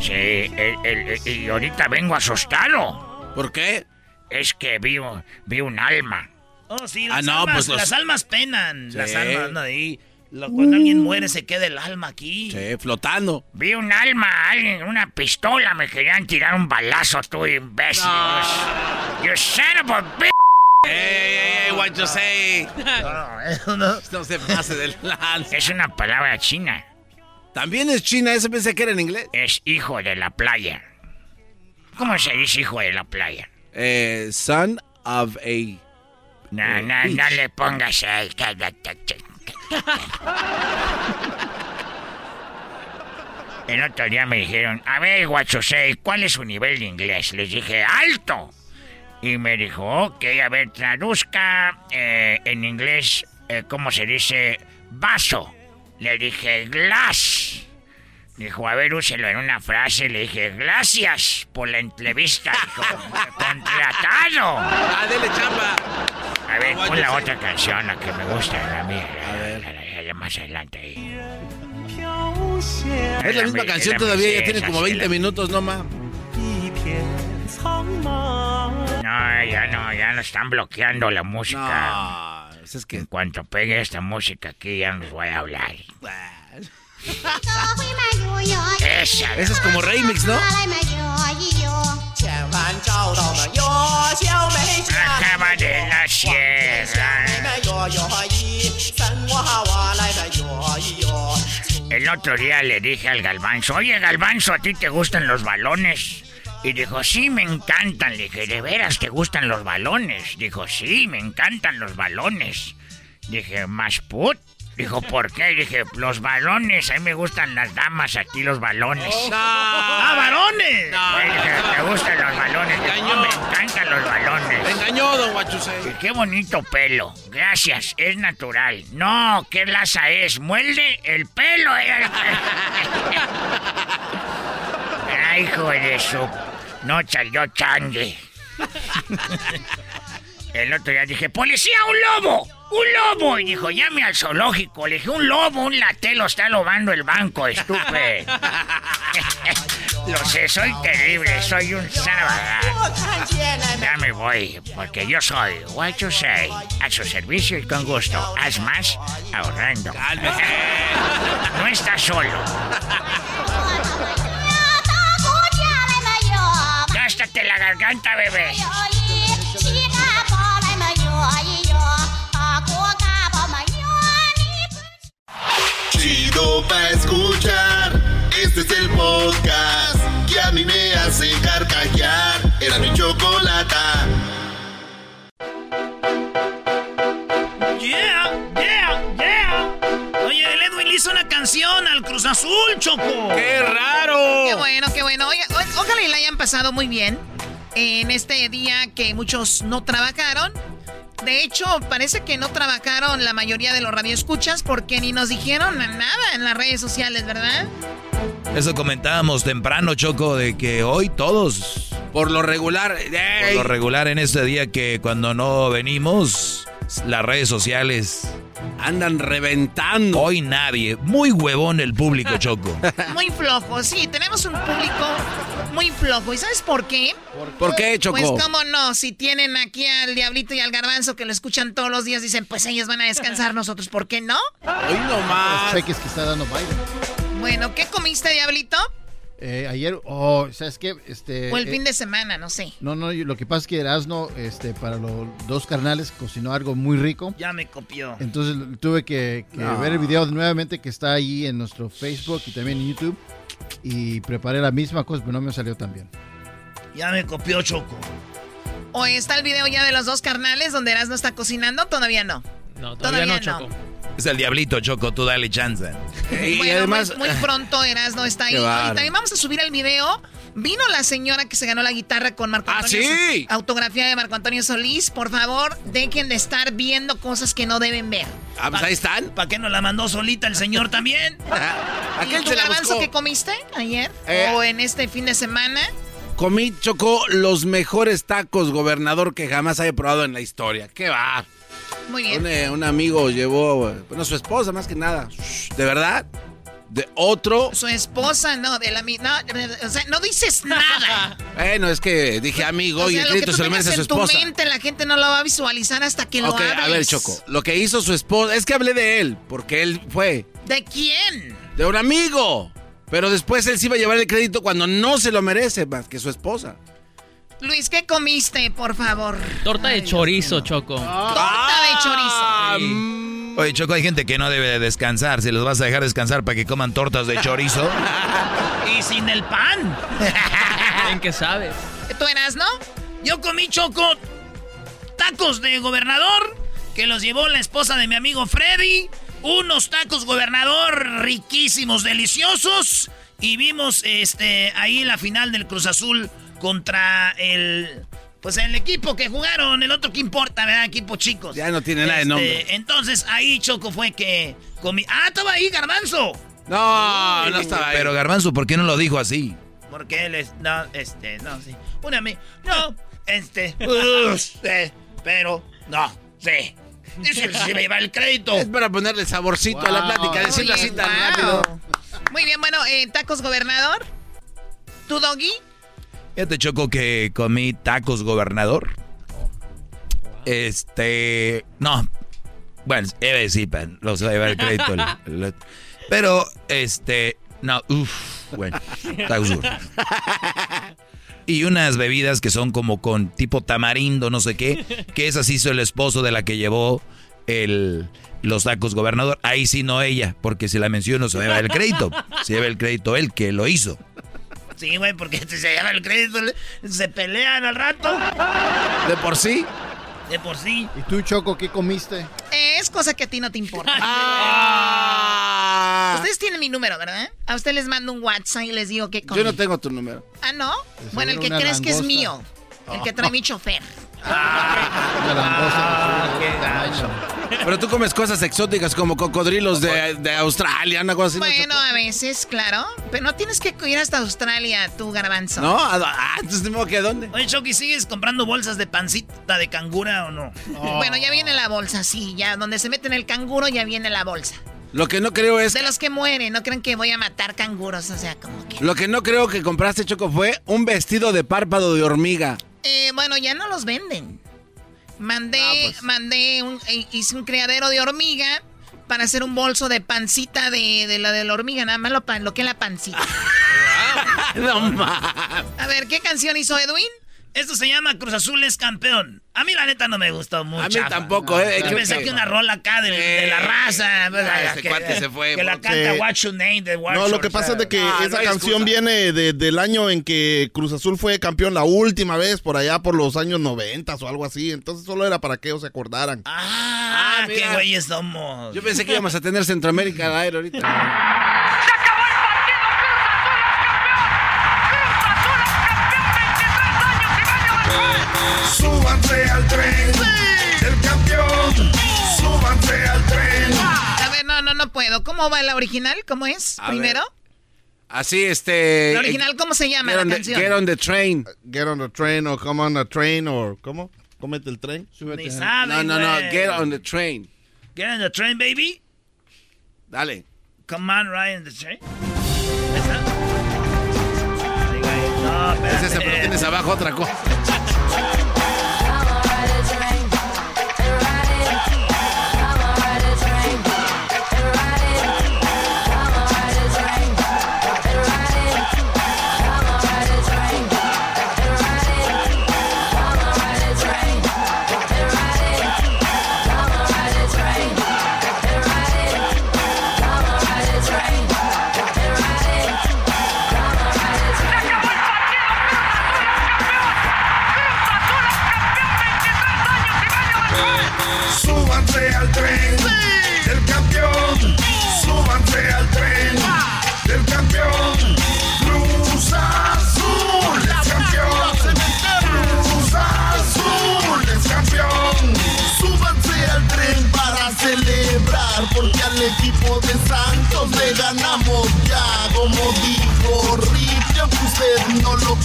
Speaker 28: Sí, el- el- el- y ahorita vengo asustado.
Speaker 3: ¿Por qué?
Speaker 28: Es que vi, vi un alma.
Speaker 2: Oh, sí,
Speaker 3: Ah,
Speaker 2: las,
Speaker 3: no,
Speaker 2: almas,
Speaker 3: pues los-
Speaker 2: las almas penan. Las almas andan ahí. Lo- cuando alguien muere se queda el alma aquí.
Speaker 3: Sí, flotando.
Speaker 28: Vi un alma, alguien, una pistola, me querían tirar un balazo, tú imbécil. You son of a bitch.
Speaker 3: ¡Ey, ey, ey, what you say!
Speaker 2: eso no.
Speaker 3: No se pase del lance.
Speaker 28: Es una palabra china.
Speaker 3: También es china, eso pensé que era en inglés.
Speaker 28: Es hijo de la playa. ¿Cómo se dice hijo de la playa?
Speaker 3: Eh, son of a...
Speaker 28: No,
Speaker 3: Eh,
Speaker 28: no, no
Speaker 3: beach.
Speaker 28: le pongas ahí. El otro día me dijeron, a ver, Guachosei, ¿cuál es su nivel de inglés? Les dije, alto. Y me dijo, ok, a ver, traduzca eh, en inglés, eh, ¿cómo se dice? Vaso. Le dije, glass. Dijo, a ver, úselo en una frase. Le dije, gracias por la entrevista. Dijo, contratado.
Speaker 3: ¡Ah, dele chamba!
Speaker 28: A ver, la
Speaker 3: yo sé.
Speaker 28: otra canción, la que me gusta, la mía. A ver. más adelante ahí.
Speaker 3: Es la misma canción todavía, ya tiene como 20 minutos, no más.
Speaker 28: No, ya no, ya no están bloqueando la música.
Speaker 3: No, es que...
Speaker 28: En cuanto pegue esta música aquí, ya nos voy a hablar. Esa.
Speaker 3: Ese es como remix, ¿no?
Speaker 28: El otro día le dije al Galvanzo, oye Galvanzo, ¿a ti te gustan los balones? Y dijo, sí, me encantan. Le dije, ¿de veras te gustan los balones? Dijo, sí, me encantan los balones. Dije, ¿más put? Dijo, ¿por qué? Dije, los balones, a mí me gustan las damas, a ti los balones.
Speaker 2: ¡Ah, varones!
Speaker 28: Güey, dije, ¿te gustan los balones? Dije, "No, me encantan los balones.
Speaker 3: Me engañó, don Guachusei.
Speaker 28: Y Qué bonito pelo. Gracias, es natural. No, ¿qué laza es? ¿Muelde el pelo? Ay, hijo de su... No salió changue. El otro día dije, ¡policía, un lobo! ¡Un lobo! Y dijo, llame al zoológico. Le dije, un lobo, un latelo está lobando el banco, estupe. Lo sé, soy terrible, soy un sábado. Ya me voy, porque yo soy What You Say, a su servicio y con gusto. Haz más ahorrando. No estás solo. Gástate la garganta, bebé.
Speaker 19: Chido pa' escuchar. Este es el podcast que a mí me hace carcajear. Era mi chocolata.
Speaker 2: Yeah, yeah, yeah. Oye, el Edwin le hizo una canción al Cruz Azul, Choco.
Speaker 3: ¡Qué raro!
Speaker 15: Qué bueno, qué bueno. Oiga, o- ojalá y la hayan pasado muy bien en este día que muchos no trabajaron. De hecho, parece que no trabajaron la mayoría de los radioescuchas porque ni nos dijeron nada en las redes sociales, ¿verdad?
Speaker 1: Eso comentábamos temprano, Choco, de que hoy todos,
Speaker 3: Por lo regular...
Speaker 1: por lo regular en este día que cuando no venimos, las redes sociales,
Speaker 3: Andan reventando.
Speaker 1: hoy nadie. Muy huevón el público, Choco.
Speaker 15: Muy flojo, sí, tenemos un público muy flojo. ¿Y sabes por qué?
Speaker 3: ¿Por qué, Choco?
Speaker 15: Pues cómo no, si tienen aquí al Diablito y al Garbanzo que lo escuchan todos los días, dicen, pues ellos van a descansar, nosotros, ¿por qué no?
Speaker 3: Hoy nomás.
Speaker 30: Los cheques que está dando Biden.
Speaker 15: Bueno, ¿qué comiste, Diablito?
Speaker 30: Eh, ayer, oh, ¿sabes qué? Este,
Speaker 15: O el
Speaker 30: eh,
Speaker 15: fin de semana, no sé.
Speaker 30: No, no, lo que pasa es que Erasno, este, para los dos carnales, cocinó algo muy rico.
Speaker 2: Ya me copió.
Speaker 30: Entonces tuve que, que
Speaker 2: No.
Speaker 30: ver el video nuevamente que está ahí en nuestro Facebook y también en YouTube. Y preparé la misma cosa, pero no me salió tan bien.
Speaker 2: Ya me copió Choco.
Speaker 15: ¿O está el video ya de los dos carnales donde Erasmo está cocinando? Todavía no.
Speaker 31: No,
Speaker 15: todavía no, Choco.
Speaker 1: Es el diablito, Choco, tú dale chance.
Speaker 3: Y
Speaker 15: Bueno,
Speaker 3: además,
Speaker 15: muy, muy pronto Erasmo está ahí.
Speaker 1: Qué
Speaker 15: Y
Speaker 1: bárbaro.
Speaker 15: también vamos a subir el video. Vino la señora que se ganó la guitarra con Marco
Speaker 3: Ah,
Speaker 15: Antonio.
Speaker 3: sí.
Speaker 15: Autografía de Marco Antonio Solís. Por favor, dejen de estar viendo cosas que no deben ver.
Speaker 3: Ah, pues ahí están.
Speaker 2: ¿Para qué no la mandó solita el señor también?
Speaker 15: ¿Y tú, garbanzo, que comiste ayer?
Speaker 3: Eh.
Speaker 15: ¿O en este fin de semana?
Speaker 3: comí, Choco, los mejores tacos gobernador que jamás haya probado en la historia. ¿Qué va?
Speaker 15: Muy bien.
Speaker 3: Un, eh, un amigo llevó, bueno, su esposa más que nada. ¿De verdad? De otro.
Speaker 15: Su esposa, no, de la no, o sea, no dices nada.
Speaker 3: Bueno, es que dije amigo
Speaker 15: O
Speaker 3: y
Speaker 15: sea,
Speaker 3: el
Speaker 15: lo
Speaker 3: crédito se lo merece su
Speaker 15: en tu
Speaker 3: esposa.
Speaker 15: mente, la gente no lo va a visualizar hasta que lo
Speaker 3: Ok,
Speaker 15: hables.
Speaker 3: a ver, Choco. Lo que hizo su esposa. Es que hablé de él, porque él fue
Speaker 15: ¿De quién?
Speaker 3: de un amigo. Pero después él sí iba a llevar el crédito cuando no se lo merece más que su esposa.
Speaker 15: Luis, ¿qué comiste, por favor?
Speaker 31: Torta de chorizo, Choco.
Speaker 15: Torta de chorizo.
Speaker 1: Oye, Choco, hay gente que no debe de descansar. Si los vas a dejar descansar para que coman tortas de chorizo.
Speaker 2: y sin el pan.
Speaker 31: ¿En qué sabes?
Speaker 15: ¿Tú eras, no?
Speaker 2: Yo comí Choco tacos de gobernador que los llevó la esposa de mi amigo Freddy. Unos tacos gobernador riquísimos, deliciosos. Y vimos este ahí la final del Cruz Azul contra el pues el equipo que jugaron, el otro que importa, ¿verdad? Equipo chicos.
Speaker 3: Ya no tiene nada de
Speaker 2: Este,
Speaker 3: nombre.
Speaker 2: Entonces ahí Choco fue que comí. Ah, estaba ahí Garbanzo.
Speaker 3: No, no estaba ahí.
Speaker 1: Pero Garbanzo, ¿por qué no lo dijo así?
Speaker 2: Porque él es. No, este, no, sí. Una me. No, este. sí, pero. No, sí. Dice que se me el crédito.
Speaker 3: Es para ponerle saborcito a la plática, decirlo así tan
Speaker 15: wow.
Speaker 3: rápido.
Speaker 15: Muy bien, bueno, eh, tacos gobernador. ¿Tu doggy?
Speaker 1: Ya te choco que comí tacos gobernador. Este. No. Bueno, iba a decir, los va a llevar el crédito. pero, este. No, uff. Bueno, tacos gobernador. Y unas bebidas que son como con tipo tamarindo, no sé qué. Que esa sí hizo el esposo de la que llevó el, los tacos gobernador. Ahí sí no ella, porque si la menciono se lleva el crédito. Se lleva el crédito él que lo hizo.
Speaker 2: Sí, güey, porque este se lleva el crédito. Se pelean al rato.
Speaker 3: De por sí.
Speaker 2: De por sí.
Speaker 30: ¿Y tú, Choco, qué comiste?
Speaker 15: Es cosa que a ti no te importa.
Speaker 3: Ah.
Speaker 15: Ustedes tienen mi número, ¿verdad? A usted les mando un WhatsApp y les digo qué comí.
Speaker 3: Yo no tengo tu número.
Speaker 15: Ah, ¿no? Bueno, el que crees que es mío. El que trae mi chofer.
Speaker 3: Pero tú comes cosas exóticas como cocodrilos de, de Australia, una cosa así. ¿no,
Speaker 15: Bueno, a veces, claro. Pero no tienes que ir hasta Australia, tú, garbanzo.
Speaker 3: ¿No? Ah, entonces de modo que ¿dónde?
Speaker 2: Oye, Chucky, ¿sigues comprando bolsas de pancita de cangura o no?
Speaker 15: Bueno, ya viene la bolsa, sí. Ya donde se meten el canguro ya viene la bolsa.
Speaker 3: Lo que no creo es...
Speaker 15: De los que mueren, no creen que voy a matar canguros, o sea, como que...
Speaker 3: Lo que no creo que compraste, Choco, fue un vestido de párpado de hormiga.
Speaker 15: Eh, bueno, ya no los venden. Mandé,
Speaker 3: pues.
Speaker 15: mandé, un, eh, hice un criadero de hormiga para hacer un bolso de pancita de, de la de la hormiga, nada más lo, pan, lo que es la pancita.
Speaker 3: no.
Speaker 15: A ver, ¿qué canción hizo Edwin?
Speaker 2: Esto se llama Cruz Azul es campeón. A mí la neta no me gustó mucho.
Speaker 3: A mí tampoco, eh,
Speaker 2: Yo pensé
Speaker 3: que-
Speaker 2: una rola acá de, de la raza. pues,
Speaker 3: Ah,
Speaker 2: ah,
Speaker 3: ese
Speaker 2: que,
Speaker 3: cuate se fue,
Speaker 2: Que la canta
Speaker 3: Sí.
Speaker 2: What's Your Name de War
Speaker 32: No, lo que pasa es de que
Speaker 2: ah, no
Speaker 32: esa canción
Speaker 2: excusa.
Speaker 32: viene de- del año en que Cruz Azul fue campeón la última vez, por allá por los años 90 o algo así. Entonces solo era para que ellos se acordaran.
Speaker 2: Ah, qué
Speaker 3: mira.
Speaker 2: güeyes somos.
Speaker 3: Yo pensé que íbamos a tener Centroamérica al aire ahorita.
Speaker 19: Súbanse al tren del campeón. Súbanse al tren.
Speaker 15: A ver, no, no, no puedo. ¿Cómo va la original? ¿Cómo es?
Speaker 3: A
Speaker 15: Primero.
Speaker 3: Así, este...
Speaker 15: ¿La original cómo se llama
Speaker 3: Get
Speaker 15: la
Speaker 3: on, the,
Speaker 15: canción?
Speaker 3: get on the train.
Speaker 32: Get on the train o come on the train o ¿cómo? Cómete el tren.
Speaker 2: Ni saben,
Speaker 3: No, no, no. Get on the train.
Speaker 2: Get on the train, baby.
Speaker 3: Dale.
Speaker 2: Come on, ride in the train. ¿Esa? Sí. No,
Speaker 3: Es esa, pero tienes abajo otra cosa.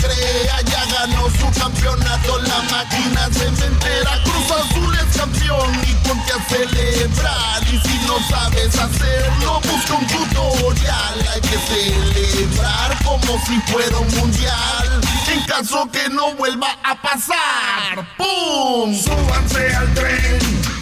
Speaker 19: Crea, ya ganó su campeonato. La máquina cementera, Cruz Azul es campeón y ponte a celebrar. Y si no sabes hacerlo, busca un tutorial. Hay que celebrar como si fuera un mundial. En caso que no vuelva a pasar, ¡pum!
Speaker 9: Súbanse al tren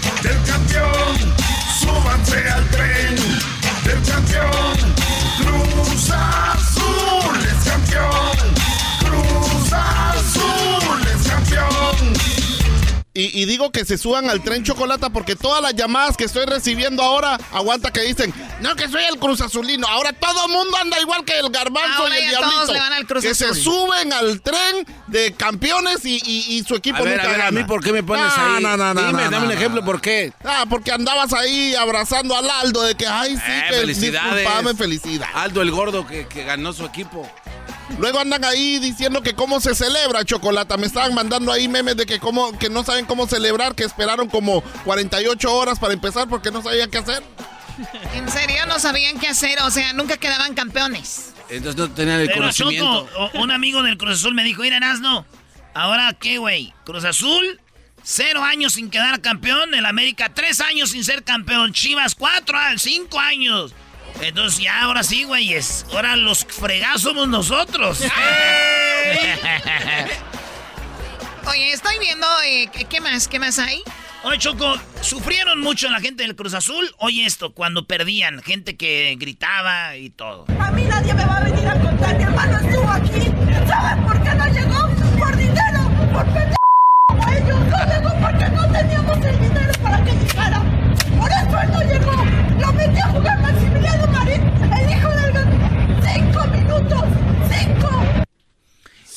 Speaker 32: que se suban al tren chocolata porque todas las llamadas que estoy recibiendo ahora, aguanta que dicen, no que soy el Cruz Azulino. Ahora todo el mundo anda igual que el garbanzo
Speaker 15: Ahora
Speaker 32: y el
Speaker 15: ya todos
Speaker 32: diablito.
Speaker 15: le van al Cruz
Speaker 32: que
Speaker 15: Azul.
Speaker 32: se suben al tren de campeones y, y- y su equipo
Speaker 3: A ver,
Speaker 32: nunca
Speaker 3: a ver, a mí, ¿por qué me pones
Speaker 32: No,
Speaker 3: ahí?
Speaker 32: No, no, no,
Speaker 3: Dime,
Speaker 32: no,
Speaker 3: dame un ejemplo. ¿por qué?
Speaker 32: Ah, porque andabas ahí abrazando al Aldo de que, ay, sí,
Speaker 3: Eh,
Speaker 32: que
Speaker 3: felicidades.
Speaker 32: disculpame, felicidad.
Speaker 3: Aldo el gordo que, que ganó su equipo.
Speaker 32: Luego andan ahí diciendo que cómo se celebra chocolate. Me estaban mandando ahí memes de que cómo, que no saben cómo celebrar, que esperaron como 48 horas para empezar porque no sabían qué hacer.
Speaker 15: En serio, no sabían qué hacer, o sea, nunca quedaban campeones.
Speaker 3: Entonces no tenían el
Speaker 2: Pero
Speaker 3: conocimiento.
Speaker 2: Choco, un amigo del Cruz Azul me dijo, mira, Erasno, ¿ahora qué, güey? Cruz Azul, cero años sin quedar campeón. El América, tres años sin ser campeón. Chivas, cuatro, cinco años. Entonces ya, ahora sí, güeyes. Ahora los fregazos somos nosotros.
Speaker 15: Oye, estoy viendo, eh, ¿qué- ¿qué más? ¿Qué más hay?
Speaker 2: Oye, Choco, sufrieron mucho la gente del Cruz Azul. Oye esto, cuando perdían, gente que gritaba y todo.
Speaker 29: A mí nadie me va a venir a contar, mi hermano estuvo aquí. ¿Saben por qué no llegó? Por dinero, por pendejo como ellos. No llegó porque no teníamos el dinero para que llegara. Por eso él no llegó. Lo metí a jugar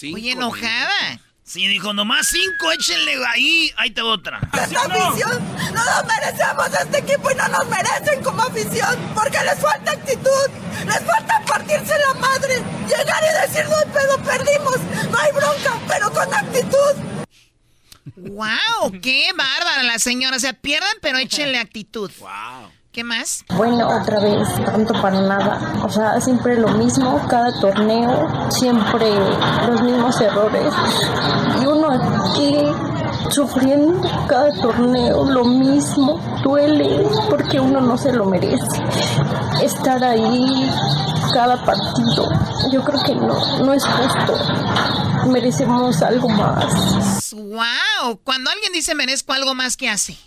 Speaker 29: cinco.
Speaker 15: Oye, enojada.
Speaker 2: Sí, dijo, nomás cinco, échenle ahí. Ahí te otra.
Speaker 29: Esta afición, no nos merecemos este equipo y no nos merecen como afición, porque les falta actitud, les falta partirse la madre, llegar y decir no hay pedo, perdimos, no hay bronca, pero con actitud.
Speaker 15: ¡Wow! ¡Qué bárbara la señora! O sea, pierdan, pero échenle actitud.
Speaker 2: ¡Wow!
Speaker 15: ¿Qué más?
Speaker 33: Bueno, otra vez, tanto para nada. O sea, siempre lo mismo, cada torneo, siempre los mismos errores. Y uno aquí sufriendo cada torneo lo mismo, duele porque uno no se lo merece. Estar ahí cada partido, yo creo que no, no es justo. Merecemos algo más.
Speaker 15: ¡Wow! Cuando alguien dice merezco algo más, ¿qué hace?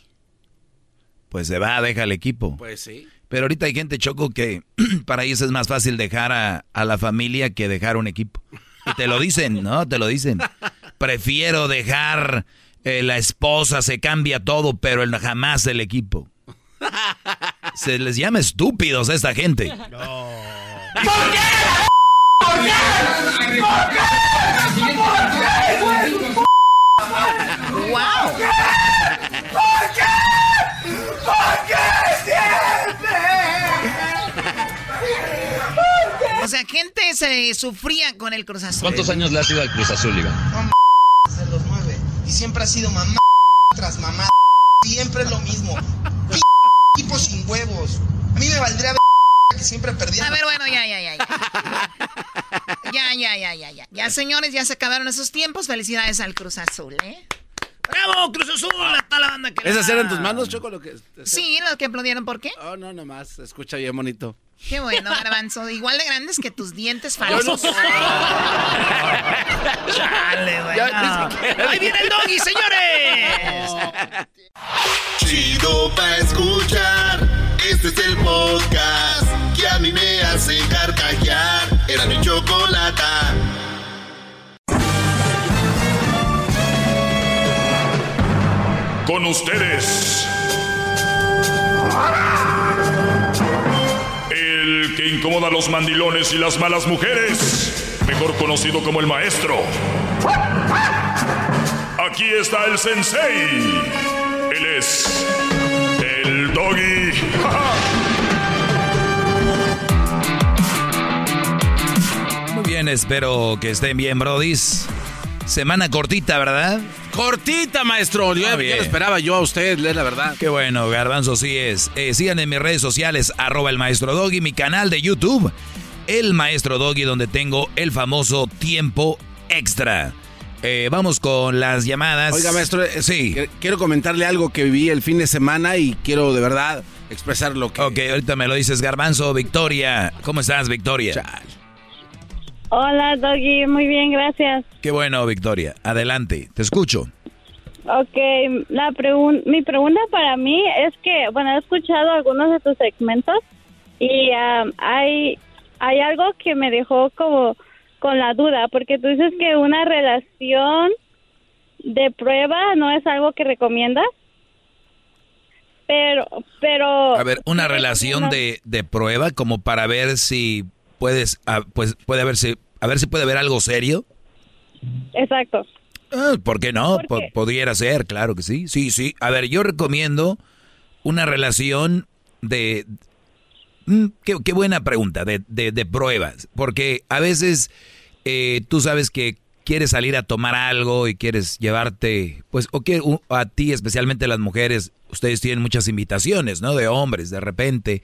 Speaker 1: Pues se va, deja el equipo.
Speaker 3: Pues sí.
Speaker 1: Pero ahorita hay gente choco que para ellos es más fácil dejar a, a la familia que dejar un equipo. Y te lo dicen, ¿no? Te lo dicen. Prefiero dejar eh, la esposa, se cambia todo, pero el, jamás el equipo. Se les llama estúpidos a esta gente.
Speaker 29: ¡Wow! ¿Por qué? ¿Por qué
Speaker 15: O sea, gente se sufría con el Cruz Azul.
Speaker 34: ¿Cuántos años le has ido al Cruz Azul, Iván?
Speaker 35: Se los mueve. Y siempre ha sido mamá tras mamá. Siempre es lo mismo. Equipo sin huevos. A mí me valdría ver que siempre perdía.
Speaker 15: A ver, bueno, ya, ya, ya. Ya, ya, ya, ya, ya. Ya, señores, ya se acabaron esos tiempos. Felicidades al Cruz Azul, ¿eh?
Speaker 2: ¡Bravo, Cruz Azul! Está la banda que
Speaker 3: ¿Esas eran tus manos, Choco? Lo que...
Speaker 15: Sí, los que aplaudieron, ¿por qué?
Speaker 3: Oh, no, nomás. Se escucha bien bonito.
Speaker 15: Qué bueno, Garbanzo. Igual de grandes que tus dientes
Speaker 3: no
Speaker 15: falsos.
Speaker 2: Chale, güey. No. ¡Ahí viene el doggy, señores!
Speaker 19: Chido pa' escuchar. Este es el podcast que a mí me hace carcajear. Era mi chocolata.
Speaker 10: Con ustedes. El que incomoda a los mandilones y las malas mujeres. Mejor conocido como el maestro. Aquí está el sensei. Él es el doggy.
Speaker 1: Muy bien, espero que estén bien, brodis. Semana cortita, ¿verdad?
Speaker 3: Cortita, maestro. Yo ya
Speaker 1: bien.
Speaker 3: lo esperaba yo a usted, la verdad.
Speaker 1: Qué bueno, Garbanzo sí es. Eh, sigan en mis redes sociales, arroba el maestro Doggy, mi canal de YouTube, el maestro Doggy, donde tengo el famoso tiempo extra. Eh, vamos con las llamadas.
Speaker 3: Oiga, maestro, eh, qu- quiero comentarle algo que viví el fin de semana y quiero de verdad expresar lo que...
Speaker 1: Ok, ahorita me lo dices, Garbanzo. Victoria, ¿cómo estás, Victoria?
Speaker 36: Hola, Doggy. Muy bien, gracias.
Speaker 1: Qué bueno, Victoria. Adelante, te escucho.
Speaker 36: Ok, la pregun- mi pregunta para mí es que, bueno, he escuchado algunos de tus segmentos y um, hay, hay algo que me dejó como con la duda, porque tú dices que una relación de prueba no es algo que recomiendas, pero, pero...
Speaker 1: A ver, una relación de, de prueba como para ver si puedes, ah, pues puede haberse, a ver si puede haber algo serio.
Speaker 36: Exacto.
Speaker 1: Ah, ¿Por qué no?
Speaker 36: ¿Por
Speaker 1: Po-
Speaker 36: qué?
Speaker 1: Podría ser, claro que sí. Sí, sí. A ver, yo recomiendo una relación de... Mm, Qué, qué buena pregunta, de, de- de pruebas. Porque a veces eh, tú sabes que quieres salir a tomar algo y quieres llevarte, pues, o que a ti, especialmente las mujeres, ustedes tienen muchas invitaciones, ¿no? De hombres, de repente.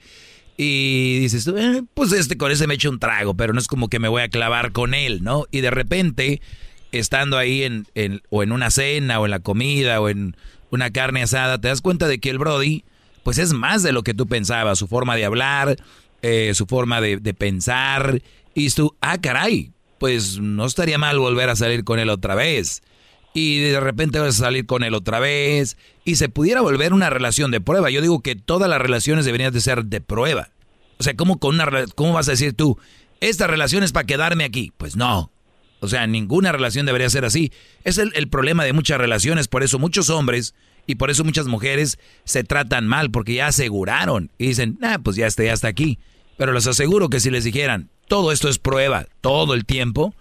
Speaker 1: Y dices, "Eh, pues este con ese me echo un trago, pero no es como que me voy a clavar con él, ¿no? Y de repente, estando ahí en, en- o en una cena, o en la comida, o en una carne asada, te das cuenta de que el Brody, pues es más de lo que tú pensabas, su forma de hablar, eh, su forma de, de pensar, y tú, ah, caray, pues no estaría mal volver a salir con él otra vez. Y de repente vas a salir con él otra vez. Y se pudiera volver una relación de prueba. Yo digo que todas las relaciones deberían de ser de prueba. O sea, ¿cómo, con una, ¿cómo vas a decir tú, esta relación es para quedarme aquí? Pues no. O sea, ninguna relación debería ser así. Es el, el problema de muchas relaciones. Por eso muchos hombres y por eso muchas mujeres se tratan mal, porque ya aseguraron. Y dicen, ah, pues ya está, ya está aquí. Pero les aseguro que si les dijeran, todo esto es prueba, todo el tiempo,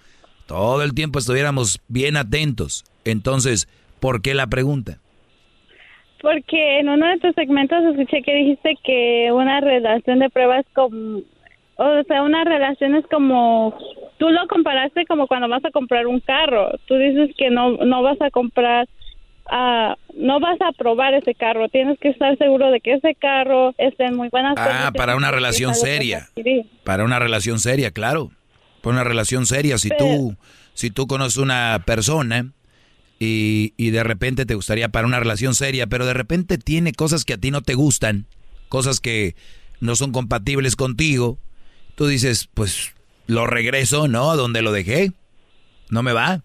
Speaker 1: todo el tiempo estuviéramos bien atentos. Entonces, ¿por qué la pregunta?
Speaker 36: Porque en uno de tus segmentos escuché que dijiste que una relación de prueba es como, o sea, una relación es como, tú lo comparaste como cuando vas a comprar un carro. Tú dices que no, no vas a comprar, ah, no vas a probar ese carro. Tienes que estar seguro de que ese carro esté en muy buenas
Speaker 1: Ah, para una relación seria. Para una relación seria, claro. Para una relación seria. Si tú, si tú conoces una persona y, y de repente te gustaría para una relación seria, pero de repente tiene cosas que a ti no te gustan, cosas que no son compatibles contigo, tú dices, pues lo regreso, ¿no? A donde lo dejé. No me va.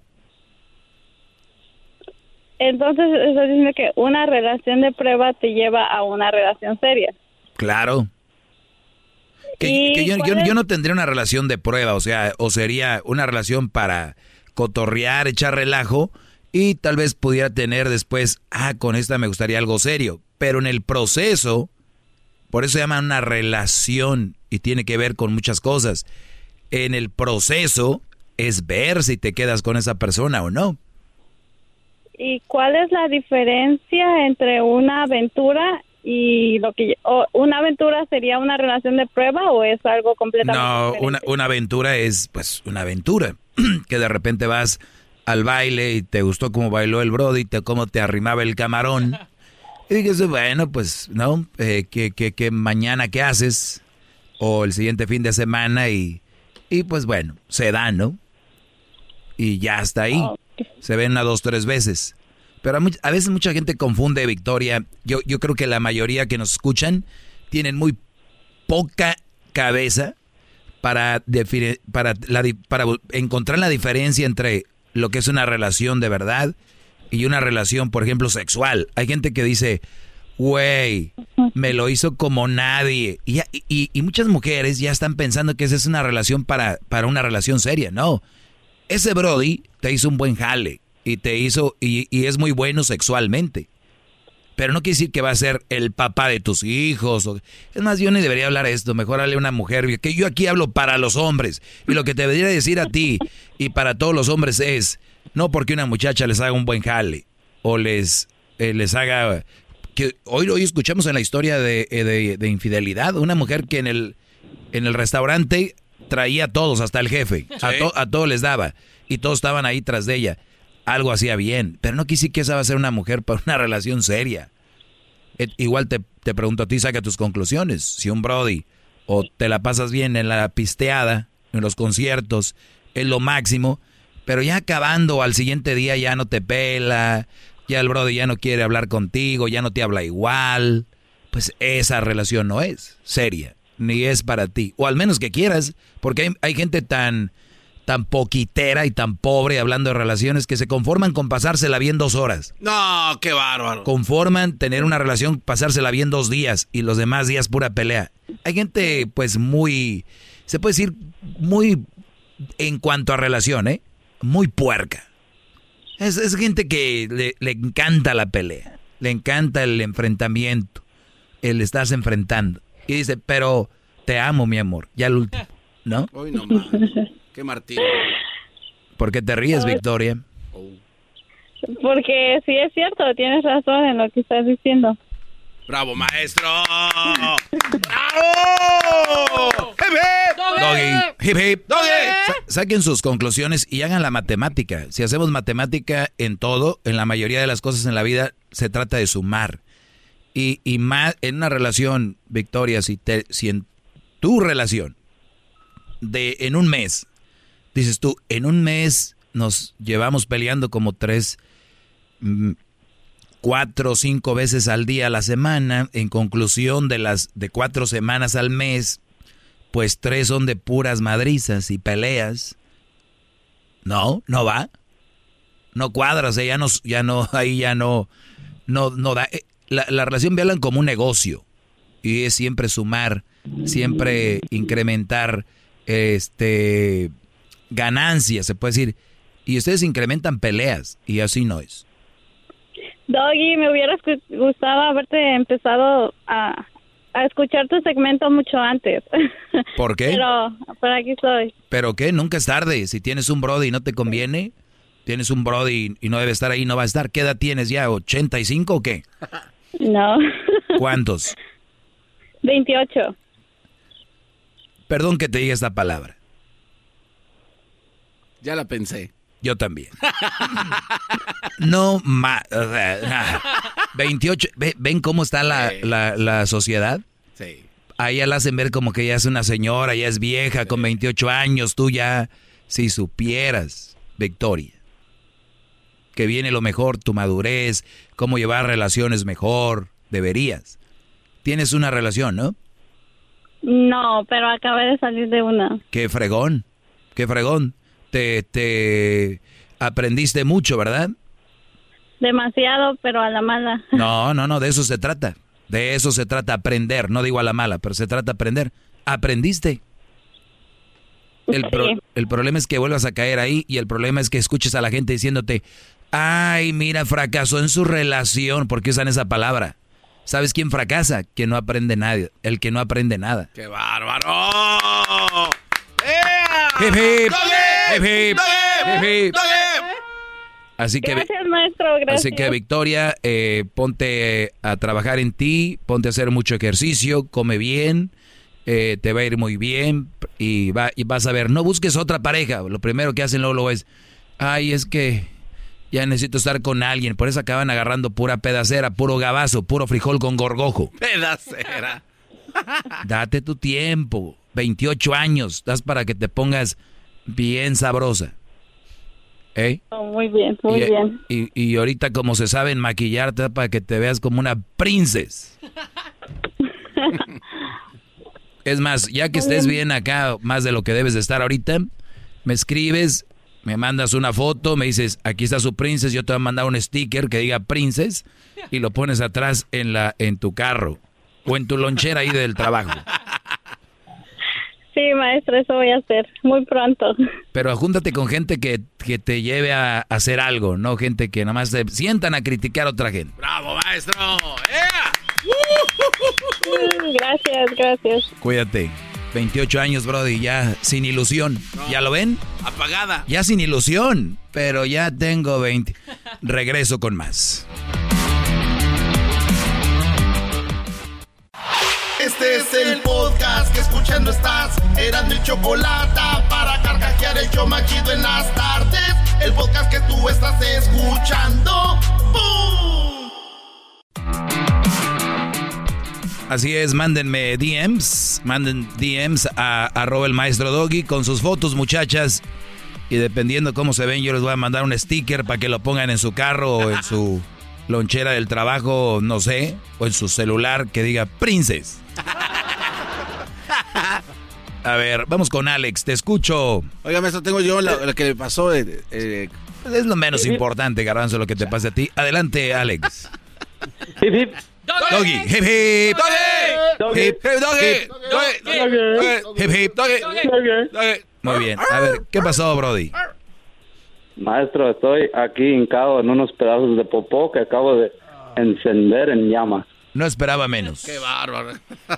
Speaker 36: Entonces, estás diciendo que una relación de prueba te lleva a una relación seria.
Speaker 1: Claro. Que,
Speaker 36: ¿Y
Speaker 1: que yo, yo- yo no tendría una relación de prueba, o sea, o sería una relación para cotorrear, echar relajo y tal vez pudiera tener después, ah, con esta me gustaría algo serio, pero en el proceso, por eso se llama una relación y tiene que ver con muchas cosas. En el proceso es ver si te quedas con esa persona o no.
Speaker 36: ¿Y cuál es la diferencia entre una aventura y lo que o una aventura sería una relación de prueba o es algo completamente
Speaker 1: No,
Speaker 36: diferente?
Speaker 1: una, una aventura es pues una aventura. que de repente vas al baile y te gustó cómo bailó el Brody, te, cómo te arrimaba el camarón. Y dices, bueno, pues, ¿no? Eh, que, que, que mañana qué haces? O el siguiente fin de semana y, y pues bueno, se da, ¿no? Y ya está ahí. Se ven una, dos, tres veces. Pero a, a veces mucha gente confunde, Victoria. Yo, yo creo que la mayoría que nos escuchan tienen muy poca cabeza para, para, la para encontrar la diferencia entre lo que es una relación de verdad y una relación, por ejemplo, sexual. Hay gente que dice, güey, me lo hizo como nadie. Y, y muchas mujeres ya están pensando que esa es una relación para, para una relación seria. No, ese Brody te hizo un buen jale y te hizo, y, y es muy bueno sexualmente. Pero no quiere decir que va a ser el papá de tus hijos. o- es más, yo ni debería hablar esto. Mejor hable a una mujer. Que yo aquí hablo para los hombres. Y lo que te debería decir a ti y para todos los hombres es, no porque una muchacha les haga un buen jale o les, eh, les haga... que Hoy, hoy escuchamos en la historia de, eh, de- de infidelidad. Una mujer que en el, en el restaurante traía a todos, hasta el jefe. A, to- a todos les daba. Y todos estaban ahí tras de ella. Algo hacía bien. Pero no quise que esa va a ser una mujer para una relación seria. Igual te, te pregunto a ti, saca tus conclusiones. Si un Brody o te la pasas bien en la pisteada, en los conciertos, es lo máximo, Pero ya acabando al siguiente día ya no te pela, ya el brother ya no quiere hablar contigo, ya no te habla igual. Pues esa relación no es seria, ni es para ti. O al menos que quieras, porque hay, hay gente tan, tan poquitera y tan pobre hablando de relaciones que se conforman con pasársela bien dos horas.
Speaker 3: No, qué bárbaro.
Speaker 1: Conforman tener una relación, pasársela bien dos días y los demás días pura pelea. Hay gente pues muy, se puede decir, muy en cuanto a relación, ¿eh? Muy puerca. Es, es gente que le, le encanta la pelea, le encanta el enfrentamiento, el estás enfrentando. Y dice, pero te amo, mi amor, ya el último, ¿no?
Speaker 3: Hoy no más. Qué martillo.
Speaker 1: ¿Por qué te ríes. Victoria?
Speaker 36: Porque sí es cierto, tienes razón en lo que estás diciendo.
Speaker 3: ¡Bravo, maestro!
Speaker 9: ¡Bravo!
Speaker 1: Doggy, hip hip. Sa- Saquen sus conclusiones y hagan la matemática. Si hacemos matemática en todo, en la mayoría de las cosas en la vida, se trata de sumar. Y, y más en una relación, Victoria, si, te, si en tu relación, de en un mes, dices tú, en un mes nos llevamos peleando como tres, mm, cuatro o cinco veces al día a la semana, en conclusión de las de cuatro semanas al mes, pues tres son de puras madrizas y peleas. No, no va. No cuadra, o sea, ya no, ya no, ahí ya no, no, no da. Eh, La, la relación vean como un negocio y es siempre sumar, siempre incrementar, este, ganancias, se puede decir. Y ustedes incrementan peleas y así no es.
Speaker 36: Doggy, me hubiera gustado haberte empezado a, a escuchar tu segmento mucho antes.
Speaker 1: ¿Por qué?
Speaker 36: Pero, pero aquí estoy.
Speaker 1: ¿Pero qué? Nunca es tarde. Si tienes un brody y no te conviene, tienes un brody y no debe estar ahí, no va a estar. ¿Qué edad tienes ya? ¿85 o qué?
Speaker 36: No.
Speaker 1: ¿Cuántos?
Speaker 36: 28.
Speaker 1: Perdón que te diga esta palabra.
Speaker 3: Ya la pensé.
Speaker 1: Yo también. No más. 28. Ve- ¿Ven cómo está la, la, la sociedad?
Speaker 3: Sí.
Speaker 1: Ahí ya la hacen ver como que ya es una señora, ya es vieja, con 28 años. Tú ya, si supieras, Victoria, que viene lo mejor, tu madurez, cómo llevar relaciones mejor, deberías. Tienes una relación, ¿no?
Speaker 36: No, pero acabé de salir de una.
Speaker 1: Qué fregón, qué fregón. Te, te aprendiste mucho, ¿verdad?
Speaker 36: Demasiado, pero a la mala.
Speaker 1: No, no, no, de eso se trata. De eso se trata, aprender. No digo a la mala, pero se trata aprender. Aprendiste. El, pro- el problema es que vuelvas a caer ahí y el problema es que escuches a la gente diciéndote, ay, mira, fracasó en su relación. ¿Por qué usan esa palabra? ¿Sabes quién fracasa? Quien no aprende nada. El que no aprende nada.
Speaker 3: ¡Qué bárbaro!
Speaker 1: Hip, hip. Hip, hip. Hip. Así que,
Speaker 36: Gracias, maestro, gracias.
Speaker 1: así que Victoria, eh, ponte a trabajar en ti, ponte a hacer mucho ejercicio, come bien, eh, te va a ir muy bien y, va, y vas a ver, no busques otra pareja. Lo primero que hacen luego, luego es, ay, es que ya necesito estar con alguien. Por eso acaban agarrando pura pedacera, puro gabazo, puro frijol con gorgojo.
Speaker 3: Pedacera.
Speaker 1: Date tu tiempo. 28 años, das para que te pongas bien sabrosa. ¿Eh?
Speaker 36: Oh, muy bien, muy
Speaker 1: y,
Speaker 36: bien.
Speaker 1: Y, y ahorita como se saben maquillarte para que te veas como una princesa. es más, ya que estés bien acá, más de lo que debes de estar ahorita, me escribes, me mandas una foto, me dices, aquí está su princesa, yo te voy a mandar un sticker que diga princess y lo pones atrás en, la, en tu carro o en tu lonchera ahí del trabajo.
Speaker 36: Sí, maestro, eso voy a hacer muy pronto.
Speaker 1: Pero júntate con gente que, que te lleve a, a hacer algo, no gente que nada más se sientan a criticar a otra gente.
Speaker 3: ¡Bravo, maestro!
Speaker 36: Gracias, gracias.
Speaker 1: Cuídate. 28 años, Brody, ya sin ilusión. ¿Ya lo ven?
Speaker 3: Apagada.
Speaker 1: Ya sin ilusión, pero ya tengo 20. Regreso con más.
Speaker 19: Este es el podcast que escuchando estás. Eran mi chocolate para carcajear el show más chido en las tardes. El podcast que tú estás escuchando. ¡Bum!
Speaker 1: Así es, mándenme DMs, manden DMs a arroba el maestro Doggy con sus fotos, muchachas. Y dependiendo cómo se ven, yo les voy a mandar un sticker para que lo pongan en su carro o en su lonchera del trabajo, no sé, o en su celular que diga Princess. A ver, vamos con Alex, te escucho.
Speaker 3: Oiga, maestro, tengo yo la- lo que le pasó. eh, eh,
Speaker 1: Pues es lo menos importante, Garbanzo, lo que te pase a ti. Adelante, Alex.
Speaker 37: Hip, hip.
Speaker 1: Doggy, hip hip.
Speaker 37: Doggy.
Speaker 1: Hip,
Speaker 37: Doggy.
Speaker 1: Doggy. Hip hip. Muy bien. A ver, ¿qué pasó, Brody?
Speaker 37: Maestro, estoy aquí hincado en unos pedazos de popó que acabo de encender en llamas.
Speaker 1: No esperaba menos.
Speaker 3: qué bárbaro.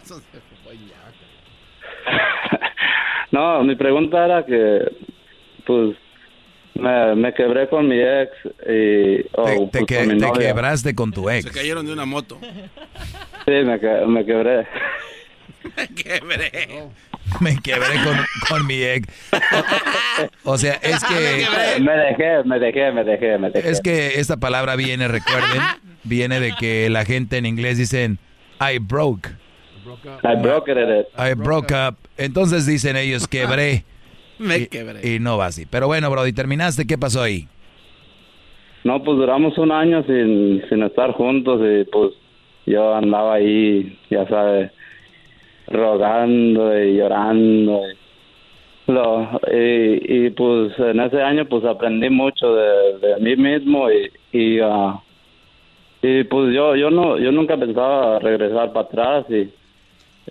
Speaker 37: No, mi pregunta era que, pues, me, me quebré con mi ex y... oh,
Speaker 1: Te,
Speaker 37: pues,
Speaker 1: que-
Speaker 37: con mi
Speaker 1: te quebraste con tu ex.
Speaker 3: Se cayeron de una moto.
Speaker 37: Sí, me, me quebré.
Speaker 3: Quebré.
Speaker 1: Me quebré con, con mi ex. O, o sea, es que...
Speaker 37: Me dejé, me dejé, me dejé, me dejé.
Speaker 1: Es que esta palabra viene, recuerden, viene de que la gente en inglés dicen I broke.
Speaker 37: I broke it.
Speaker 1: I broke up. Entonces dicen ellos quebré.
Speaker 3: Me
Speaker 1: Y-
Speaker 3: quebré.
Speaker 1: Y no va así. Pero bueno, Brody, terminaste. ¿Qué pasó ahí?
Speaker 37: No, pues duramos un año sin, sin estar juntos y pues yo andaba ahí, ya sabes, rogando y llorando. Y, lo, y, y, pues en ese año pues aprendí mucho de, de mí mismo y, y, ah, y pues yo yo no yo nunca pensaba regresar para atrás y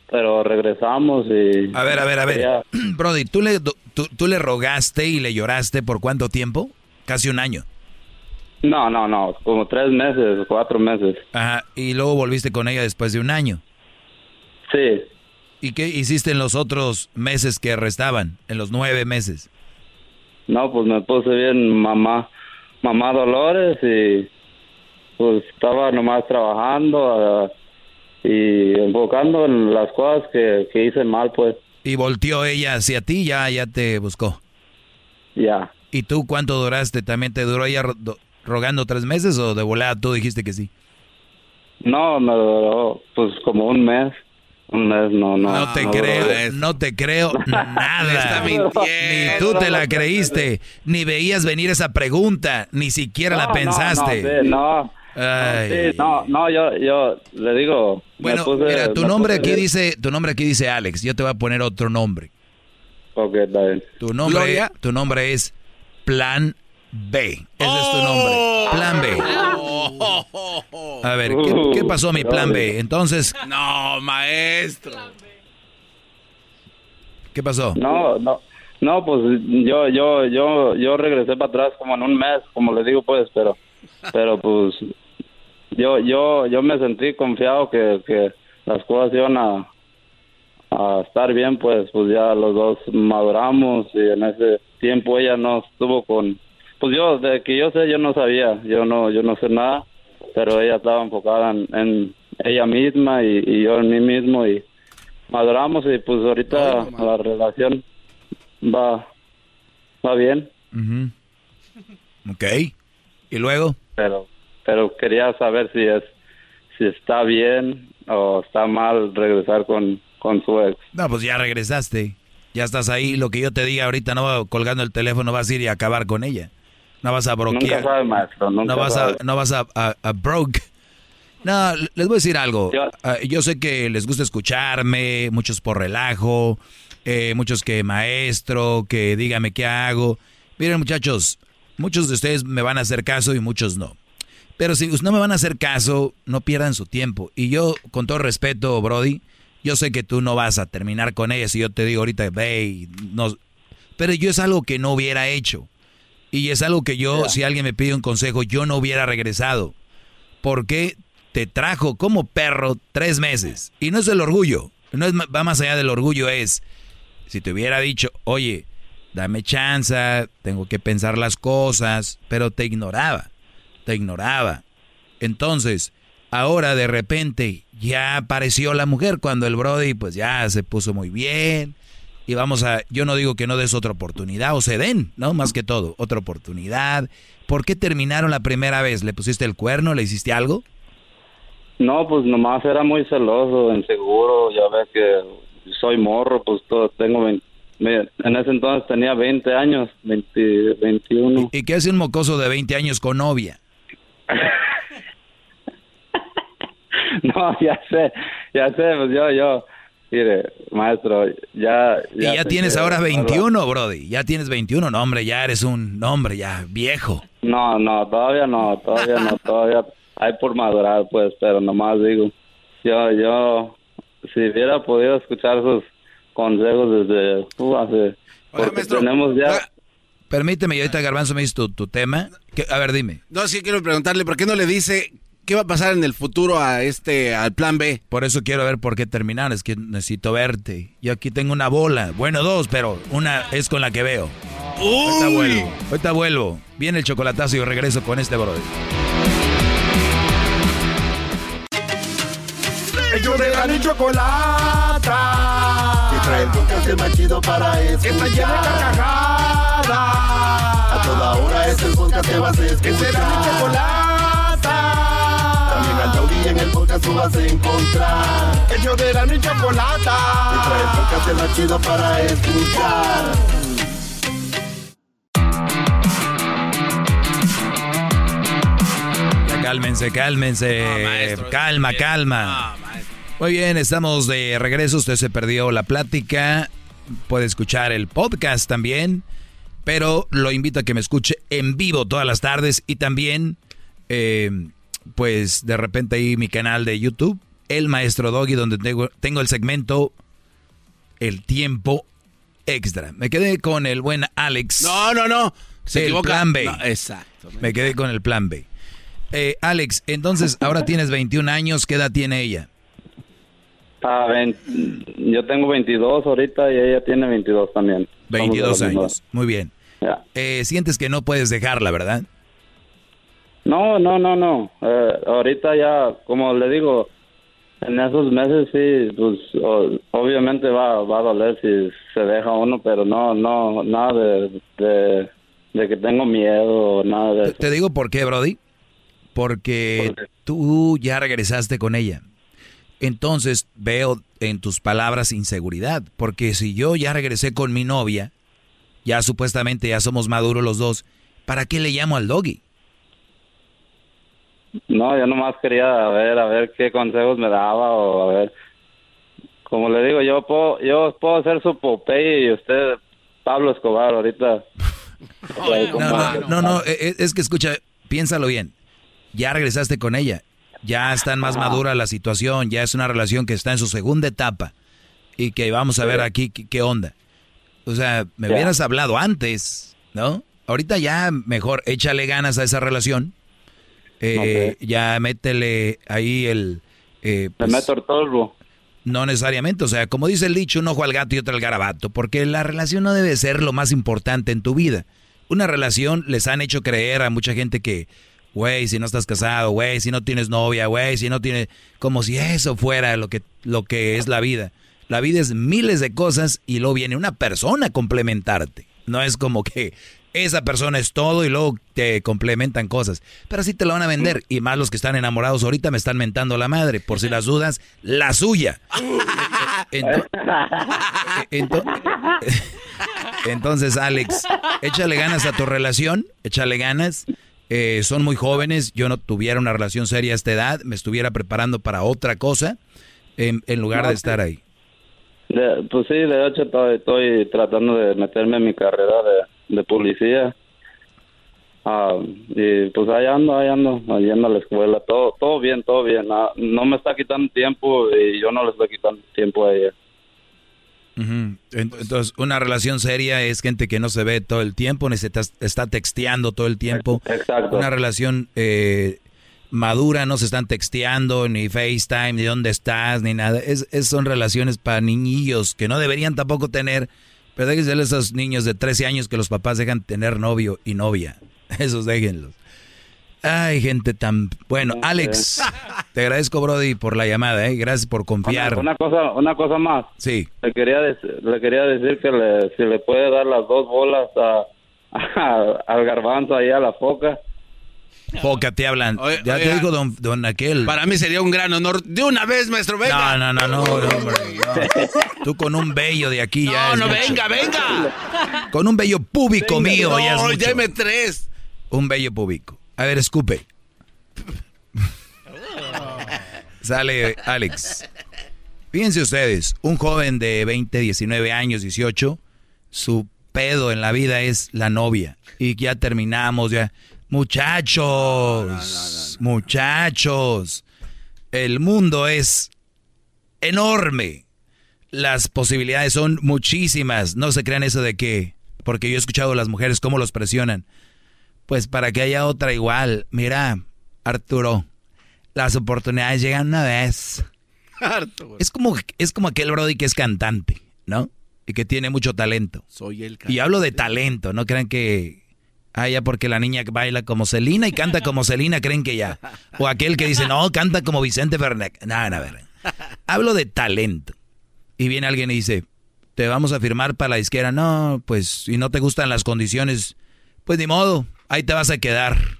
Speaker 37: pero regresamos y
Speaker 1: A ver, a ver, a ver.
Speaker 37: ya-
Speaker 1: Brody, ¿tú le, tú, tú le rogaste y le lloraste por cuánto tiempo? Casi un año.
Speaker 37: no no no como tres meses cuatro meses
Speaker 1: Ajá. Y luego volviste con ella después de un año.
Speaker 37: sí
Speaker 1: ¿Y qué hiciste en los otros meses que restaban? En los nueve meses.
Speaker 37: No, pues me puse bien mamá, mamá Dolores y pues estaba nomás trabajando ah, y enfocando en las cosas que, que hice mal, pues
Speaker 1: Y volteó ella hacia ti, ya, ya te buscó.
Speaker 37: ya.
Speaker 1: ¿Y tú cuánto duraste? ¿También te duró ella ro- do- rogando tres meses o de volada tú dijiste que sí?
Speaker 37: No, me duró pues como un mes. Un mes, no, no.
Speaker 1: No te
Speaker 37: no
Speaker 1: creo,
Speaker 37: duró.
Speaker 1: no te creo nada. Ni tú te la creíste, ni veías venir esa pregunta, ni siquiera la
Speaker 37: No,
Speaker 1: pensaste.
Speaker 37: No, sí, no,
Speaker 1: Ay.
Speaker 37: sí, no, no, yo, yo le digo.
Speaker 1: Bueno,
Speaker 37: puse-
Speaker 1: mira, tu nombre aquí
Speaker 37: bien.
Speaker 1: dice, tu nombre aquí dice Alex. Yo te voy a poner otro nombre.
Speaker 37: Ok, está bien.
Speaker 1: Tu nombre,
Speaker 37: Gloria.
Speaker 1: tu nombre es Plan B. Ese es tu nombre. Plan B. A ver, ¿qué,
Speaker 37: Uh,
Speaker 1: qué pasó mi plan B? Entonces,
Speaker 3: No, maestro.
Speaker 1: ¿qué pasó?
Speaker 37: No, no, no, pues yo, yo, yo, yo regresé para atrás como en un mes, como le digo, pues, pero, pero pues, yo, yo, yo me sentí confiado que, que las cosas iban a, a estar bien, pues, pues ya los dos maduramos y en ese tiempo ella no estuvo con, pues yo, de que yo sé, yo no sabía, yo no, yo no sé nada, pero ella estaba enfocada en, en ella misma y, y yo en mí mismo y maduramos y pues ahorita la relación va va bien
Speaker 1: Ujú. Ok. ¿Y luego?
Speaker 37: pero pero quería saber si es si está bien o está mal regresar con con su ex
Speaker 1: No, pues ya regresaste. Ya estás ahí. Lo que yo te diga ahorita, no colgando el teléfono, vas a ir y acabar con ella. No vas a
Speaker 37: nunca
Speaker 1: broquear.
Speaker 37: sabe maestro nunca
Speaker 1: no vas
Speaker 37: sabe.
Speaker 1: a, no vas a, a- a broke. No, les voy a decir algo. Ah, yo sé que les gusta escucharme, muchos por relajo, eh, muchos que maestro, que dígame qué hago. Miren muchachos, muchos de ustedes me van a hacer caso y muchos no. Pero si no me van a hacer caso, no pierdan su tiempo. Y yo, con todo respeto, Brody, yo sé que tú no vas a terminar con ella si yo te digo ahorita, ve, no. Pero yo es algo que no hubiera hecho. Y es algo que yo, si alguien me pide un consejo, yo no hubiera regresado. Porque te trajo como perro tres meses. Y no es el orgullo. No es, va más allá del orgullo. Es, si te hubiera dicho, oye, dame chance, tengo que pensar las cosas. Pero te ignoraba. Te ignoraba. Entonces, ahora de repente ya apareció la mujer cuando el Brody pues ya se puso muy bien. Y vamos a, yo no digo que no des otra oportunidad o se den, ¿no? Más que todo, otra oportunidad. ¿Por qué terminaron la primera vez? ¿Le pusiste el cuerno? ¿Le hiciste algo?
Speaker 37: no pues nomás era muy celoso inseguro ya ves que soy morro pues todo, tengo 20 me- en ese entonces tenía 20 años, 20, 21.
Speaker 1: ¿Y qué hace un mocoso de 20 años con novia?
Speaker 37: No, ya sé, ya sé, pues yo, yo, mire, maestro, ya...
Speaker 1: Y ya tienes
Speaker 37: que-
Speaker 1: ahora 21, Brody. Ya tienes 21. No, hombre, ya eres un hombre ya viejo.
Speaker 37: No, no, todavía no, todavía no, todavía hay por madurar, pues, pero nomás digo, yo, yo, si hubiera podido escuchar sus consejos desde uh, hace, porque tenemos ya,
Speaker 1: Permíteme, y ahorita Garbanzo me dice tu, tu tema. ¿Qué? A ver, dime.
Speaker 3: No, sí quiero preguntarle, ¿por qué no le dice qué va a pasar en el futuro a este, al plan B?
Speaker 1: Por eso quiero ver por qué terminar. Es que necesito verte. Yo aquí tengo una bola. Bueno, dos, pero una es con la que veo. Ahorita vuelvo. Ahorita vuelvo. Viene el chocolatazo y yo regreso con este brother.
Speaker 19: Ellos de la ni chocolata. Que trae el podcast más chido para escuchar. Está llena de carcajadas. A toda hora es el podcast que vas a escuchar. Mi chocolata. En el podcast tú vas a encontrar. Ellos de la ni chocolata. Trae el podcast más chido para escuchar.
Speaker 1: Cálmense, cálmense. calma, calma. Muy bien, estamos de regreso. Usted se perdió la plática. Puede escuchar el podcast también. Pero lo invito a que me escuche en vivo todas las tardes. Y también, eh, pues de repente ahí mi canal de YouTube, El Maestro Doggy, donde tengo, tengo el segmento El Tiempo Extra. Me quedé con el buen Alex.
Speaker 3: No, no, no. Se
Speaker 1: el
Speaker 3: equivoca.
Speaker 1: plan B.
Speaker 3: No, exacto.
Speaker 1: Me quedé con el plan B. Eh, Alex, entonces ahora tienes 21 años. ¿Qué edad tiene ella?
Speaker 37: ah, yo tengo 22 ahorita y ella tiene 22 también. Somos de
Speaker 1: 22
Speaker 37: la misma
Speaker 1: años. Muy bien. Eh, sientes que no puedes dejarla, ¿verdad?
Speaker 37: No, no, no, no. Eh, ahorita ya, como le digo, en esos meses sí, pues o- obviamente va, va a doler si se deja uno, pero no, no, nada de, de, de que tengo miedo o nada de eso.
Speaker 1: Te digo por qué, Brody. Porque tú ya regresaste con ella. Entonces veo en tus palabras inseguridad. Porque si yo ya regresé con mi novia, ya supuestamente ya somos maduros los dos, ¿para qué le llamo al doggy?
Speaker 37: No, yo nomás quería ver, a ver qué consejos me daba o a ver. Como le digo, yo puedo, yo puedo ser su Popeye y usted Pablo Escobar ahorita.
Speaker 1: No, no, no, no, eh, eh, es que escucha, piénsalo bien. Ya regresaste con ella, ya está más madura la situación, ya es una relación que está en su segunda etapa y que vamos a ver aquí qué, qué onda. O sea, me
Speaker 37: Ya.
Speaker 1: hubieras hablado antes, ¿no? Ahorita ya mejor échale ganas a esa relación. Eh, Ya métele ahí el... eh, pues,
Speaker 37: meto el
Speaker 1: no necesariamente, o sea, como dice el dicho, un ojo al gato y otro al garabato, porque la relación no debe ser lo más importante en tu vida. Una relación les han hecho creer a mucha gente que, güey, si no estás casado, güey, si no tienes novia, güey, si no tienes, como si eso fuera lo que, lo que es la vida. La vida es miles de cosas y luego viene una persona a complementarte. No es como que esa persona es todo y luego te complementan cosas. Pero así te lo van a vender. Y más los que están enamorados ahorita me están mentando la madre. Por si las dudas, la suya. Ento- ento- entonces, Alex, échale ganas a tu relación, échale ganas. Eh, son muy jóvenes, yo no tuviera una relación seria a esta edad, me estuviera preparando para otra cosa en, en lugar de estar ahí.
Speaker 37: De- pues sí, de hecho estoy, estoy tratando de meterme en mi carrera de, de policía. Ah, y pues ahí ando, ahí ando, ahí ando a la escuela. Todo, todo bien, todo bien. Ah, no me está quitando tiempo y yo no le estoy quitando tiempo a ella.
Speaker 1: Entonces, una relación seria es gente que no se ve todo el tiempo, ni se ta- está texteando todo el tiempo.
Speaker 37: Exacto.
Speaker 1: Una relación eh, madura, no se están texteando, ni FaceTime, ni dónde estás, ni nada. Es, es- son relaciones para niñillos que no deberían tampoco tener. Pero déjense a esos niños de 13 años que los papás dejan tener novio y novia. Esos déjenlos. Ay, gente tan... Bueno, Alex, te agradezco, Brody, por la llamada, ¿eh? Gracias por confiar.
Speaker 37: Una, cosa, una cosa más.
Speaker 1: Sí.
Speaker 37: Le quería decir, le quería decir que le, si le puede dar las dos bolas a, a- al garbanzo ahí a la foca.
Speaker 1: Foca, te hablan.
Speaker 3: Oye,
Speaker 1: ya te digo, don, don aquel.
Speaker 3: Para mí sería un gran honor. De una vez, maestro, venga.
Speaker 1: No, no, no, no, no, hombre, no. Tú con un bello de aquí ya
Speaker 3: No, no,
Speaker 1: mucho.
Speaker 3: venga, venga.
Speaker 1: Con un bello púbico
Speaker 3: Venga,
Speaker 1: mío ya es
Speaker 3: No,
Speaker 1: mucho.
Speaker 3: deme tres.
Speaker 1: Un bello púbico. A ver, escupe. Sale Alex. Fíjense ustedes, un joven de 20, 19 años, 18, su pedo en la vida es la novia. Y ya terminamos, ya. Muchachos, muchachos, el mundo es enorme. Las posibilidades son muchísimas. No se crean eso de que, porque yo he escuchado a las mujeres cómo los presionan. Pues para que haya otra igual. Mira, Arturo, las oportunidades llegan una vez. Es como, es como aquel Brody que es cantante, ¿no? Y que tiene mucho talento.
Speaker 3: Soy el
Speaker 1: Y hablo de talento, no crean que. Ah, ya porque la niña baila como Celina y canta como Celina, creen que ya. O aquel que dice, no, canta como Vicente Fernández. No, no, a ver. Hablo de talento. Y viene alguien y dice, te vamos a firmar para la disquera. No, pues si no te gustan las condiciones, pues ni modo, ahí te vas a quedar.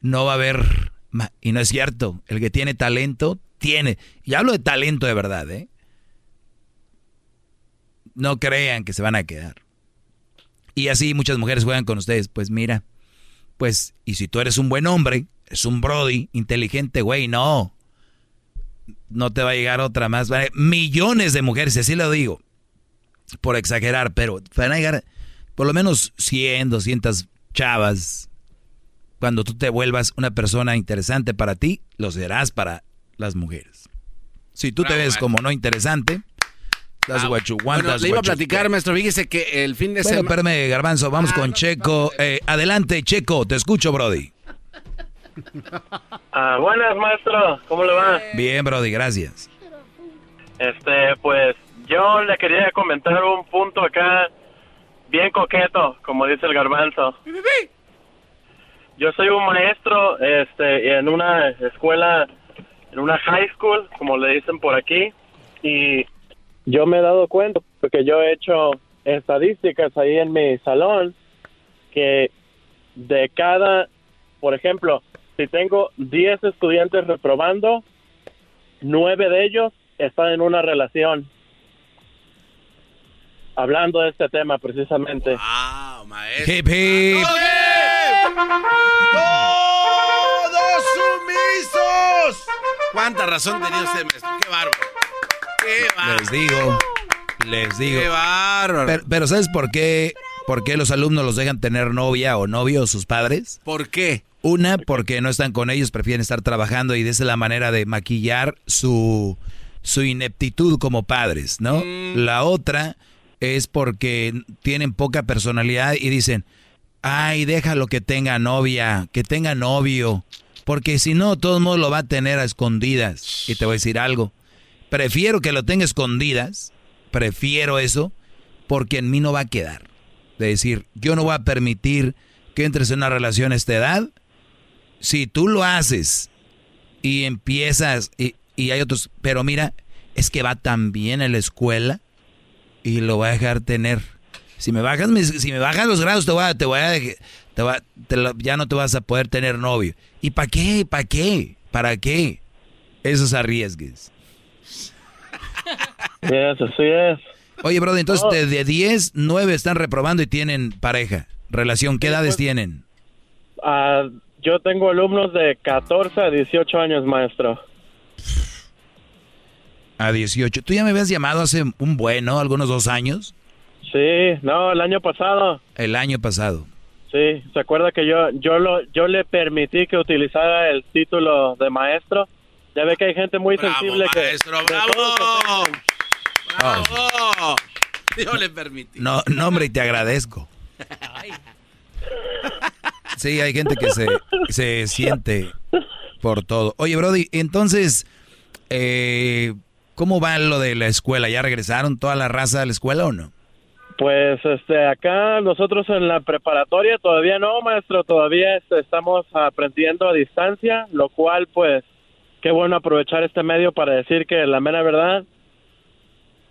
Speaker 1: No va a haber... Y no es cierto, el que tiene talento, tiene. Y hablo de talento de verdad, ¿eh? No crean que se van a quedar. Y así muchas mujeres juegan con ustedes. Pues mira, pues, y si tú eres un buen hombre, es un Brody, inteligente, güey, no. No te va a llegar otra más. Va a- Millones de mujeres, así lo digo, por exagerar, pero van a llegar por lo menos 100, 200 chavas. Cuando tú te vuelvas una persona interesante para ti, lo serás para las mujeres. Si tú te ves como no interesante, that's what you want,
Speaker 3: Bueno,
Speaker 1: that's
Speaker 3: le iba a platicar, maestro. Fíjese que el fin de
Speaker 1: Bueno,
Speaker 3: semana.
Speaker 1: espérame, Garbanzo, vamos con Checo. Eh, adelante, Checo, te escucho, Brody.
Speaker 38: Ah, buenas, maestro. ¿Cómo le va?
Speaker 1: Bien, Brody, gracias.
Speaker 38: Este, pues yo le quería comentar un punto acá bien coqueto, como dice el garbanzo. Yo soy un maestro este, en una escuela, en una high school, como le dicen por aquí, y yo me he dado cuenta, porque yo he hecho estadísticas ahí en mi salón, que de cada, por ejemplo, si tengo 10 estudiantes reprobando, nueve de ellos están en una relación. Hablando de este tema precisamente.
Speaker 1: Hip, hip.
Speaker 3: ¡Todos sumisos! ¿Cuánta razón tenía usted, maestro? ¡Qué bárbaro!
Speaker 1: Les digo, les digo.
Speaker 3: ¡Qué bárbaro!
Speaker 1: Pero, pero ¿sabes por qué, por qué los alumnos los dejan tener novia o novio sus padres?
Speaker 3: ¿Por qué?
Speaker 1: Una, porque no están con ellos, prefieren estar trabajando y esa es la manera de maquillar su, su ineptitud como padres, ¿no? La otra es porque tienen poca personalidad y dicen, ay, déjalo que tenga novia, que tenga novio, porque si no, todo el mundo lo va a tener a escondidas. Y te voy a decir algo, prefiero que lo tenga escondidas, prefiero eso, porque en mí no va a quedar. De decir, yo no voy a permitir que entres en una relación a esta edad. Si tú lo haces y empiezas, y, y hay otros, pero mira, es que va tan bien en la escuela y lo voy a dejar tener. Si me bajas, si me bajas los grados, te voy a, te voy a, te va- ya no te vas a poder tener novio. ¿Y para qué? ¿Para qué? ¿Para qué? Esos arriesgues.
Speaker 38: Yes, así es.
Speaker 1: Oye, brother, entonces
Speaker 38: No.
Speaker 1: de, de 10, 9 están reprobando y tienen pareja, relación. ¿Qué edades tienen?
Speaker 38: Ah, yo tengo alumnos de 14 a 18 años, maestro.
Speaker 1: A 18. ¿Tú ya me habías llamado hace un bueno, algunos dos años?
Speaker 38: Sí, no, el año pasado.
Speaker 1: El año pasado.
Speaker 38: Sí, ¿se acuerda que yo yo lo yo le permití que utilizara el título de maestro? Ya ve que hay gente muy sensible que
Speaker 3: maestro,
Speaker 38: todo
Speaker 3: bravo.
Speaker 38: que
Speaker 3: ¡Bravo! Yo le permití.
Speaker 1: No, no, hombre, y te agradezco. Sí, hay gente que se, se siente por todo. Oye, Brody, entonces, eh, ¿cómo va lo de la escuela? ¿Ya regresaron toda la raza a la escuela o no?
Speaker 38: Pues este acá nosotros en la preparatoria todavía no, maestro, todavía este, estamos aprendiendo a distancia, lo cual pues qué bueno aprovechar este medio para decir que la mera verdad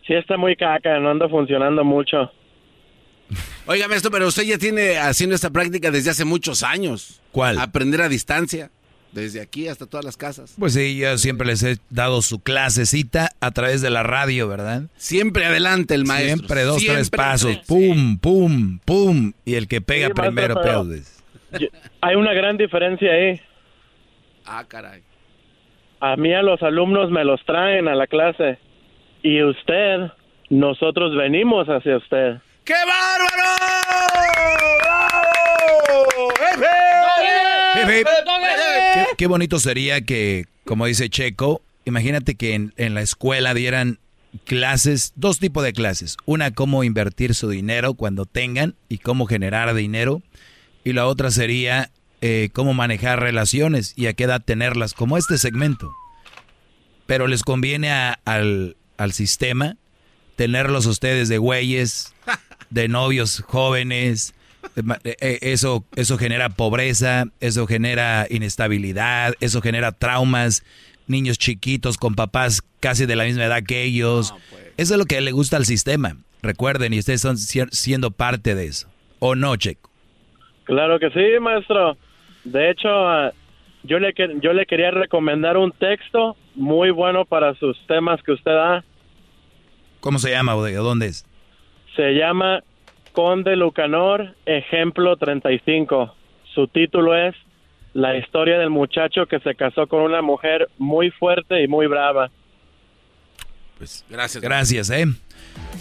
Speaker 38: sí está muy caca, no anda funcionando mucho.
Speaker 3: Oiga, maestro, pero usted ya tiene haciendo esta práctica desde hace muchos años.
Speaker 1: ¿Cuál?
Speaker 3: Aprender a distancia. Desde aquí hasta todas las casas.
Speaker 1: Pues sí, yo siempre les he dado su clasecita a través de la radio, ¿verdad?
Speaker 3: Siempre adelante el maestro.
Speaker 1: Siempre dos, tres pasos. Pum, pum, pum. Y el que pega
Speaker 38: Sí, maestro,
Speaker 1: primero
Speaker 38: pero-. Yo- Hay una gran diferencia ahí.
Speaker 3: Ah, caray.
Speaker 38: A mí a los alumnos me los traen a la clase. Y usted, nosotros venimos hacia usted.
Speaker 9: ¡Qué bárbaro!
Speaker 1: Qué, qué bonito sería que, como dice Checo, imagínate que en, en la escuela dieran clases, dos tipos de clases. Una, cómo invertir su dinero cuando tengan y cómo generar dinero. Y la otra sería eh, cómo manejar relaciones y a qué edad tenerlas, como este segmento. Pero les conviene a- al, al sistema tenerlos ustedes de güeyes, de novios jóvenes. ma- eh, eh, Eso, eso genera pobreza, eso genera inestabilidad, eso genera traumas, niños chiquitos con papás casi de la misma edad que ellos. Eso es lo que le gusta al sistema. Recuerden, y ustedes están si- siendo parte de eso. ¿O no, Checo?
Speaker 38: Claro que sí, maestro. De hecho, ah, yo le, que- yo le quería recomendar un texto muy bueno para sus temas que usted da.
Speaker 1: ¿Cómo se llama o de dónde es?
Speaker 38: Se llama Conde Lucanor, ejemplo 35. Su título es La historia del muchacho que se casó con una mujer muy fuerte y muy brava.
Speaker 1: Pues
Speaker 3: gracias.
Speaker 1: Gracias, ¿eh?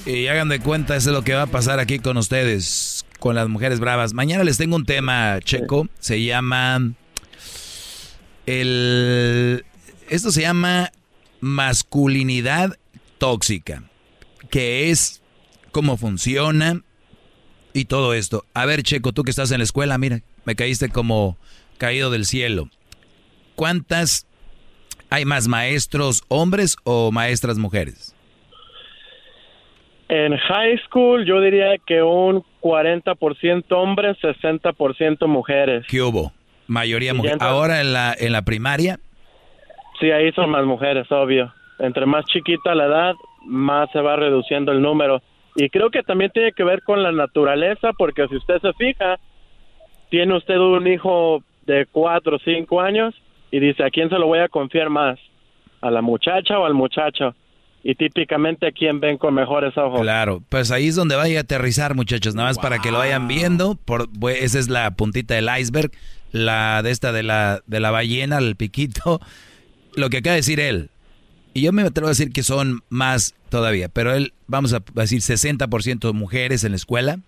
Speaker 1: Y hagan de cuenta, eso es lo que va a pasar aquí con ustedes, con las mujeres bravas. Mañana les tengo un tema, Checo. Se llama. El. Esto se llama masculinidad tóxica. Que es cómo funciona y todo esto. A ver, Checo, tú que estás en la escuela, mira, me caíste como caído del cielo. ¿Cuántas hay más maestros hombres o maestras mujeres?
Speaker 38: En high school yo diría que un 40% hombres, 60% mujeres.
Speaker 1: ¿Qué hubo? Mayoría
Speaker 38: Y
Speaker 1: mujer.
Speaker 38: ya entra-
Speaker 1: Ahora en la, en la primaria,
Speaker 38: Sí, ahí son más mujeres, obvio. Entre más chiquita la edad, más se va reduciendo el número. Y creo que también tiene que ver con la naturaleza, porque si usted se fija, tiene usted un hijo de cuatro o cinco años y dice, ¿a quién se lo voy a confiar más? ¿A la muchacha o al muchacho? Y típicamente, ¿a quién ven con mejores ojos?
Speaker 1: claro, pues ahí es donde vaya a aterrizar, muchachos, nada más para que lo vayan viendo. Por, bu- esa es la puntita del iceberg, la de esta de la, de la ballena, el piquito. Lo que acaba de decir él. Y yo me atrevo a decir que son más todavía, pero él, vamos a decir 60% mujeres en la escuela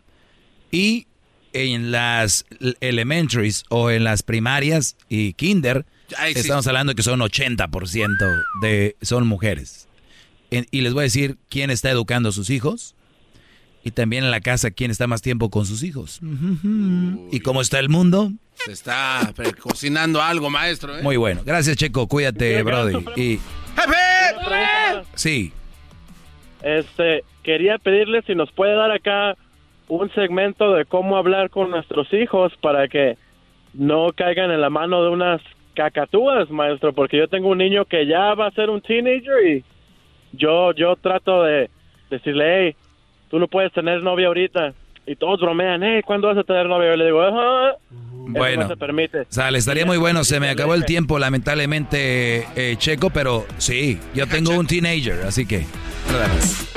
Speaker 1: y en las elementaries o en las primarias y kinder,
Speaker 3: Ay, sí.
Speaker 1: estamos hablando que son 80% de son mujeres. En- y les voy a decir quién está educando a sus hijos y también en la casa quién está más tiempo con sus hijos. ¿Y cómo está el mundo?
Speaker 3: Se está cocinando algo, maestro. ¿eh?
Speaker 1: Muy bueno. Gracias, Checo. Cuídate, Brody. Y sí,
Speaker 38: Este, quería pedirle si nos puede dar acá un segmento de cómo hablar con nuestros hijos para que no caigan en la mano de unas cacatúas, maestro, porque yo tengo un niño que ya va a ser un teenager y yo yo trato de decirle, hey, tú no puedes tener novia ahorita. Y todos bromean, hey, ¿cuándo vas a tener novia? Yo le digo, ajá,
Speaker 1: Bueno.
Speaker 38: no se permite.
Speaker 1: sale, estaría muy bueno. Se me acabó el tiempo, lamentablemente, eh, Checo, pero sí, yo tengo un teenager, así que nada más.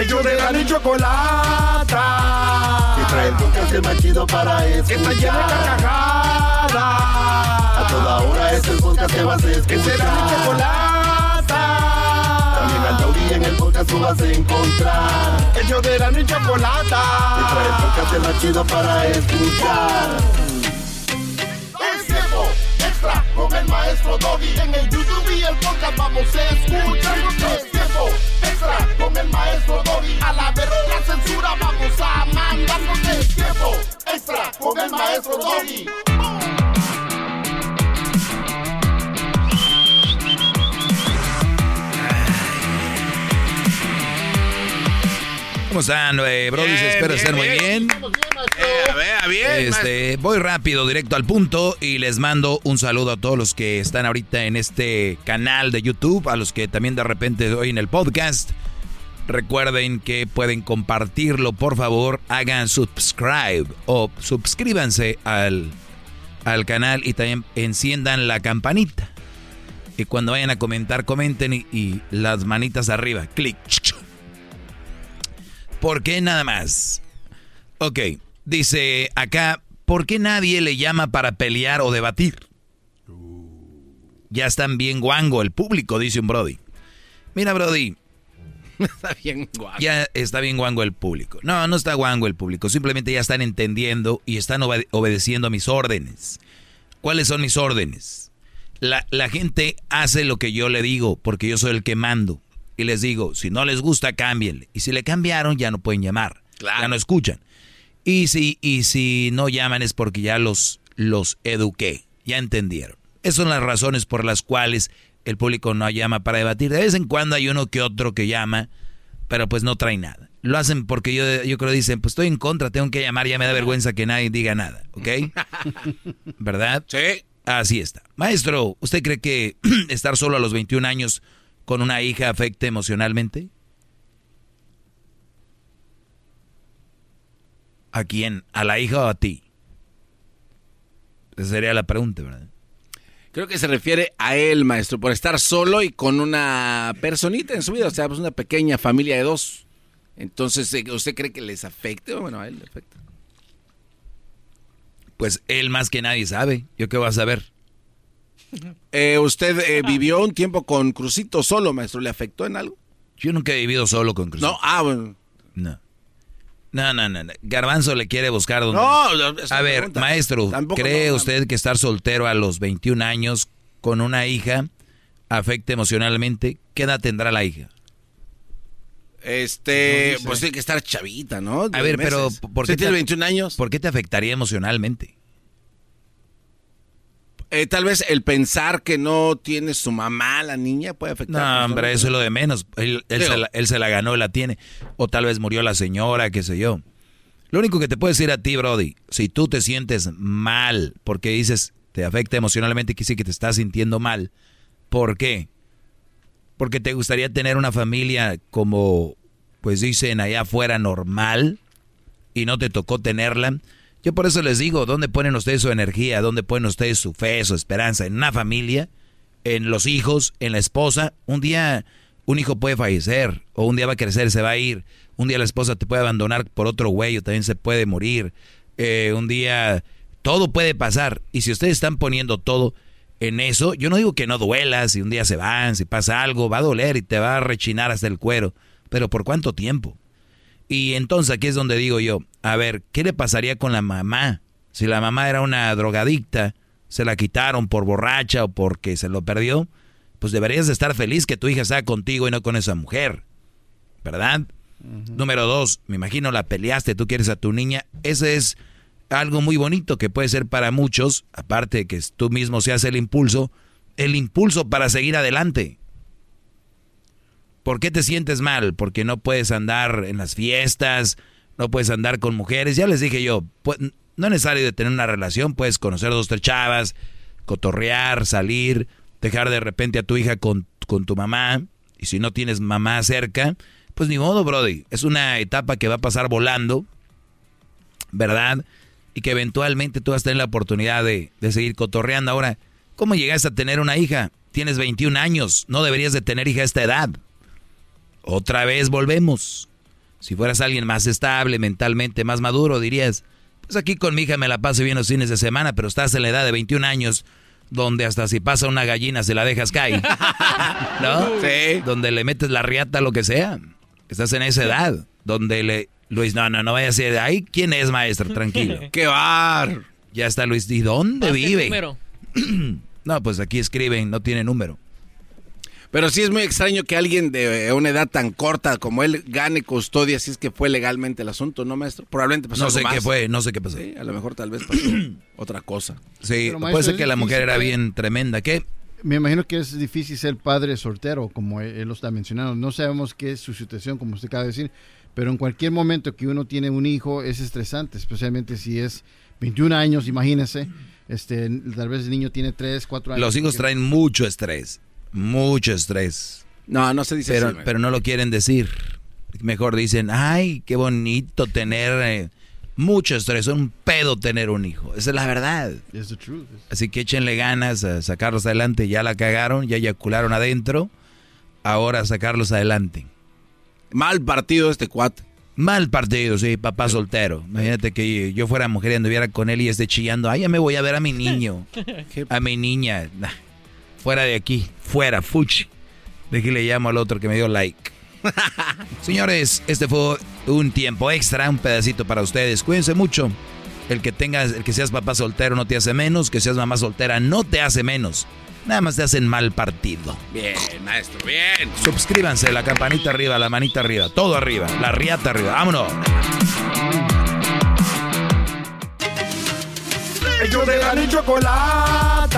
Speaker 19: Ellos de la ni chocolata. Que trae el podcast más chido para escuchar. Que está llena de carcajadas. A toda hora es el podcast que vas a escuchar. Que será mi chocolata. También al taurí en el podcast tú vas a encontrar. Ellos de la ni chocolata. Que trae el podcast más chido para escuchar. Es tiempo extra con el maestro Doggy. En el YouTube y el podcast vamos a escuchar. Es tiempo extra con el maestro Doggy. A la verga la censura vamos a mandarnos. Es tiempo extra con el maestro Doggy.
Speaker 1: ¿Cómo están, eh, Brody?
Speaker 3: Bien,
Speaker 1: Espero estar muy
Speaker 3: bien.
Speaker 1: bien.
Speaker 3: Eh, vea, bien.
Speaker 1: Este, voy rápido, directo al punto y les mando un saludo a todos los que están ahorita en este canal de YouTube, a los que también de repente oyen el podcast. Recuerden que pueden compartirlo, por favor, hagan subscribe o suscríbanse al, al canal y también enciendan la campanita. Y cuando vayan a comentar, comenten y, y las manitas arriba, clic. ¿Por qué nada más? Ok, dice acá, ¿por qué nadie le llama para pelear o debatir? Ya están bien guango el público, dice un Brody. Mira, Brody,
Speaker 3: Está bien guapo.
Speaker 1: ya está bien guango el público. No, no está guango el público. Simplemente ya están entendiendo y están obede- obedeciendo mis órdenes. ¿Cuáles son mis órdenes? La, la gente hace lo que yo le digo porque yo soy el que mando. Y les digo, si no les gusta, cámbienle. Y si le cambiaron, ya no pueden llamar. Ya no escuchan. Y si, y si no llaman es porque ya los, los eduqué. Ya entendieron. Esas son las razones por las cuales el público no llama para debatir. De vez en cuando hay uno que otro que llama, pero pues no trae nada. Lo hacen porque yo, yo creo que dicen, pues estoy en contra, tengo que llamar, ya me da vergüenza que nadie diga nada, ¿ok? ¿Verdad?
Speaker 3: Sí.
Speaker 1: Así está. Maestro, ¿usted cree que estar solo a los 21 años con una hija afecte emocionalmente? ¿A quién? ¿A la hija o a ti? Esa sería la pregunta, ¿verdad?
Speaker 3: Creo que se refiere a él, maestro, por estar solo y con una personita en su vida, o sea, pues una pequeña familia de dos. Entonces, eh, ¿usted cree que les afecte? Bueno, a él le afecta.
Speaker 1: Pues él más que nadie sabe. ¿Yo qué voy a saber?
Speaker 3: Eh, ¿Usted eh, vivió un tiempo con Crucito solo, maestro? ¿Le afectó en algo?
Speaker 1: Yo nunca he vivido solo con Crucito.
Speaker 3: No, ah, bueno.
Speaker 1: No. No, no, no. no. Garbanzo le quiere buscar donde...
Speaker 3: No, no, esa
Speaker 1: A ver,
Speaker 3: pregunta.
Speaker 1: maestro,
Speaker 3: Tampoco
Speaker 1: ¿cree
Speaker 3: no,
Speaker 1: usted que estar soltero a los 21 años con una hija afecta emocionalmente? ¿Qué edad tendrá la hija?
Speaker 3: Este, pues tiene que estar chavita, ¿no?
Speaker 1: A ver, pero ¿por qué
Speaker 3: ¿Usted tiene
Speaker 1: te-
Speaker 3: 21 años?
Speaker 1: ¿Por qué te afectaría emocionalmente?
Speaker 3: Eh, tal vez el pensar que no tiene su mamá, la niña, puede afectar.
Speaker 1: No, hombre, eso es lo de menos. Él, él se la, él se la ganó, la tiene. O tal vez murió la señora, qué sé yo. Lo único que te puedo decir a ti, Brody, si tú te sientes mal porque dices te afecta emocionalmente, que sí que te estás sintiendo mal, ¿por qué? Porque te gustaría tener una familia como, pues dicen allá afuera, normal, y no te tocó tenerla. Yo por eso les digo, ¿dónde ponen ustedes su energía? ¿Dónde ponen ustedes su fe, su esperanza? ¿En una familia? ¿En los hijos? ¿En la esposa? Un día un hijo puede fallecer, o un día va a crecer, se va a ir. Un día la esposa te puede abandonar por otro güey, o también se puede morir. Eh, un día todo puede pasar. Y si ustedes están poniendo todo en eso, yo no digo que no duela, si un día se van, si pasa algo, va a doler y te va a rechinar hasta el cuero. Pero ¿por cuánto tiempo? Y entonces aquí es donde digo yo, a ver, ¿qué le pasaría con la mamá? Si la mamá era una drogadicta, se la quitaron por borracha o porque se lo perdió, pues deberías de estar feliz que tu hija sea contigo y no con esa mujer, ¿verdad? Número dos, me imagino la peleaste, tú quieres a tu niña, ese es algo muy bonito que puede ser para muchos, aparte de que tú mismo seas el impulso, el impulso para seguir adelante. ¿Por qué te sientes mal? Porque no puedes andar en las fiestas, no puedes andar con mujeres. Ya les dije yo, pu- no es necesario tener una relación, puedes conocer dos, tres chavas, cotorrear, salir, dejar de repente a tu hija con, con tu mamá. Y si no tienes mamá cerca, pues ni modo, Brody. Es una etapa que va a pasar volando, ¿verdad? Y que eventualmente tú vas a tener la oportunidad de, de seguir cotorreando. Ahora, ¿cómo llegaste a tener una hija? Tienes 21 años, no deberías de tener hija a esta edad. Otra vez volvemos. Si fueras alguien más estable, mentalmente más maduro, dirías, pues aquí con mi hija me la paso bien los fines de semana, pero estás en la edad de 21 años, donde hasta si pasa una gallina se la dejas caer. ¿No?
Speaker 3: Sí.
Speaker 1: Donde le metes la riata, lo que sea. Estás en esa edad, donde le... Luis, no, no, no vaya a ser... Ahí, ¿quién es, maestro? Tranquilo.
Speaker 3: ¡Qué bar!
Speaker 1: Ya está Luis. ¿Y dónde
Speaker 31: Pase el
Speaker 1: vive?
Speaker 31: número.
Speaker 1: no, pues aquí escriben, no tiene número.
Speaker 3: Pero sí es muy extraño que alguien de una edad tan corta como él gane custodia si es que fue legalmente el asunto, ¿no, maestro? Probablemente pasó
Speaker 1: No
Speaker 3: algo
Speaker 1: sé qué
Speaker 3: más.
Speaker 1: fue, no sé qué pasó.
Speaker 3: Sí, a lo mejor tal vez pasó otra cosa.
Speaker 1: Sí,
Speaker 30: Pero,
Speaker 1: puede ser que la mujer era
Speaker 30: ¿eh?
Speaker 1: bien tremenda. ¿Qué?
Speaker 30: Me imagino que es difícil ser padre soltero, como él, él lo está mencionando. No sabemos qué es su situación, como usted acaba de decir, pero en cualquier momento que uno tiene un hijo es estresante, especialmente si es 21 años, imagínese. Este, tal vez el niño tiene 3, 4 años.
Speaker 1: Los hijos
Speaker 30: porque-
Speaker 1: traen mucho estrés, mucho estrés.
Speaker 3: No, no se dice
Speaker 1: pero,
Speaker 3: así,
Speaker 1: pero no lo quieren decir. mejor dicen, ay, qué bonito tener eh, mucho estrés, es un pedo tener un hijo. Esa es la verdad.
Speaker 30: It's the truth.
Speaker 1: Así que échenle ganas a sacarlos adelante. Ya la cagaron, ya eyacularon adentro. Ahora sacarlos adelante.
Speaker 3: Mal partido este cuate.
Speaker 1: Mal partido, sí, papá soltero. Imagínate que yo fuera mujer y anduviera con él y esté chillando. Ay, ya me voy a ver a mi niño. A mi niña. Fuera de aquí. Fuera, fuchi. De aquí le llamo al otro que me dio like. Señores, este fue un tiempo extra, un pedacito para ustedes. Cuídense mucho. El que tengas, el que seas papá soltero no te hace menos, que seas mamá soltera no te hace menos. Nada más te hacen mal partido.
Speaker 3: Bien, maestro, bien.
Speaker 1: Suscríbanse, la campanita arriba, la manita arriba, todo arriba, la riata arriba. Vámonos.
Speaker 19: Ellos de la ni chocolata.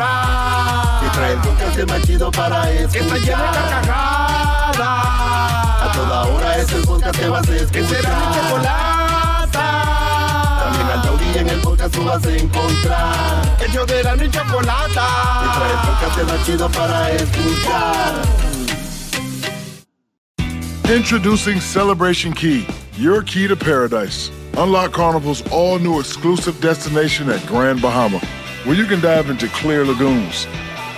Speaker 19: Y trae el podcast más chido para escuchar. Que está llena de carcajadas. A toda hora es el podcast que vas a escuchar. Que será mi chocolata. También al taurí en el podcast tú vas a encontrar. Ellos de la ni chocolata. Y trae el podcast más chido para escuchar.
Speaker 39: Introducing Celebration Key, your key to paradise. Unlock Carnival's all new exclusive destination at Grand Bahama, where you can dive into clear lagoons,